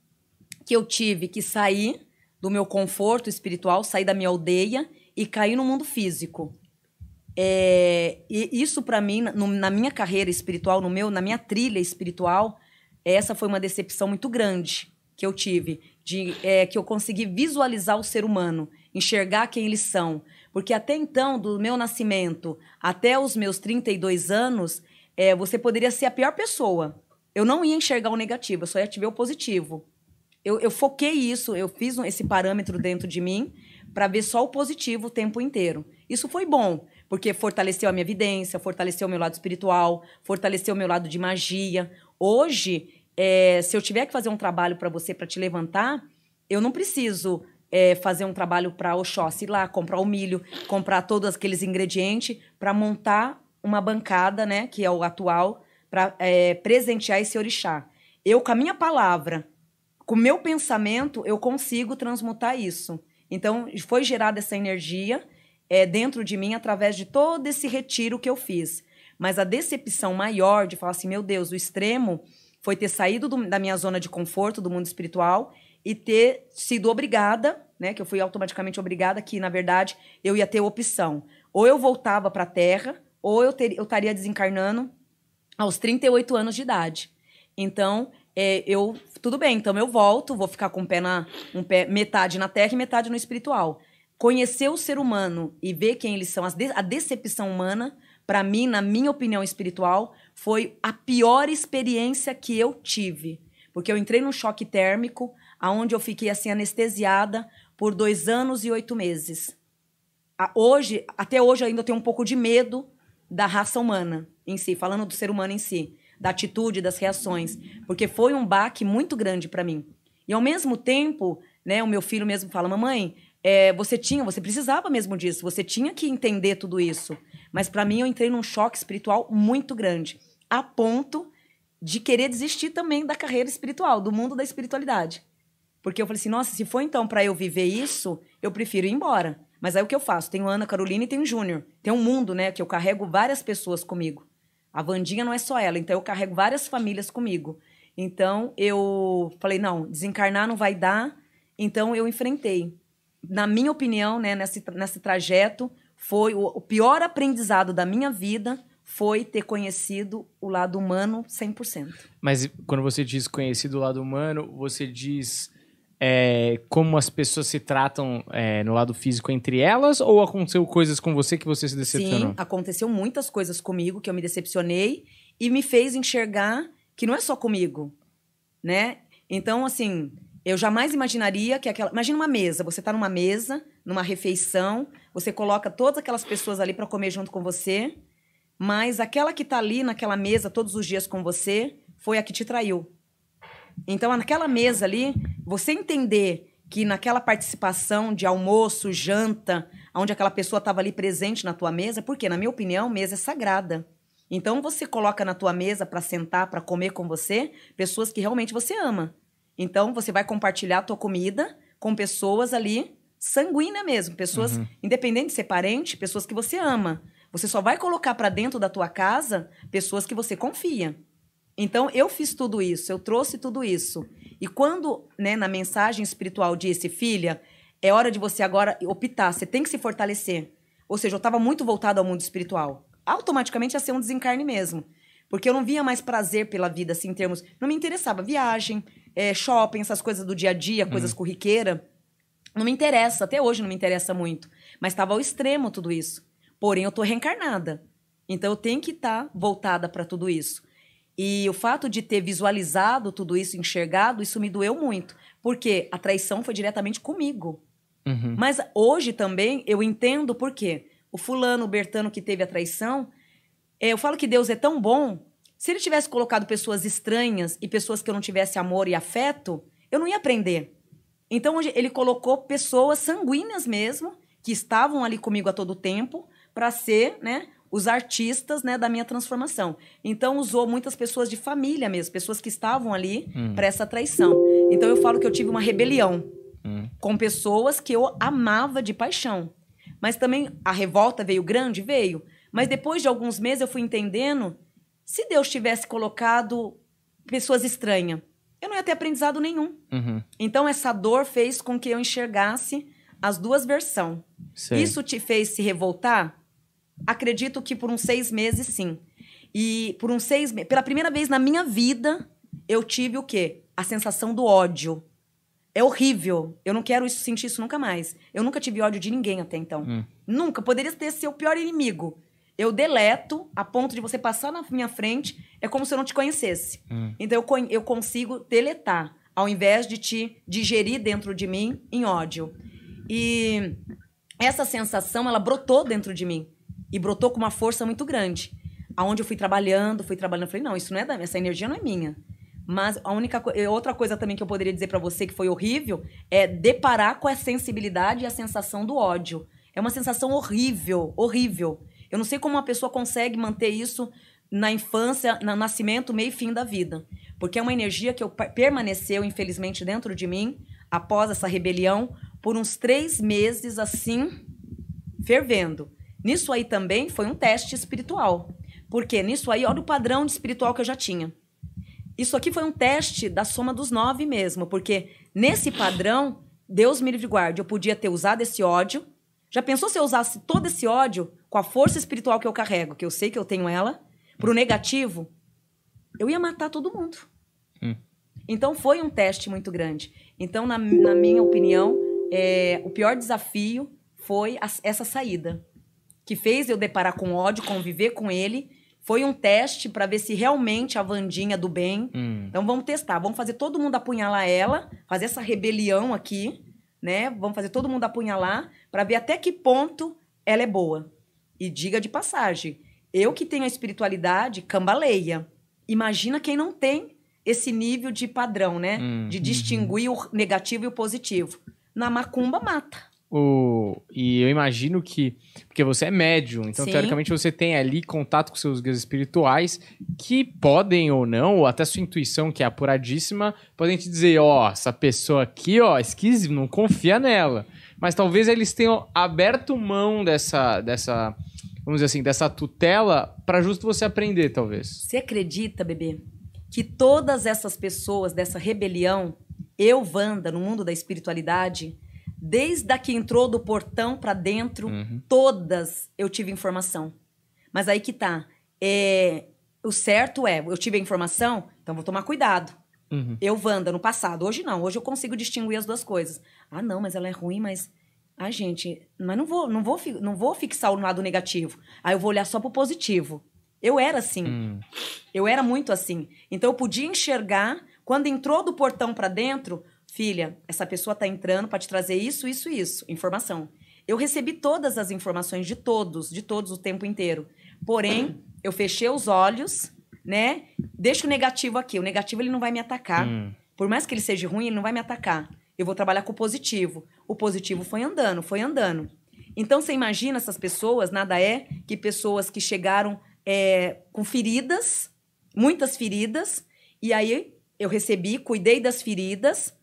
que eu tive que sair do meu conforto espiritual, sair da minha aldeia e cair no mundo físico. É, e isso para mim, no- na minha carreira espiritual, no meu, na minha trilha espiritual, essa foi uma decepção muito grande que eu tive, de é, que eu consegui visualizar o ser humano, enxergar quem eles são, porque até então, do meu nascimento até os meus 32 anos, é, você poderia ser a pior pessoa. Eu não ia enxergar o negativo, eu só ia te ver o positivo. Eu, eu foquei isso, eu fiz esse parâmetro dentro de mim para ver só o positivo o tempo inteiro. Isso foi bom, porque fortaleceu a minha evidência, fortaleceu o meu lado espiritual, fortaleceu o meu lado de magia. Hoje, é, se eu tiver que fazer um trabalho para você, para te levantar, eu não preciso é, fazer um trabalho para Oxóssi ir lá, comprar o milho, comprar todos aqueles ingredientes para montar uma bancada, né, que é o atual, para presentear esse orixá. Eu, com a minha palavra, com o meu pensamento, eu consigo transmutar isso. Então, foi gerada essa energia é, dentro de mim através de todo esse retiro que eu fiz. Mas a decepção maior de falar assim, meu Deus, o extremo foi ter saído do- da minha zona de conforto, do mundo espiritual, e ter sido obrigada, né, que eu fui automaticamente obrigada, que na verdade eu ia ter opção. Ou eu voltava para a Terra, ou eu, eu estaria desencarnando aos 38 anos de idade. Então, é, eu. Tudo bem, então eu volto, vou ficar com um pé na. Um pé, metade na terra e metade no espiritual. Conhecer o ser humano e ver quem eles são, a decepção humana, para mim, na minha opinião espiritual, foi a pior experiência que eu tive. Porque eu entrei num choque térmico, aonde eu fiquei assim anestesiada por dois anos e oito meses. Hoje, até hoje, ainda tenho um pouco de medo da raça humana em si, falando do ser humano em si, da atitude, das reações, porque foi um baque muito grande para mim. E ao mesmo tempo, né, o meu filho mesmo fala, mamãe, é, você tinha, você precisava mesmo disso, você tinha que entender tudo isso. Mas para mim eu entrei num choque espiritual muito grande, a ponto de querer desistir também da carreira espiritual, do mundo da espiritualidade. Porque eu falei assim, nossa, se for então para eu viver isso, eu prefiro ir embora. Mas aí o que eu faço? Tenho Ana Carolina e tenho Júnior. Tem um mundo, né, que eu carrego várias pessoas comigo. A Vandinha não é só ela, então eu carrego várias famílias comigo. Então eu falei, não, desencarnar não vai dar. Então eu enfrentei. Na minha opinião, né, nesse, nesse trajeto, foi o, o pior aprendizado da minha vida foi ter conhecido o lado humano 100%. Mas quando você diz conhecer do lado humano, você diz é, como as pessoas se tratam é, no lado físico entre elas ou aconteceu coisas com você que você se decepcionou? Sim, aconteceu muitas coisas comigo que eu me decepcionei e me fez enxergar que não é só comigo, né? Então, assim, eu jamais imaginaria que aquela. Imagina uma mesa, você tá numa mesa, numa refeição, você coloca todas aquelas pessoas ali para comer junto com você, mas aquela que tá ali naquela mesa todos os dias com você foi a que te traiu. Então, naquela mesa ali, você entender que naquela participação de almoço, janta, onde aquela pessoa estava ali presente na tua mesa, porque, na minha opinião, mesa é sagrada. Então, você coloca na tua mesa para sentar, para comer com você, pessoas que realmente você ama. Então, você vai compartilhar a tua comida com pessoas ali sanguíneas mesmo, pessoas, independente de ser parente, pessoas que você ama. Você só vai colocar para dentro da tua casa pessoas que você confia. Então, eu fiz tudo isso, eu trouxe tudo isso. E quando, né, na mensagem espiritual disse, filha, É hora de você agora optar, você tem que se fortalecer. Ou seja, eu estava muito voltado ao mundo espiritual. Automaticamente ia ser um desencarne mesmo. Porque eu não via mais prazer pela vida, assim, em termos. Não me interessava. Viagem, é, shopping, essas coisas do dia a dia, coisas corriqueiras. Não me interessa, até hoje não me interessa muito. Mas estava ao extremo tudo isso. Porém, eu tô reencarnada. Então eu tenho que estar tá voltada para tudo isso. E o fato de ter visualizado tudo isso, enxergado, isso me doeu muito. Porque a traição foi diretamente comigo. Uhum. Mas hoje também eu entendo por quê. O fulano, o Bertano que teve a traição, é, eu falo que Deus é tão bom. Se ele tivesse colocado pessoas estranhas e pessoas que eu não tivesse amor e afeto, eu não ia aprender. Então ele colocou pessoas sanguíneas mesmo, que estavam ali comigo a todo tempo, para ser, né, os artistas, né, da minha transformação. Então usou muitas pessoas de família mesmo, pessoas que estavam ali Hum. para essa traição. Então eu falo que eu tive uma rebelião Hum. com pessoas que eu amava de paixão. Mas também a revolta veio grande, veio. Mas depois de alguns meses eu fui entendendo, se Deus tivesse colocado pessoas estranhas, eu não ia ter aprendizado nenhum. Uhum. Então essa dor fez com que eu enxergasse as duas versões. Isso te fez se revoltar? Acredito que por uns seis meses, sim. E por uns seis meses, pela primeira vez na minha vida, eu tive o quê? A sensação do ódio. É horrível. Eu não quero isso, sentir isso nunca mais. Eu nunca tive ódio de ninguém até então. Hum. Nunca. Poderia ter seu pior inimigo. Eu deleto a ponto de você passar na minha frente, é como se eu não te conhecesse. Hum. Então eu, con- eu consigo deletar, ao invés de te digerir dentro de mim em ódio. E essa sensação, ela brotou dentro de mim. E brotou com uma força muito grande. Aonde eu fui trabalhando, fui trabalhando, falei, não, isso não é da, essa energia não é minha. Mas a única co- outra coisa também que eu poderia dizer pra você que foi horrível é deparar com a sensibilidade e a sensação do ódio. É uma sensação horrível, horrível. Eu não sei como uma pessoa consegue manter isso na infância, no nascimento, meio e fim da vida. Porque é uma energia que eu, permaneceu, infelizmente, dentro de mim, após essa rebelião, por uns três meses assim, fervendo. Nisso aí também foi um teste espiritual. Porque nisso aí, olha o padrão de espiritual que eu já tinha. Isso aqui foi um teste da soma dos nove mesmo, porque nesse padrão, Deus me livre guarde, eu podia ter usado esse ódio. Já pensou se eu usasse todo esse ódio com a força espiritual que eu carrego, que eu sei que eu tenho ela, pro negativo? Eu ia matar todo mundo. Hum. Então foi um teste muito grande. Então, na, na minha opinião, é, o pior desafio foi as- essa saída, que fez eu deparar com ódio, conviver com ele. Foi um teste para ver se realmente a Vandinha do bem. Hum. Então vamos testar, vamos fazer todo mundo apunhalar ela, fazer essa rebelião aqui, né? Vamos fazer todo mundo apunhalar para ver até que ponto ela é boa. E diga de passagem, eu que tenho a espiritualidade cambaleia. Imagina quem não tem esse nível de padrão, né? Hum. De distinguir o negativo e o positivo. Na macumba mata. O... E eu imagino que. Porque você é médium, então Sim. teoricamente você tem ali contato com seus guias espirituais que podem ou não, ou até sua intuição, que é apuradíssima, podem te dizer: ó, essa pessoa aqui, ó, esquisito, não confia nela. Mas talvez eles tenham aberto mão dessa, dessa vamos dizer assim, dessa tutela para justo você aprender, talvez. Você acredita, bebê, que todas essas pessoas dessa rebelião, eu, Wanda, no mundo da espiritualidade, desde a que entrou do portão pra dentro, Uhum. todas eu tive informação. Mas aí que tá. É, o certo é, eu tive a informação, então vou tomar cuidado. Uhum. Eu, Wanda, no passado. Hoje não. Hoje eu consigo distinguir as duas coisas. Ah, não, mas ela é ruim, mas. Ah, gente, mas não vou, não vou, não vou fixar o lado negativo. Aí eu vou olhar só pro positivo. Eu era assim. Hum. Eu era muito assim. Então eu podia enxergar quando entrou do portão pra dentro, filha, essa pessoa tá entrando pra te trazer isso, isso, isso, informação. Eu recebi todas as informações de todos, de todos o tempo inteiro. Porém, eu fechei os olhos, né? Deixa o negativo aqui. O negativo ele não vai me atacar. Hum. Por mais que ele seja ruim, ele não vai me atacar. Eu vou trabalhar com o positivo. O positivo foi andando, foi andando. Então você imagina essas pessoas, nada é que pessoas que chegaram é, com feridas, muitas feridas, e aí eu recebi, cuidei das feridas.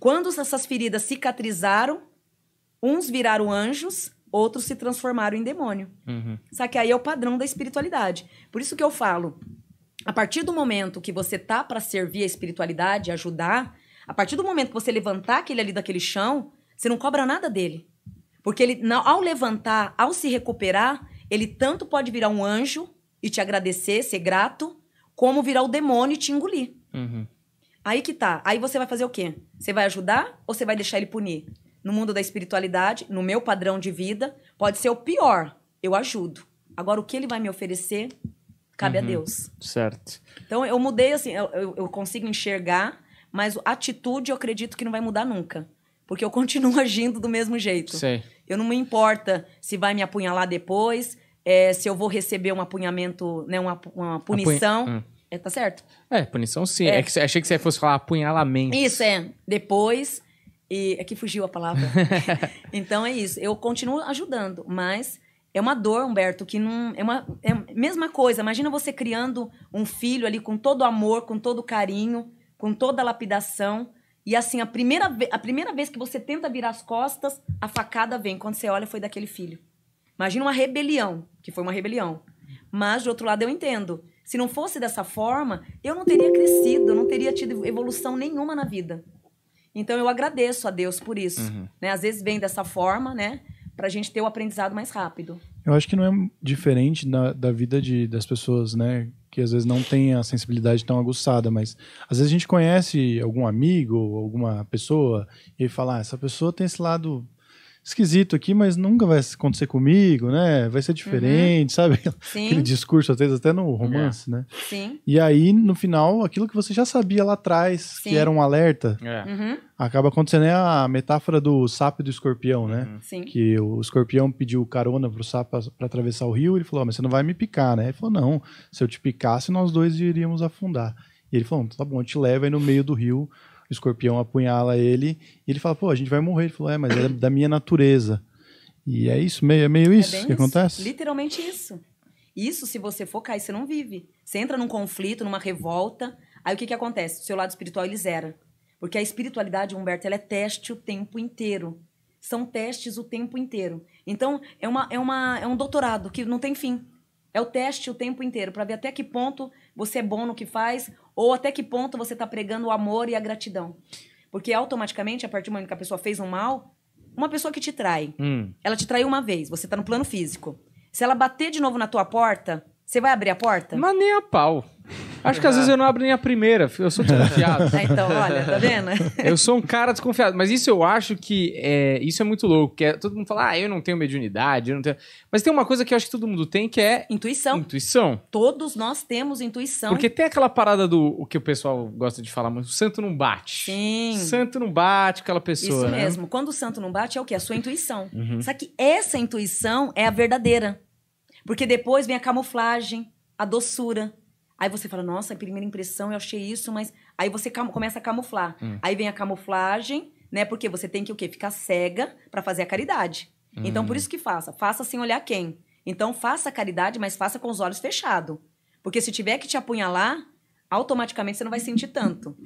Quando essas feridas cicatrizaram, uns viraram anjos, outros se transformaram em demônio. Uhum. Só que aí é o padrão da espiritualidade. Por isso que eu falo, a partir do momento que você tá para servir a espiritualidade, ajudar, a partir do momento que você levantar aquele ali daquele chão, Você não cobra nada dele. Porque ele, ao levantar, ao se recuperar, ele tanto pode virar um anjo e te agradecer, ser grato, como virar o demônio e te engolir. Uhum. Aí que tá. Aí você vai fazer o quê? Você vai ajudar ou você vai deixar ele punir? No mundo da espiritualidade, no meu padrão de vida, pode ser o pior. Eu ajudo. Agora, o que ele vai me oferecer, cabe a Deus. Certo. Então, eu mudei assim, eu, eu- eu consigo enxergar, mas a atitude eu acredito que não vai mudar nunca. Porque eu continuo agindo do mesmo jeito. Sei. Eu não me importa se vai me apunhalar depois, é, se eu vou receber um apunhamento, né, uma, uma punição. Hum. É, tá certo? É, punição sim. É. É. que achei que você fosse falar apunhalamento. Isso, é. Depois. E é que fugiu a palavra. então é isso. Eu continuo ajudando, mas é uma dor, Humberto, que não. É uma é a mesma coisa. Imagina você criando um filho ali com todo amor, com todo carinho, com toda a lapidação. E assim, a primeira, a primeira vez que você tenta virar as costas, a facada vem. Quando você olha, foi daquele filho. Imagina uma rebelião, que foi uma rebelião. Mas, de outro lado, eu entendo. Se não fosse dessa forma, eu não teria crescido, eu não teria tido evolução nenhuma na vida. Então, eu agradeço a Deus por isso. Né? Às vezes vem dessa forma, né? Pra gente ter o aprendizado mais rápido. Eu acho que não é diferente da, da vida de, das pessoas, né? Que às vezes não tem a sensibilidade tão aguçada, mas às vezes a gente conhece algum amigo alguma pessoa e fala, ah, essa pessoa tem esse lado esquisito aqui, mas nunca vai acontecer comigo, né? Vai ser diferente, sabe? Aquele Sim, discurso, às vezes até no romance, né? sim. E aí, no final, aquilo que você já sabia lá atrás, Sim. que era um alerta, É. Uhum, acaba acontecendo. É a metáfora do sapo e do escorpião, né? sim. que o escorpião pediu carona pro sapo para atravessar o rio, ele falou, "Ah, mas você não vai me picar, né? Ele falou, não, se eu te picasse, nós dois iríamos afundar. E ele falou, tá bom, eu te levo aí no meio do rio, o escorpião apunhala ele, e ele fala, pô, a gente vai morrer. Ele falou, é, mas é da minha natureza. E é isso, meio, é meio isso é que acontece. Literalmente isso. Isso, se você for cair, você não vive. Você entra num conflito, numa revolta. Aí o que, que acontece? O seu lado espiritual ele zera. Porque a espiritualidade, Humberto, ela é teste o tempo inteiro. São testes o tempo inteiro. Então, é, uma, é, uma, é um doutorado que não tem fim. É o teste o tempo inteiro, para ver até que ponto você é bom no que faz, ou até que ponto você está pregando o amor e a gratidão. Porque automaticamente, a partir do momento que a pessoa fez um mal, uma pessoa que te trai, Hum. ela te traiu uma vez, você tá no plano físico. Se ela bater de novo na tua porta, você vai abrir a porta? Mas nem a pau. Acho que às vezes eu não abro nem a primeira. Eu sou desconfiado. Ah, então, olha, tá vendo? Eu sou um cara desconfiado. Mas isso eu acho que é, isso é muito louco. Que é, todo mundo fala, ah, eu não tenho mediunidade, eu não tenho. Mas tem uma coisa que eu acho que todo mundo tem, que é Intuição. intuição. Todos nós temos intuição. Porque tem aquela parada do o que o pessoal gosta de falar, mas o santo não bate. Sim. O santo não bate aquela pessoa. Isso né? mesmo. Quando o santo não bate, é o quê? A sua intuição. Uhum. Só que essa intuição é a verdadeira. Porque depois vem a camuflagem, a doçura. Aí você fala, nossa, primeira impressão eu achei isso, mas. Aí você começa a camuflar. Hum. Aí vem a camuflagem, né? Porque você tem que o quê? Ficar cega pra fazer a caridade. Então, Hum. por isso que faça. Faça sem olhar quem. Então, faça a caridade, mas faça com os olhos fechados. Porque se tiver que te apunhalar, automaticamente você não vai sentir tanto.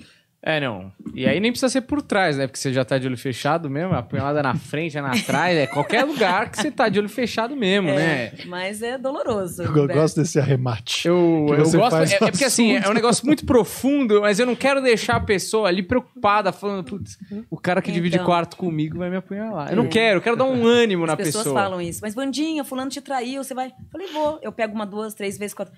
É, não. E aí nem precisa ser por trás, né? Porque você já tá de olho fechado mesmo, a punhalada na frente, é na trás, é qualquer lugar que você tá de olho fechado mesmo, né? É, mas é doloroso. Eu Humberto. gosto desse arremate. Eu, eu gosto. É, é porque assim, é um negócio muito profundo, mas eu não quero deixar a pessoa ali preocupada, falando, putz, o cara que divide Então. quarto comigo vai me apunhalar. Eu não É. quero, eu quero dar um ânimo na As pessoas pessoa. falam isso. Mas, Vandinha, fulano te traiu, você vai... Eu falei, vou. Eu pego uma, duas, três vezes, quatro...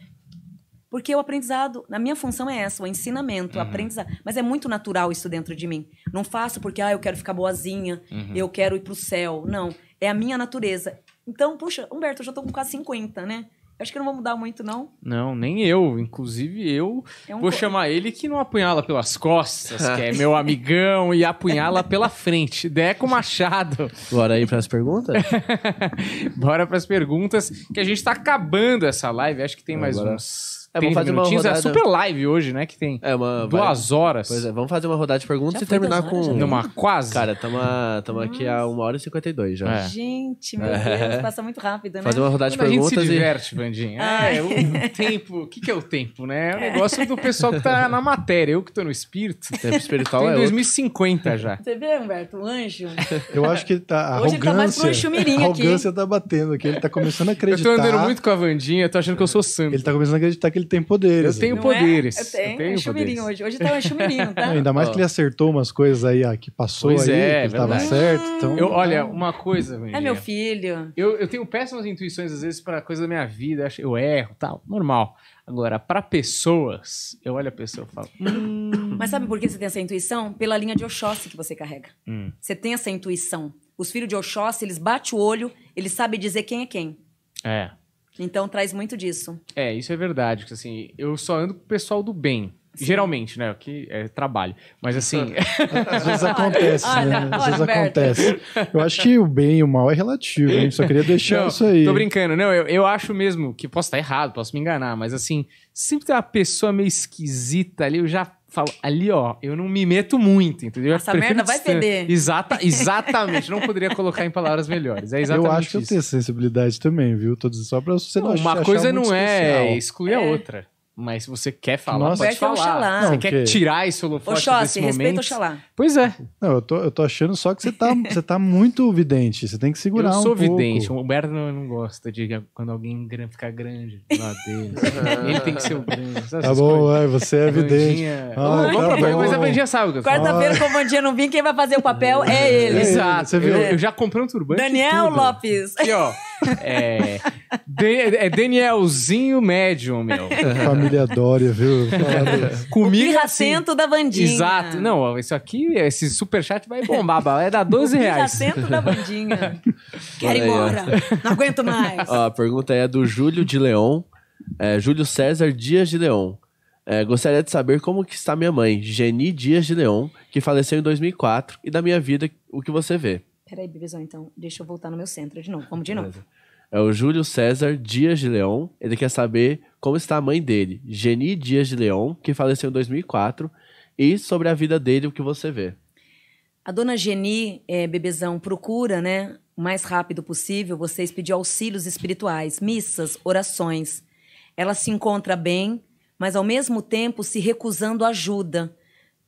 Porque o aprendizado, a minha função é essa, o ensinamento, o Uhum. aprendizado. Mas é muito natural isso dentro de mim. Não faço porque, ah, eu quero ficar boazinha, Uhum. eu quero ir pro céu. Não, é a minha natureza. Então, puxa, Humberto, eu já tô com quase 50, né? Acho que não vou mudar muito, não. Não, nem eu. Inclusive, eu É um vou co- chamar ele que não apunhala pelas costas, que é meu amigão, e apunhala pela frente. Deco Machado. Bora aí pras perguntas? Bora pras perguntas, que a gente tá acabando essa live. Acho que tem mais Agora- uns. É, vamos 30 fazer uma. É rodada- super live hoje, né? Que tem É uma. duas horas. Pois é, vamos fazer uma rodada de perguntas Já e terminar horas, com. uma quase. Cara, estamos aqui a 1 hora e 52 já. É. Gente, meu É. Deus, passa muito rápido, né? Fazer uma rodada de Quando a gente se perguntas e. diverte, Vandinha. Ai. É, o tempo. O que, que é o tempo, né? É o negócio do pessoal que tá na matéria. Eu que tô no espírito. Tempo espiritual Tô em é outro. 2050 já. Você vê, Humberto, o anjo? Eu acho que ele tá. A Hoje ele tá mais pro arrogância, chumirinho a aqui. arrogância tá batendo aqui. Ele tá começando a Eu acreditar. tô andando muito com a Vandinha, tô achando que eu sou santo. Ele tá começando a acreditar que ele ele tem poderes. Eu tenho Não poderes. É? Eu tenho, Eu tenho é poderes. hoje. Hoje tá um chumirinho, tá? Ainda mais Ó. que ele acertou umas coisas aí, ó, que passou Pois aí, é, que ele tava certo. Então, Eu, olha, uma coisa, É meu filho. Eu, eu tenho péssimas intuições, às vezes, pra coisa da minha vida. Eu, acho- eu erro tal, normal. Agora, pra pessoas, eu olho a pessoa e falo. Hum, Mas sabe por que você tem essa intuição? Pela linha de Oxóssi que você carrega. Hum. Você tem essa intuição. Os filhos de Oxóssi, eles batem o olho, eles sabem dizer quem é quem. é. Então traz muito disso. É, isso é verdade. porque, Assim, eu só ando com o pessoal do bem. Geralmente, né? Que é trabalho. Mas assim. às vezes acontece, Olha, né? Às olha, vezes Humberto. acontece. Eu acho que o bem e o mal é relativo, hein? Só queria deixar Não, isso aí. Tô brincando. Não, eu, eu acho mesmo que posso estar errado, posso me enganar, mas assim, sempre tem uma pessoa meio esquisita ali, eu já falo, ali ó, eu não me meto muito, entendeu? Eu Essa merda vai feder. Exata, exatamente, não poderia colocar em palavras melhores. É exatamente eu acho que eu isso. tenho sensibilidade também, viu? Tô dizendo só pra você não Não, achar uma coisa muito não é especial. excluir a outra. Mas se você quer falar, Nossa. pode falar. Oxalá. Você Não, quer que- tirar esse holofote Oxóssi, desse respeita momento? Oxalá. Pois é, Não, eu tô, eu tô achando só que você tá, você tá muito vidente. Você tem que segurar eu um sou pouco. vidente. O Humberto não, não gosta de quando alguém gran- fica grande do lado dele. Ele tem que ser o grande. Tá bom, vai, você é vidente. Vandinha. Ah, tá bom. Mas a Vandinha sabe o que eu tô falando. Quarta-feira, como o dia não vir, quem vai fazer o papel é ele. É. Exato. Você viu? Eu, eu já comprei um turbante. Daniel. Lopes. Aqui, ó. É, De- é Danielzinho Médium, meu. Família Dória, viu? Comigo assim. Pirracento da Vandinha. Exato. Não, isso aqui, esse superchat vai bombar, vai dar 12 reais. Pirracento da Vandinha. Quero ir embora. Não aguento mais. Ó, a pergunta é do Júlio de Leon. É, Júlio César Dias de Leon. É, gostaria de saber como que está minha mãe, Geni Dias de Leon, que faleceu em 2004, e da minha vida, o que você vê. Peraí, bebezão, então. Deixa eu voltar no meu centro de novo. Vamos de novo. É o Júlio César Dias de Leon. Ele quer saber como está a mãe dele, Geni Dias de Leon, que faleceu em 2004, e sobre a vida dele, o que você vê. A dona Geni, é, bebezão, procura, né, o mais rápido possível, vocês pedir auxílios espirituais, missas, orações. Ela se encontra bem, mas ao mesmo tempo se recusando ajuda.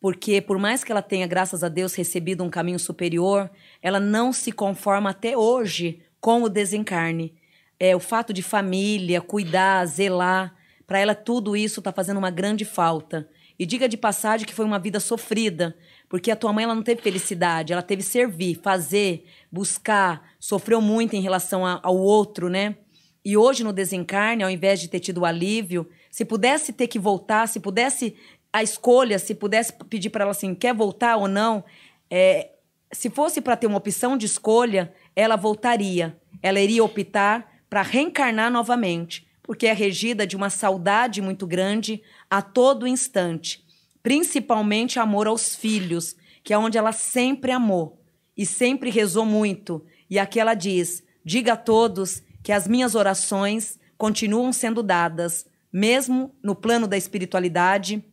Porque por mais que ela tenha, graças a Deus, recebido um caminho superior, ela não se conforma até hoje com o desencarne. É, o fato de família, cuidar, zelar, para ela tudo isso está fazendo uma grande falta. E diga de passagem que foi uma vida sofrida, porque a tua mãe ela não teve felicidade, ela teve servir, fazer, buscar, sofreu muito em relação a- ao outro, né? E hoje no desencarne, ao invés de ter tido alívio, se pudesse ter que voltar, se pudesse a escolha, se pudesse pedir para ela assim, quer voltar ou não, é, se fosse para ter uma opção de escolha, ela voltaria. Ela iria optar para reencarnar novamente, porque é regida de uma saudade muito grande a todo instante, principalmente amor aos filhos, que é onde ela sempre amou e sempre rezou muito. E aqui ela diz: diga a todos que as minhas orações continuam sendo dadas, mesmo no plano da espiritualidade.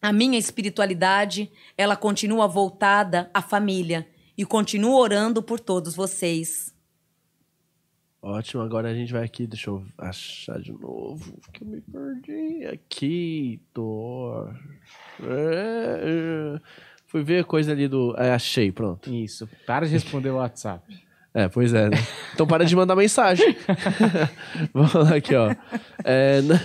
A minha espiritualidade, ela continua voltada à família e continuo orando por todos vocês. Ótimo, agora a gente vai aqui, deixa eu achar de novo, que eu me perdi aqui, tô... É, é, fui ver a coisa ali do... É, achei, pronto. Isso. Para de responder o WhatsApp. É, pois é, né? Então para de mandar mensagem. Vamos lá aqui, ó. É, na-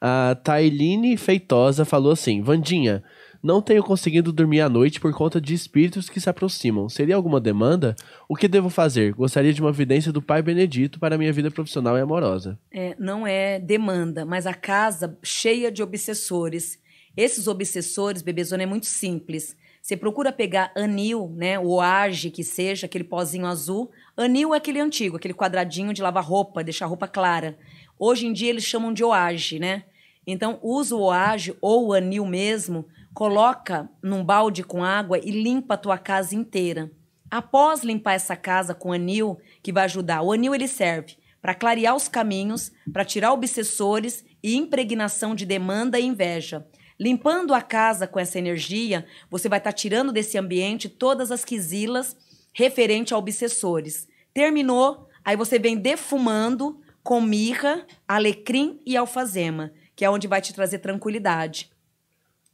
A Tailine Feitosa falou assim: Vandinha, não tenho conseguido dormir à noite por conta de espíritos que se aproximam. Seria alguma demanda? O que devo fazer? Gostaria de uma evidência do Pai Benedito para minha vida profissional e amorosa. É, não é demanda, mas a casa cheia de obsessores. Esses obsessores, bebezona, é muito simples. Você procura pegar anil, né, o oage que seja, aquele pozinho azul. Anil é aquele antigo, aquele quadradinho de lavar roupa, deixar a roupa clara. Hoje em dia eles chamam de oage, né? Então usa o oage ou o anil mesmo, coloca num balde com água e limpa a tua casa inteira. Após limpar essa casa com anil, que vai ajudar, o anil ele serve para clarear os caminhos, para tirar obsessores e impregnação de demanda e inveja. Limpando a casa com essa energia, você vai estar tirando desse ambiente todas as quisilas referente a obsessores. Terminou, aí você vem defumando com mirra, alecrim e alfazema, que é onde vai te trazer tranquilidade.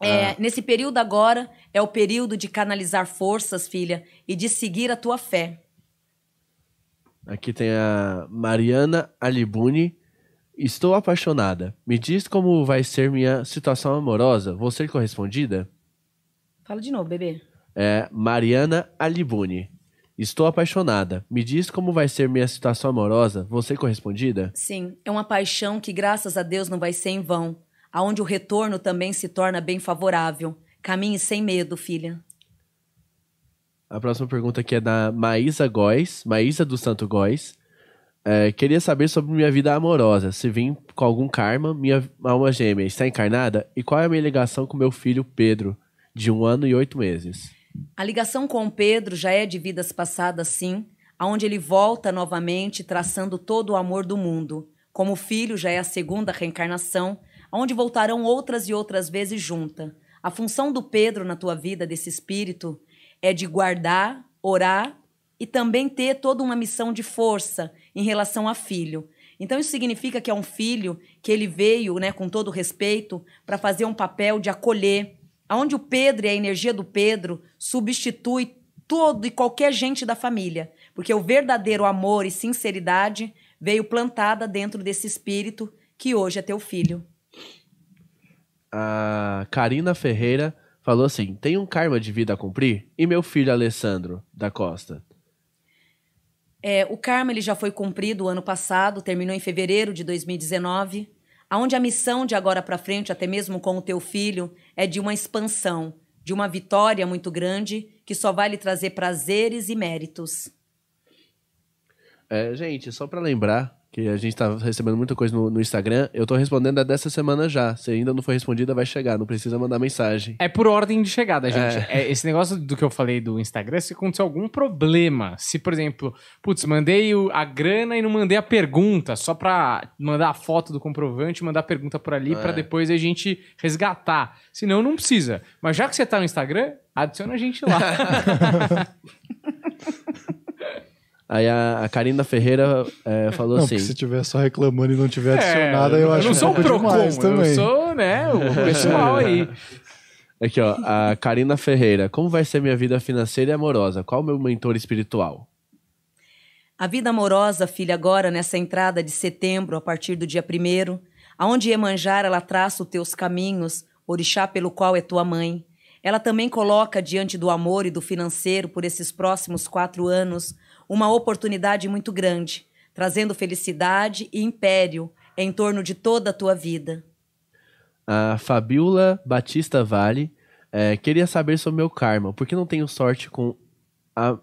É, Nesse período agora é o período de canalizar forças, filha, e de seguir a tua fé. Aqui tem a Mariana Alibuni Estou apaixonada. Me diz como vai ser minha situação amorosa. Vou ser correspondida? Fala de novo, bebê. É Mariana Alibuni. Estou apaixonada. Me diz como vai ser minha situação amorosa. Vou ser correspondida? Sim, é uma paixão que, graças a Deus, não vai ser em vão. Aonde o retorno também se torna bem favorável. Caminhe sem medo, filha. A próxima pergunta aqui é da Maísa Góes, Maísa do Santo Góes. É, queria saber sobre minha vida amorosa. Se vim com algum karma, minha alma gêmea está encarnada? E qual é a minha ligação com meu filho Pedro, de um ano e oito meses? A ligação com o Pedro já é de vidas passadas, sim, aonde ele volta novamente traçando todo o amor do mundo. Como filho já é a segunda reencarnação, aonde voltarão outras e outras vezes junta. A função do Pedro na tua vida, desse espírito, é de guardar, orar e também ter toda uma missão de força em relação a filho. Então isso significa que é um filho que ele veio, né, com todo respeito, para fazer um papel de acolher, aonde o Pedro e a energia do Pedro substitui todo e qualquer gente da família, porque o verdadeiro amor e sinceridade veio plantada dentro desse espírito que hoje é teu filho. A Karina Ferreira falou assim: tem um karma de vida a cumprir? E meu filho Alessandro da Costa? É, o karma ele já foi cumprido ano passado, terminou em fevereiro de 2019, aonde a missão de agora para frente, até mesmo com o teu filho, é de uma expansão, de uma vitória muito grande que só vai lhe trazer prazeres e méritos. É, gente, só para lembrar que a gente tá recebendo muita coisa no, no Instagram, eu tô respondendo a dessa semana já. Se ainda não foi respondida, vai chegar, não precisa mandar mensagem. É por ordem de chegada, gente. É, esse negócio do que eu falei do Instagram, se aconteceu algum problema, se, por exemplo, putz, mandei a grana e não mandei a pergunta, só pra mandar a foto do comprovante, mandar a pergunta por ali, pra É. depois a gente resgatar. Senão não precisa. Mas já que você tá no Instagram, adiciona a gente lá. Aí a, a Karina Ferreira é, falou Não, assim: porque se tiver só reclamando e não tiver É, adicionado, eu acho não sou um Procon, também. eu sou, né, o pessoal aí. Aqui, ó, a Karina Ferreira. Como vai ser minha vida financeira e amorosa? Qual o meu mentor espiritual? A vida amorosa, filha, agora nessa entrada de setembro, a partir do dia primeiro, aonde Iemanjar ela traça os teus caminhos, orixá pelo qual é tua mãe. Ela também coloca diante do amor e do financeiro por esses próximos quatro anos uma oportunidade muito grande, trazendo felicidade e império em torno de toda a tua vida. A Fabiola Batista Vale. é, queria saber sobre meu karma. Por que não tenho sorte com a.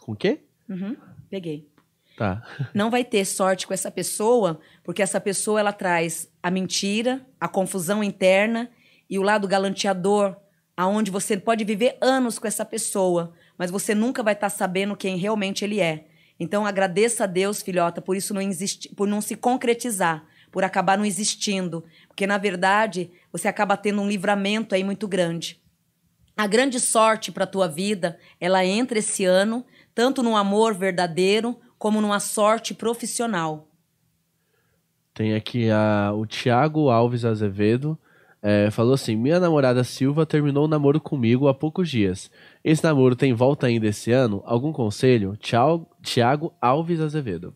Com o quê? Uhum, peguei. Tá. não vai ter sorte com essa pessoa, porque essa pessoa ela traz a mentira, a confusão interna e o lado galanteador, aonde você pode viver anos com essa pessoa, mas você nunca vai estar sabendo quem realmente ele é. Então agradeça a Deus, filhota, por isso não existe, por não se concretizar, por acabar não existindo, porque na verdade você acaba tendo um livramento aí muito grande. A grande sorte para a tua vida, ela entra esse ano, tanto no amor verdadeiro, como numa sorte profissional. Tem aqui a, o Thiago Alves Azevedo. É, falou assim: Minha namorada Silva terminou o namoro comigo há poucos dias. Esse namoro tem volta ainda esse ano? Algum conselho? Thiago Alves Azevedo.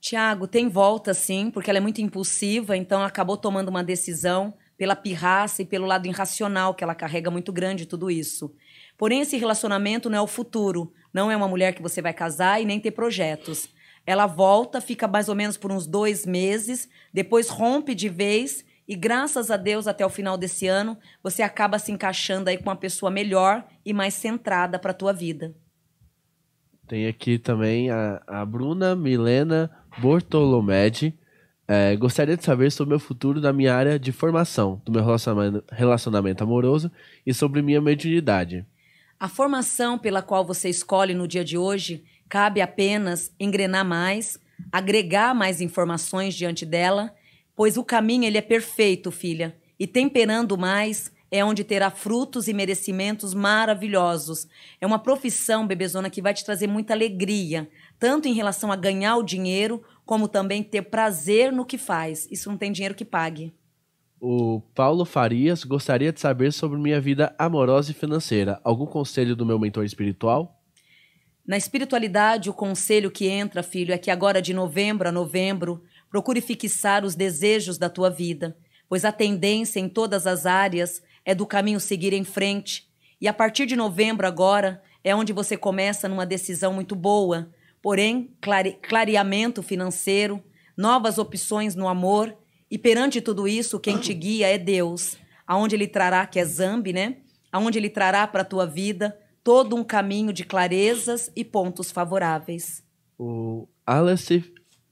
Tiago, tem volta sim, porque ela é muito impulsiva, então acabou tomando uma decisão pela pirraça e pelo lado irracional que ela carrega muito grande tudo isso. Porém, esse relacionamento não é o futuro, não é uma mulher que você vai casar e nem ter projetos. Ela volta, fica mais ou menos por uns dois meses, depois rompe de vez e, graças a Deus, até o final desse ano, você acaba se encaixando aí com uma pessoa melhor e mais centrada para a tua vida. Tem aqui também a, a Bruna Milena Bortolomedi. É, gostaria de saber sobre o meu futuro na minha área de formação, do meu relacionamento amoroso e sobre minha mediunidade. A formação pela qual você escolhe no dia de hoje cabe apenas engrenar mais, agregar mais informações diante dela, pois o caminho ele é perfeito, filha, e temperando mais é onde terá frutos e merecimentos maravilhosos. É uma profissão, bebezona, que vai te trazer muita alegria, tanto em relação a ganhar o dinheiro, como também ter prazer no que faz. Isso não tem dinheiro que pague. O Paulo Farias gostaria de saber sobre minha vida amorosa e financeira. Algum conselho do meu mentor espiritual? Na espiritualidade, o conselho que entra, filho, é que agora de novembro a novembro Procure fixar os desejos da tua vida, pois a tendência em todas as áreas é do caminho seguir em frente. E a partir de novembro, agora, é onde você começa numa decisão muito boa, porém, clare clareamento financeiro, novas opções no amor, e perante tudo isso, quem te guia é Deus, aonde Ele trará, que é Zambi, né? Aonde Ele trará para a tua vida todo um caminho de clarezas e pontos favoráveis. O Aleph,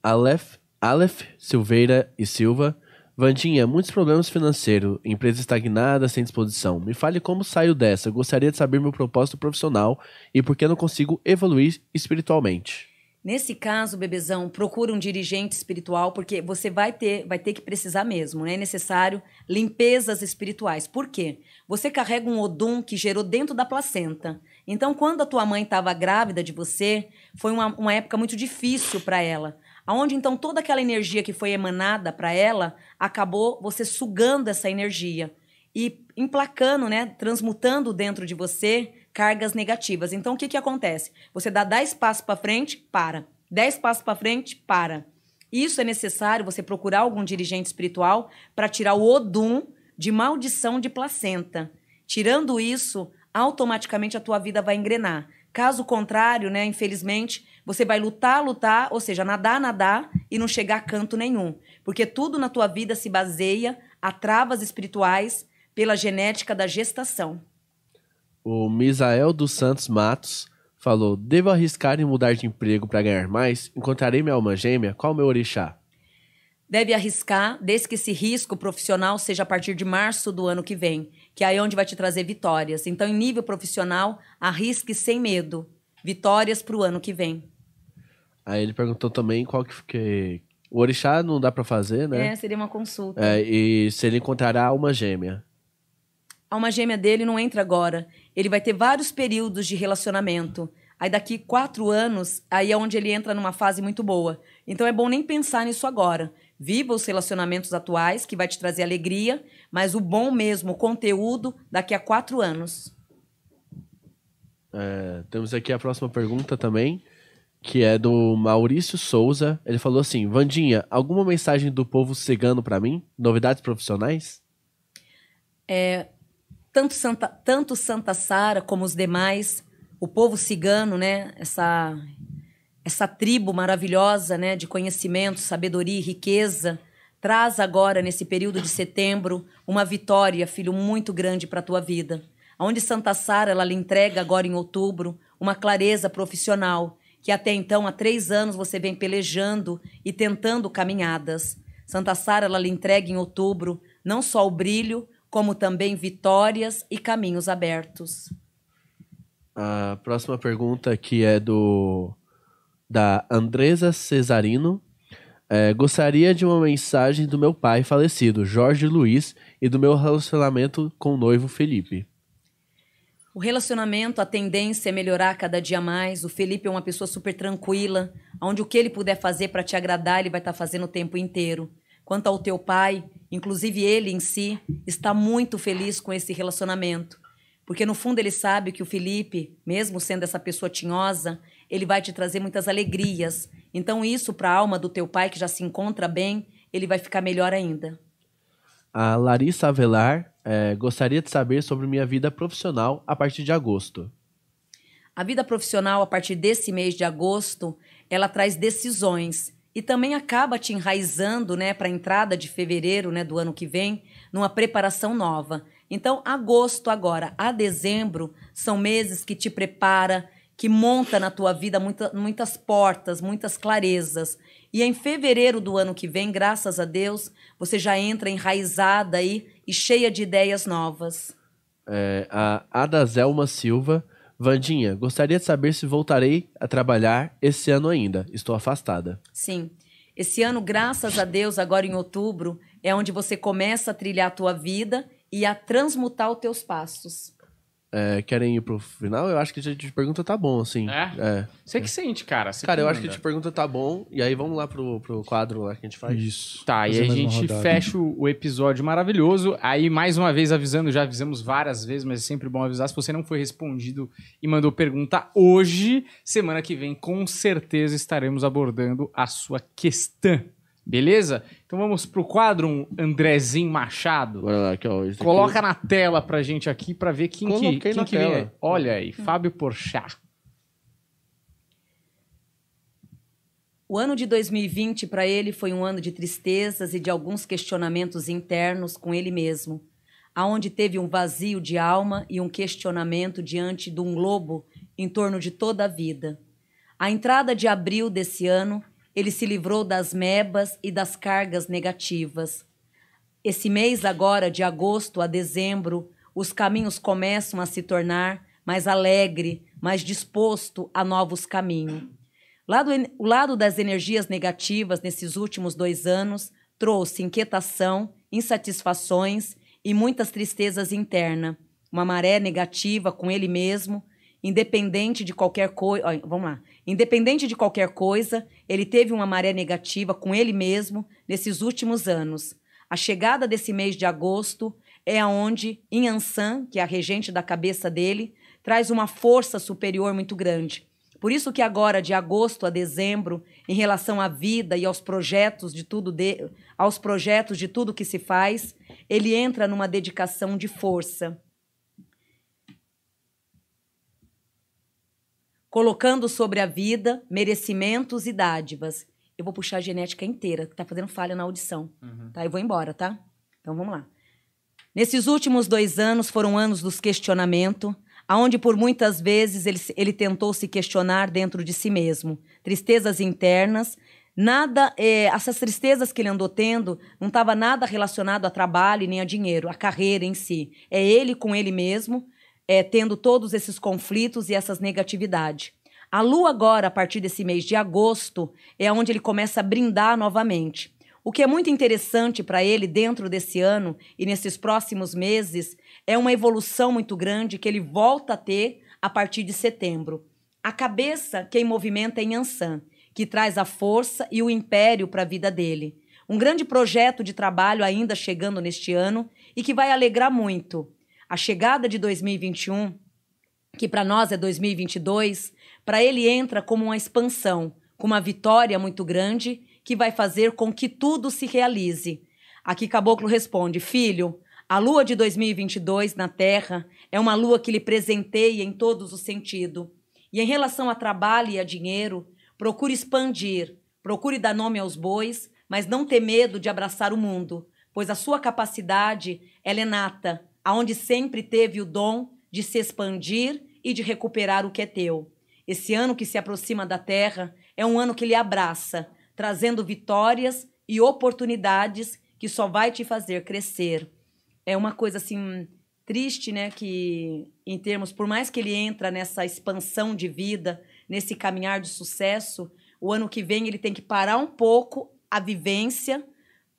Aleph, Aleph Silveira e Silva. Vandinha, muitos problemas financeiros, empresa estagnada, sem disposição. Me fale como saio dessa. Gostaria de saber meu propósito profissional e por que não consigo evoluir espiritualmente. Nesse caso, bebezão, procura um dirigente espiritual, porque você vai ter, vai ter que precisar mesmo, né? É necessário limpezas espirituais. Por quê? Você carrega um odum que gerou dentro da placenta. Então, quando a tua mãe estava grávida de você, foi uma, uma época muito difícil para ela. Aonde então toda aquela energia que foi emanada para ela acabou você sugando essa energia e emplacando, né, transmutando dentro de você cargas negativas. Então, o que, que acontece? Você dá 10 passos para frente, para. 10 passos para frente, para. Isso é necessário você procurar algum dirigente espiritual para tirar o odum de maldição de placenta. Tirando isso, automaticamente a tua vida vai engrenar. Caso contrário, né, infelizmente, você vai lutar, lutar, ou seja, nadar, nadar e não chegar a canto nenhum. Porque tudo na tua vida se baseia a travas espirituais pela genética da gestação. O Misael dos Santos Matos falou: Devo arriscar em mudar de emprego para ganhar mais? Encontrarei minha alma gêmea? Qual o meu orixá? Deve arriscar, desde que esse risco profissional seja a partir de março do ano que vem, que é aí onde vai te trazer vitórias. Então, em nível profissional, arrisque sem medo. Vitórias para o ano que vem. Aí ele perguntou também qual que, que o orixá não dá para fazer, né? É, seria uma consulta. É, e se ele encontrará uma gêmea. A alma gêmea dele não entra agora. Ele vai ter vários períodos de relacionamento. Aí daqui quatro anos, aí é onde ele entra numa fase muito boa. Então é bom nem pensar nisso agora. Viva os relacionamentos atuais, que vai te trazer alegria, mas o bom mesmo, o conteúdo, daqui a quatro anos. É, temos aqui a próxima pergunta também, que é do Maurício Souza. Ele falou assim: Vandinha, alguma mensagem do povo cigano para mim? Novidades profissionais? É, tanto Santa, tanto Santa Sara como os demais, o povo cigano, né? Essa essa tribo maravilhosa, né, de conhecimento, sabedoria e riqueza, traz agora nesse período de setembro uma vitória, filho, muito grande para a tua vida. Onde Santa Sara ela lhe entrega agora em outubro uma clareza profissional que até então há três anos você vem pelejando e tentando caminhadas. Santa Sara ela lhe entrega em outubro não só o brilho, como também vitórias e caminhos abertos. A próxima pergunta aqui é do da Andresa Cesarino. É, gostaria de uma mensagem do meu pai falecido, Jorge Luiz, e do meu relacionamento com o noivo Felipe. O relacionamento, a tendência é melhorar cada dia mais. O Felipe é uma pessoa super tranquila, onde o que ele puder fazer para te agradar, ele vai estar tá fazendo o tempo inteiro. Quanto ao teu pai, inclusive ele em si, está muito feliz com esse relacionamento. Porque no fundo ele sabe que o Felipe, mesmo sendo essa pessoa tinhosa, ele vai te trazer muitas alegrias. Então, isso para a alma do teu pai, que já se encontra bem, ele vai ficar melhor ainda. A Larissa Avelar é, gostaria de saber sobre minha vida profissional a partir de agosto. A vida profissional, a partir desse mês de agosto, ela traz decisões e também acaba te enraizando né, para a entrada de fevereiro né, do ano que vem, numa preparação nova. Então, agosto agora a dezembro são meses que te prepara, que monta na tua vida muita, muitas portas, muitas clarezas. E em fevereiro do ano que vem, graças a Deus, você já entra enraizada aí e cheia de ideias novas. É, a Adazelma Silva. Vandinha, gostaria de saber se voltarei a trabalhar esse ano ainda. Estou afastada. Sim. Esse ano, graças a Deus, agora em outubro, é onde você começa a trilhar a tua vida e a transmutar os teus passos é, querem ir pro final, eu acho que a gente pergunta tá bom, assim. É? é. Você que sente, cara. Você cara, que eu acho que a gente pergunta tá bom, e aí vamos lá pro, pro quadro lá que a gente faz. Isso. Tá, e aí a gente fecha o episódio maravilhoso. Aí, mais uma vez, avisando, já avisamos várias vezes, mas é sempre bom avisar. Se você não foi respondido e mandou pergunta hoje, semana que vem, com certeza estaremos abordando a sua questão. Beleza? Então vamos pro quadro um Andrezinho Machado. Bora lá, aqui, ó. esse aqui- Coloca na tela pra gente aqui pra ver quem que, Coloquei quem na que vem. tela. Olha aí, Fábio Porchat. O ano de 2020 para ele foi um ano de tristezas e de alguns questionamentos internos com ele mesmo, aonde teve um vazio de alma e um questionamento diante de um globo em torno de toda a vida. A entrada de abril desse ano, ele se livrou das mebas e das cargas negativas. Esse mês agora, de agosto a dezembro, os caminhos começam a se tornar mais alegre, mais disposto a novos caminhos. Lado, o lado das energias negativas nesses últimos dois anos trouxe inquietação, insatisfações e muitas tristezas internas. Uma maré negativa com ele mesmo, independente de qualquer coisa. Vamos lá. Independente de qualquer coisa, ele teve uma maré negativa com ele mesmo nesses últimos anos. A chegada desse mês de agosto é aonde Yansan, que é a regente da cabeça dele, traz uma força superior muito grande. Por isso que agora, de agosto a dezembro, em relação à vida e aos projetos de tudo de, aos projetos de tudo que se faz, ele entra numa dedicação de força. Colocando sobre a vida merecimentos e dádivas. Eu vou puxar a genética inteira, que tá fazendo falha na audição. Tá? Eu vou embora, tá? Então vamos lá. Nesses últimos dois anos foram anos dos questionamentos, aonde por muitas vezes ele, ele tentou se questionar dentro de si mesmo. Tristezas internas, nada, é, essas tristezas que ele andou tendo não estava nada relacionado a trabalho nem a dinheiro, a carreira em si. É ele com ele mesmo, é, tendo todos esses conflitos e essas negatividades. A lua agora, a partir desse mês de agosto, é onde ele começa a brindar novamente. O que é muito interessante para ele dentro desse ano e nesses próximos meses é uma evolução muito grande que ele volta a ter a partir de setembro. A cabeça quem movimenta é Yansan, que traz a força e o império para a vida dele. Um grande projeto de trabalho ainda chegando neste ano e que vai alegrar muito. A chegada de 2021, que para nós é 2022, para ele entra como uma expansão, com uma vitória muito grande que vai fazer com que tudo se realize. Aqui Caboclo responde: Filho, a lua de 2022 na Terra é uma lua que lhe presenteia em todos os sentidos. E em relação a trabalho e a dinheiro, procure expandir, procure dar nome aos bois, mas não ter medo de abraçar o mundo, pois a sua capacidade ela é nata, aonde sempre teve o dom de se expandir e de recuperar o que é teu. Esse ano que se aproxima da Terra é um ano que lhe abraça, trazendo vitórias e oportunidades que só vai te fazer crescer. É uma coisa assim triste, né, que em termos, por mais que ele entra nessa expansão de vida, nesse caminhar de sucesso, o ano que vem ele tem que parar um pouco a vivência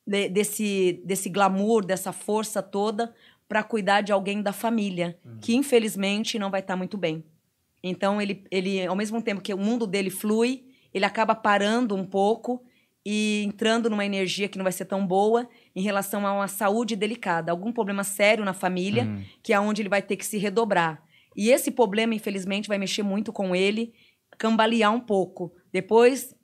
de, desse desse glamour, dessa força toda para cuidar de alguém da família, uhum. que infelizmente não vai estar tá muito bem. Então ele ele ao mesmo tempo que o mundo dele flui, ele acaba parando um pouco e entrando numa energia que não vai ser tão boa em relação a uma saúde delicada, algum problema sério na família, Uhum. que é onde ele vai ter que se redobrar. E esse problema, infelizmente, vai mexer muito com ele, cambalear um pouco. Depois,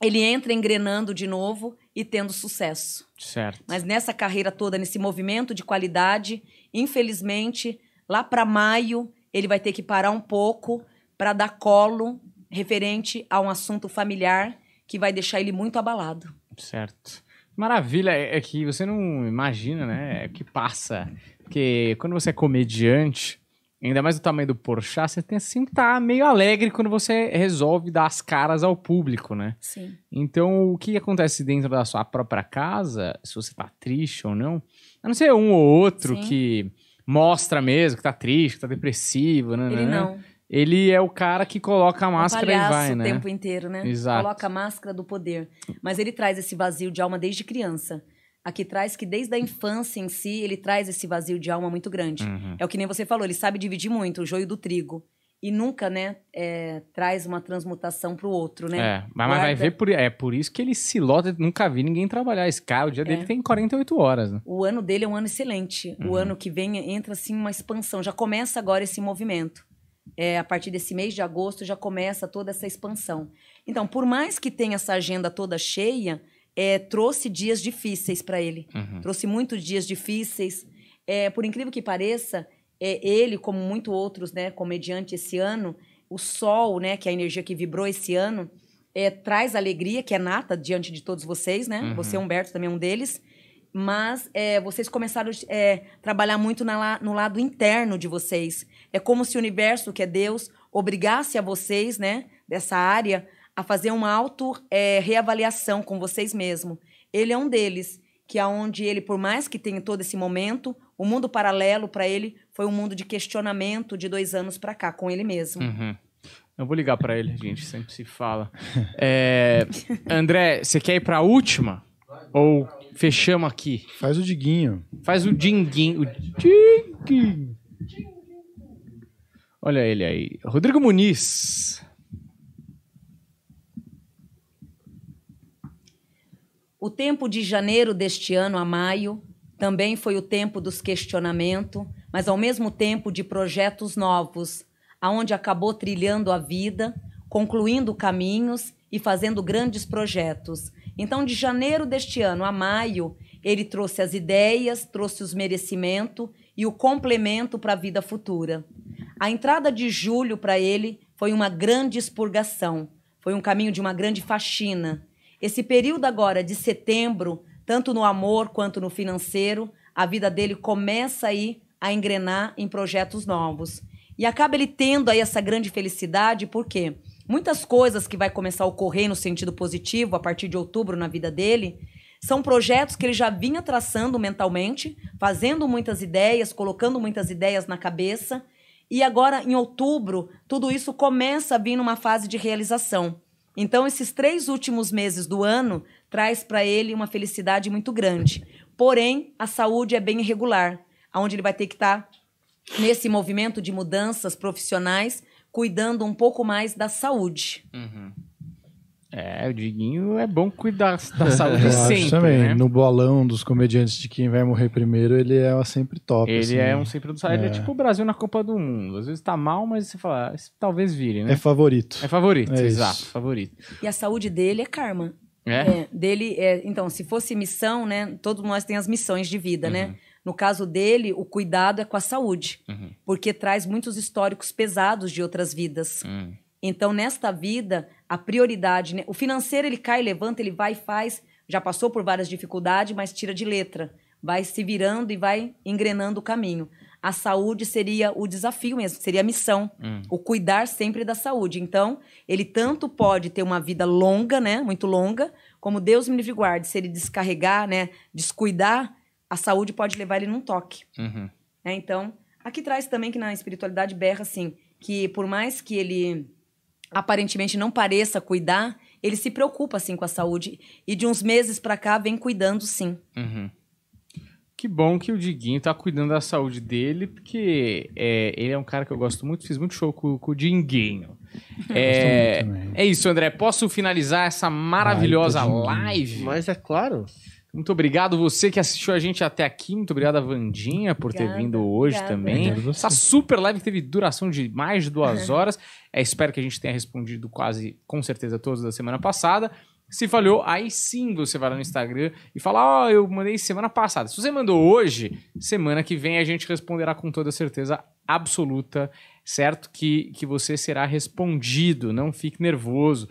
ele entra engrenando de novo e tendo sucesso. Certo. Mas nessa carreira toda, nesse movimento de qualidade, infelizmente, lá para maio, ele vai ter que parar um pouco para dar colo referente a um assunto familiar que vai deixar ele muito abalado. Certo. Maravilha, é é que você não imagina, né? É que passa. Porque quando você é comediante, ainda mais do tamanho do Porchat, você tem assim que tá meio alegre quando você resolve dar as caras ao público, né? Sim. Então, o que acontece dentro da sua própria casa, se você tá triste ou não, a não ser um ou outro Sim. que mostra mesmo que tá triste, que tá depressivo, né? Ele né? não. Ele é o cara que coloca a máscara e vai, o né? tempo inteiro, né? Exato. Coloca a máscara do poder. Mas ele traz esse vazio de alma desde criança. Aqui traz que desde a infância em si, ele traz esse vazio de alma muito grande. Uhum. É o que nem você falou, ele sabe dividir muito o joio do trigo. E nunca, né, é, traz uma transmutação pro outro, né? É, mas, mas vai Guarda- ver, por, é por isso que ele se lota, nunca vi ninguém trabalhar. Esse cara, o dia É. dele tem 48 horas, né? O ano dele é um ano excelente. Uhum. O ano que vem entra assim uma expansão. Já começa agora esse movimento. É, a partir desse mês de agosto já começa toda essa expansão. Então, por mais que tenha essa agenda toda cheia, é, trouxe dias difíceis para ele. Uhum. Trouxe muitos dias difíceis. É, por incrível que pareça, é, ele, como muito outros, né, comediante esse ano, o sol, né, que é a energia que vibrou esse ano, é, traz alegria, que é nata diante de todos vocês, né? Uhum. Você, Humberto, também é um deles. Mas é, vocês começaram a é, trabalhar muito na no lado interno de vocês. É como se o universo, que é Deus, obrigasse a vocês, né, dessa área, a fazer uma auto-reavaliação com vocês mesmos. Ele é um deles, que é onde ele, por mais que tenha todo esse momento, o mundo paralelo para ele foi um mundo de questionamento de dois anos para cá, com ele mesmo. Uhum. Eu vou ligar pra ele, a gente sempre se fala. É, André, você quer ir pra última? Ou fechamos aqui? Faz o Diguinho. Faz o dinguinho. O dinguinho. Olha ele aí. Rodrigo Muniz. O tempo de janeiro deste ano a maio também foi o tempo dos questionamentos, mas ao mesmo tempo de projetos novos, aonde acabou trilhando a vida, concluindo caminhos e fazendo grandes projetos. Então, de janeiro deste ano a maio, ele trouxe as ideias, trouxe os merecimentos e o complemento para a vida futura. A entrada de julho para ele foi uma grande expurgação, foi um caminho de uma grande faxina. Esse período agora de setembro, tanto no amor quanto no financeiro, a vida dele começa aí a engrenar em projetos novos. E acaba ele tendo aí essa grande felicidade, porque muitas coisas que vai começar a ocorrer no sentido positivo a partir de outubro na vida dele, são projetos que ele já vinha traçando mentalmente, fazendo muitas ideias, colocando muitas ideias na cabeça, e agora em outubro, tudo isso começa a vir numa fase de realização. Então, esses três últimos meses do ano traz para ele uma felicidade muito grande. Porém, a saúde é bem irregular, onde ele vai ter que estar nesse movimento de mudanças profissionais, cuidando um pouco mais da saúde. É, o Diguinho é bom cuidar da saúde Eu acho sempre, também. né? No bolão dos comediantes de quem vai morrer primeiro, ele é sempre top. Ele assim. é um sempre do salário. Ele é É. tipo o Brasil na Copa do Mundo. Às vezes tá mal, mas você fala, ah, talvez vire, né? É favorito. É favorito, É isso. exato, favorito. E a saúde dele é karma. É? É, dele, é, então, se fosse missão, né? Todos nós temos as missões de vida, né? No caso dele, o cuidado é com a saúde, Uhum. porque traz muitos históricos pesados de outras vidas. Hum. Então, nesta vida, a prioridade, né? O financeiro ele cai, levanta, ele vai e faz. Já passou por várias dificuldades, mas tira de letra. Vai se virando e vai engrenando o caminho. A saúde seria o desafio mesmo, seria a missão. Hum. O cuidar sempre da saúde. Então, ele tanto pode ter uma vida longa, né? Muito longa, como Deus me livre guarde. Se ele descarregar, né? Descuidar, a saúde pode levar ele num toque. Uhum. né? Então, aqui traz também que na espiritualidade berra assim, que por mais que ele aparentemente não pareça cuidar, ele se preocupa assim com a saúde e de uns meses pra cá vem cuidando sim. Uhum. Que bom que o Diguinho tá cuidando da saúde dele, porque é, ele é um cara que eu gosto muito, fiz muito show com, com o Dinguinho. É, é isso, André. Posso finalizar essa maravilhosa Dinguinho. live? Mas é claro. Muito obrigado você que assistiu a gente até aqui. Muito obrigado a Vandinha por ter Obrigada, vindo hoje obrigada. também. Essa super live que teve duração de mais de duas horas. É, espero que a gente tenha respondido quase, com certeza, todos da semana passada. Se falhou, aí sim você vai lá no Instagram e fala: Ó, eu mandei semana passada. Se você mandou hoje, semana que vem a gente responderá com toda certeza absoluta, certo? Que, que você será respondido. Não fique nervoso.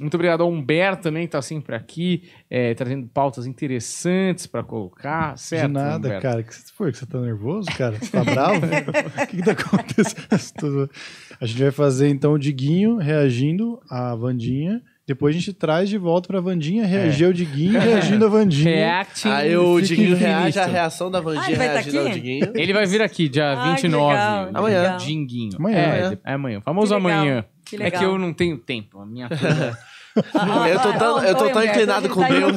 Muito obrigado ao Humberto também, que tá sempre aqui, é, trazendo pautas interessantes para colocar, certo? De nada, Humberto? cara. O que você foi? Que você tá nervoso, cara? Você tá bravo? O que, que tá acontecendo? A gente vai fazer então o Diguinho reagindo à Vandinha. Depois a gente traz de volta pra Vandinha reagir ao Diguinho reagindo à Vandinha. Reacting. Aí o Diguinho reage à reação da Ah, Vandinha ele vai tá reagindo ao aqui? Diguinho. Ele vai vir aqui dia que 29. legal, o Amanhã. Dinguinho. Amanhã. É, Amanhã. é amanhã. Famoso Que legal, É que eu não tenho tempo. A minha coisa. Eu tô tão- eu tô tão inclinado com tá Deus.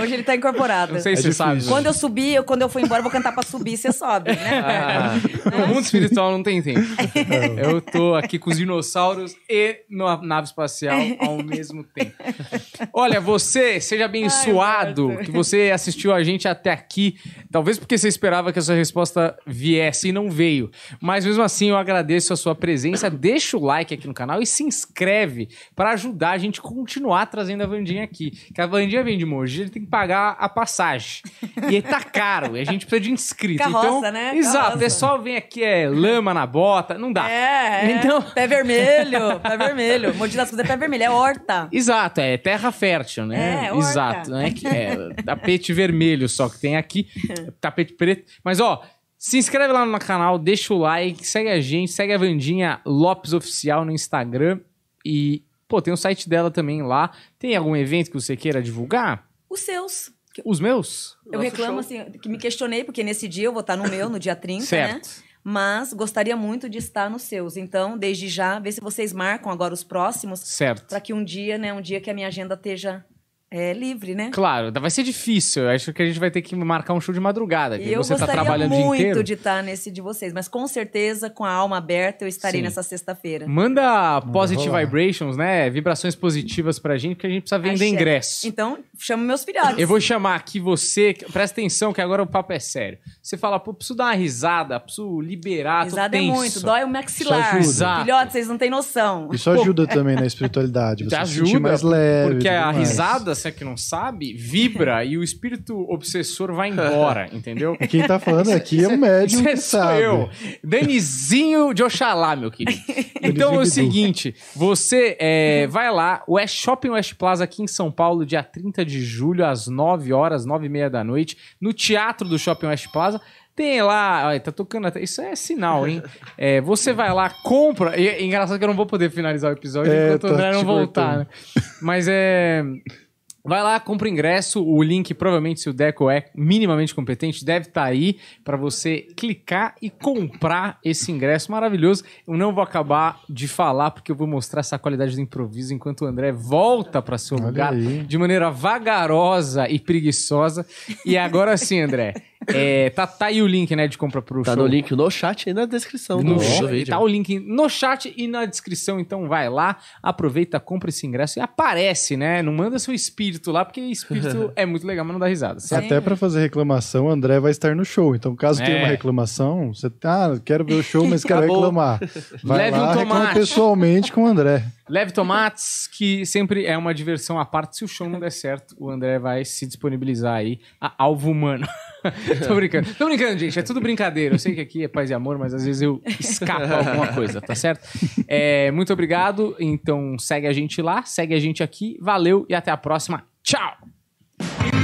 Hoje ele tá incorporado. Não sei É se você sabe. Quando eu subir, eu- quando eu for embora, eu vou cantar pra subir, você sobe, né? Ah, No mundo espiritual não tem tempo. Eu tô aqui com os dinossauros e na nave espacial ao mesmo tempo. Olha, você, seja abençoado Marta. que você assistiu a gente até aqui. Talvez porque você esperava que essa resposta viesse e não veio. Mas mesmo assim, eu agradeço a sua presença. Deixa o like aqui no canal e se inscreve para ajudar a gente a continuar trazendo a Vandinha aqui. Que a Vandinha vem de Mogi, ele tem que pagar a passagem. E tá caro, e a gente precisa de inscrito. Carroça, então, né? Exato, Carroça. o pessoal vem aqui, é lama na bota, não dá. É, é. Então- Pé vermelho, pé vermelho. Mogi das Cruzes é pé vermelho, é horta. Exato, é terra fértil, né? É, horta. Exato, né? É tapete vermelho só que tem aqui, tapete preto. Mas ó, se inscreve lá no canal, deixa o like, segue a gente, segue a Vandinha Lopes Oficial no Instagram e, pô, tem o site dela também lá. Tem algum evento que você queira divulgar? Os seus. Os meus? Eu Nosso reclamo, show. assim, que me questionei, porque nesse dia eu vou estar no meu, no dia 30, né? Certo. Mas gostaria muito de estar nos seus. Então, desde já, ver se vocês marcam agora os próximos, Certo. para que um dia, né, um dia que a minha agenda esteja é, livre, né? Claro, vai ser difícil. Eu acho que a gente vai ter que marcar um show de madrugada. E que eu você tá gostaria trabalhando o dia inteiro. muito de estar nesse de vocês, mas com certeza, com a alma aberta, eu estarei Sim. nessa sexta-feira. Manda positive vibrations, né? Vibrações positivas pra gente, que a gente precisa vender Axé. ingresso. Então, chamo meus filhotes. Eu vou chamar aqui você, presta atenção que agora o papo é sério. Você fala, pô, preciso dar uma risada, preciso liberar, tô Risada é muito, dói o maxilar. ajuda. Exato. Filhotes, vocês não têm noção. Isso ajuda também na espiritualidade. Você Te se sentir ajuda, mais leve. porque a mais. risada, você que não sabe, vibra e o espírito obsessor vai embora, entendeu? Quem tá falando aqui é um médium Isso que sou sabe. eu. Danizinho de Oxalá, meu querido. Então é o seguinte, você é, vai lá, West Shopping West Plaza aqui em São Paulo, dia 30 de julho, às 9 horas, 9 e meia da noite, no Teatro do Shopping West Plaza. Tem lá, olha, tá tocando até. Isso é sinal, hein? É, você vai lá, compra. E é engraçado que eu não vou poder finalizar o episódio É, enquanto o tá André não voltar, né? Mas é. Vai lá, compra o ingresso. O link, provavelmente, se o Deco é minimamente competente, deve estar aí para você clicar e comprar esse ingresso maravilhoso. Eu não vou acabar de falar porque eu vou mostrar essa qualidade do improviso enquanto o André volta para seu Olha lugar aí. de maneira vagarosa e preguiçosa. E agora sim, André. É, tá, tá aí o link, né, de compra pro Tá show. no link no chat e na descrição No vídeo. tá o link no chat e na descrição, então vai lá, aproveita, compra esse ingresso e aparece, né? Não manda seu espírito lá, porque espírito é muito legal, mas não dá risada. certo? Até pra fazer reclamação, o André vai estar no show. Então, caso É. tenha uma reclamação, você tá, quero ver o show, mas quero reclamar. Vai Leve lá, um tomate. pessoalmente com o André. Leve tomates, que sempre é uma diversão à parte. Se o show não der certo, o André vai se disponibilizar aí a alvo humano. Tô brincando. Tô brincando, gente. É tudo brincadeira. Eu sei que aqui é paz e amor, mas às vezes eu escapo alguma coisa, tá certo? É, muito obrigado. Então segue a gente lá, segue a gente aqui. Valeu e até a próxima. Tchau!